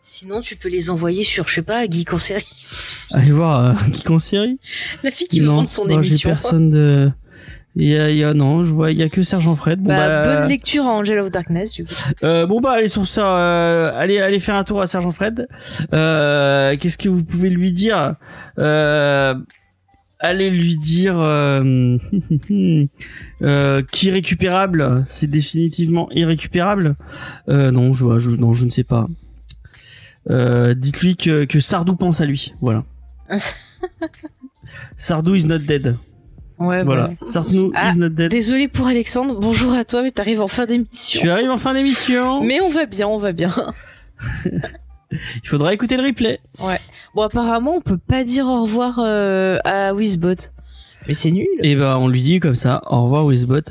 Sinon, tu peux les envoyer sur, je sais pas, Geek en série. Allez voir euh, en série. La fille qui veut non, vendre son non, j'ai émission. personne de. Il y a, il y a non, je vois il y a que Sergent Fred. Bon Bah, bah, bonne lecture à Angel of Darkness, du coup. Euh, bon bah allez sur ça, euh, allez allez faire un tour à Sergent Fred. Euh, Qu'est-ce que vous pouvez lui dire? Allez lui dire qu'irrécupérable, c'est définitivement irrécupérable. Non, je, je non je ne sais pas. Dites-lui que que Sardou pense à lui, voilà. Sardou is not dead. Ouais, Voilà, ouais. Sardou Ah, is not dead. Désolé pour Alexandre, bonjour à toi, mais t'arrives en fin d'émission. Tu arrives en fin d'émission. Mais on va bien, on va bien. Il faudra écouter le replay. Bon, apparemment, on peut pas dire au revoir euh, à Wizbot. Mais c'est nul. Et ben on lui dit comme ça, au revoir Wizbot.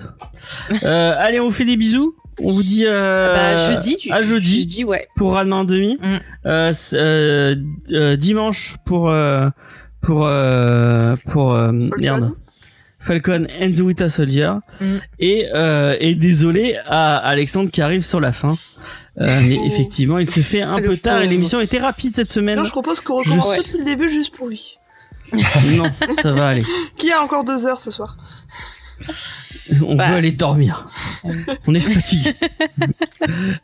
euh, allez, on vous fait des bisous. On vous dit euh, bah, jeudi, tu... à jeudi Jeudi, ouais. pour Ranma en demi. Mm. Euh, euh, euh, dimanche pour euh, pour euh, pour euh, merde. Falcon and the Winter Soldier Mm. et euh, et désolé à Alexandre qui arrive sur la fin Euh, mais effectivement il se fait un peu tard et l'émission était rapide cette semaine Sinon, je propose qu'on recommence Je- depuis le début juste pour lui. non ça va aller Qui a encore deux heures ce soir On Bah. veut aller dormir. On est fatigué.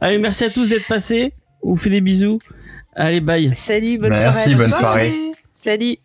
Allez, merci à tous d'être passés. On vous fait des bisous. Allez, bye. Salut, bonne Merci, soirée. à bonne soirée. Salut.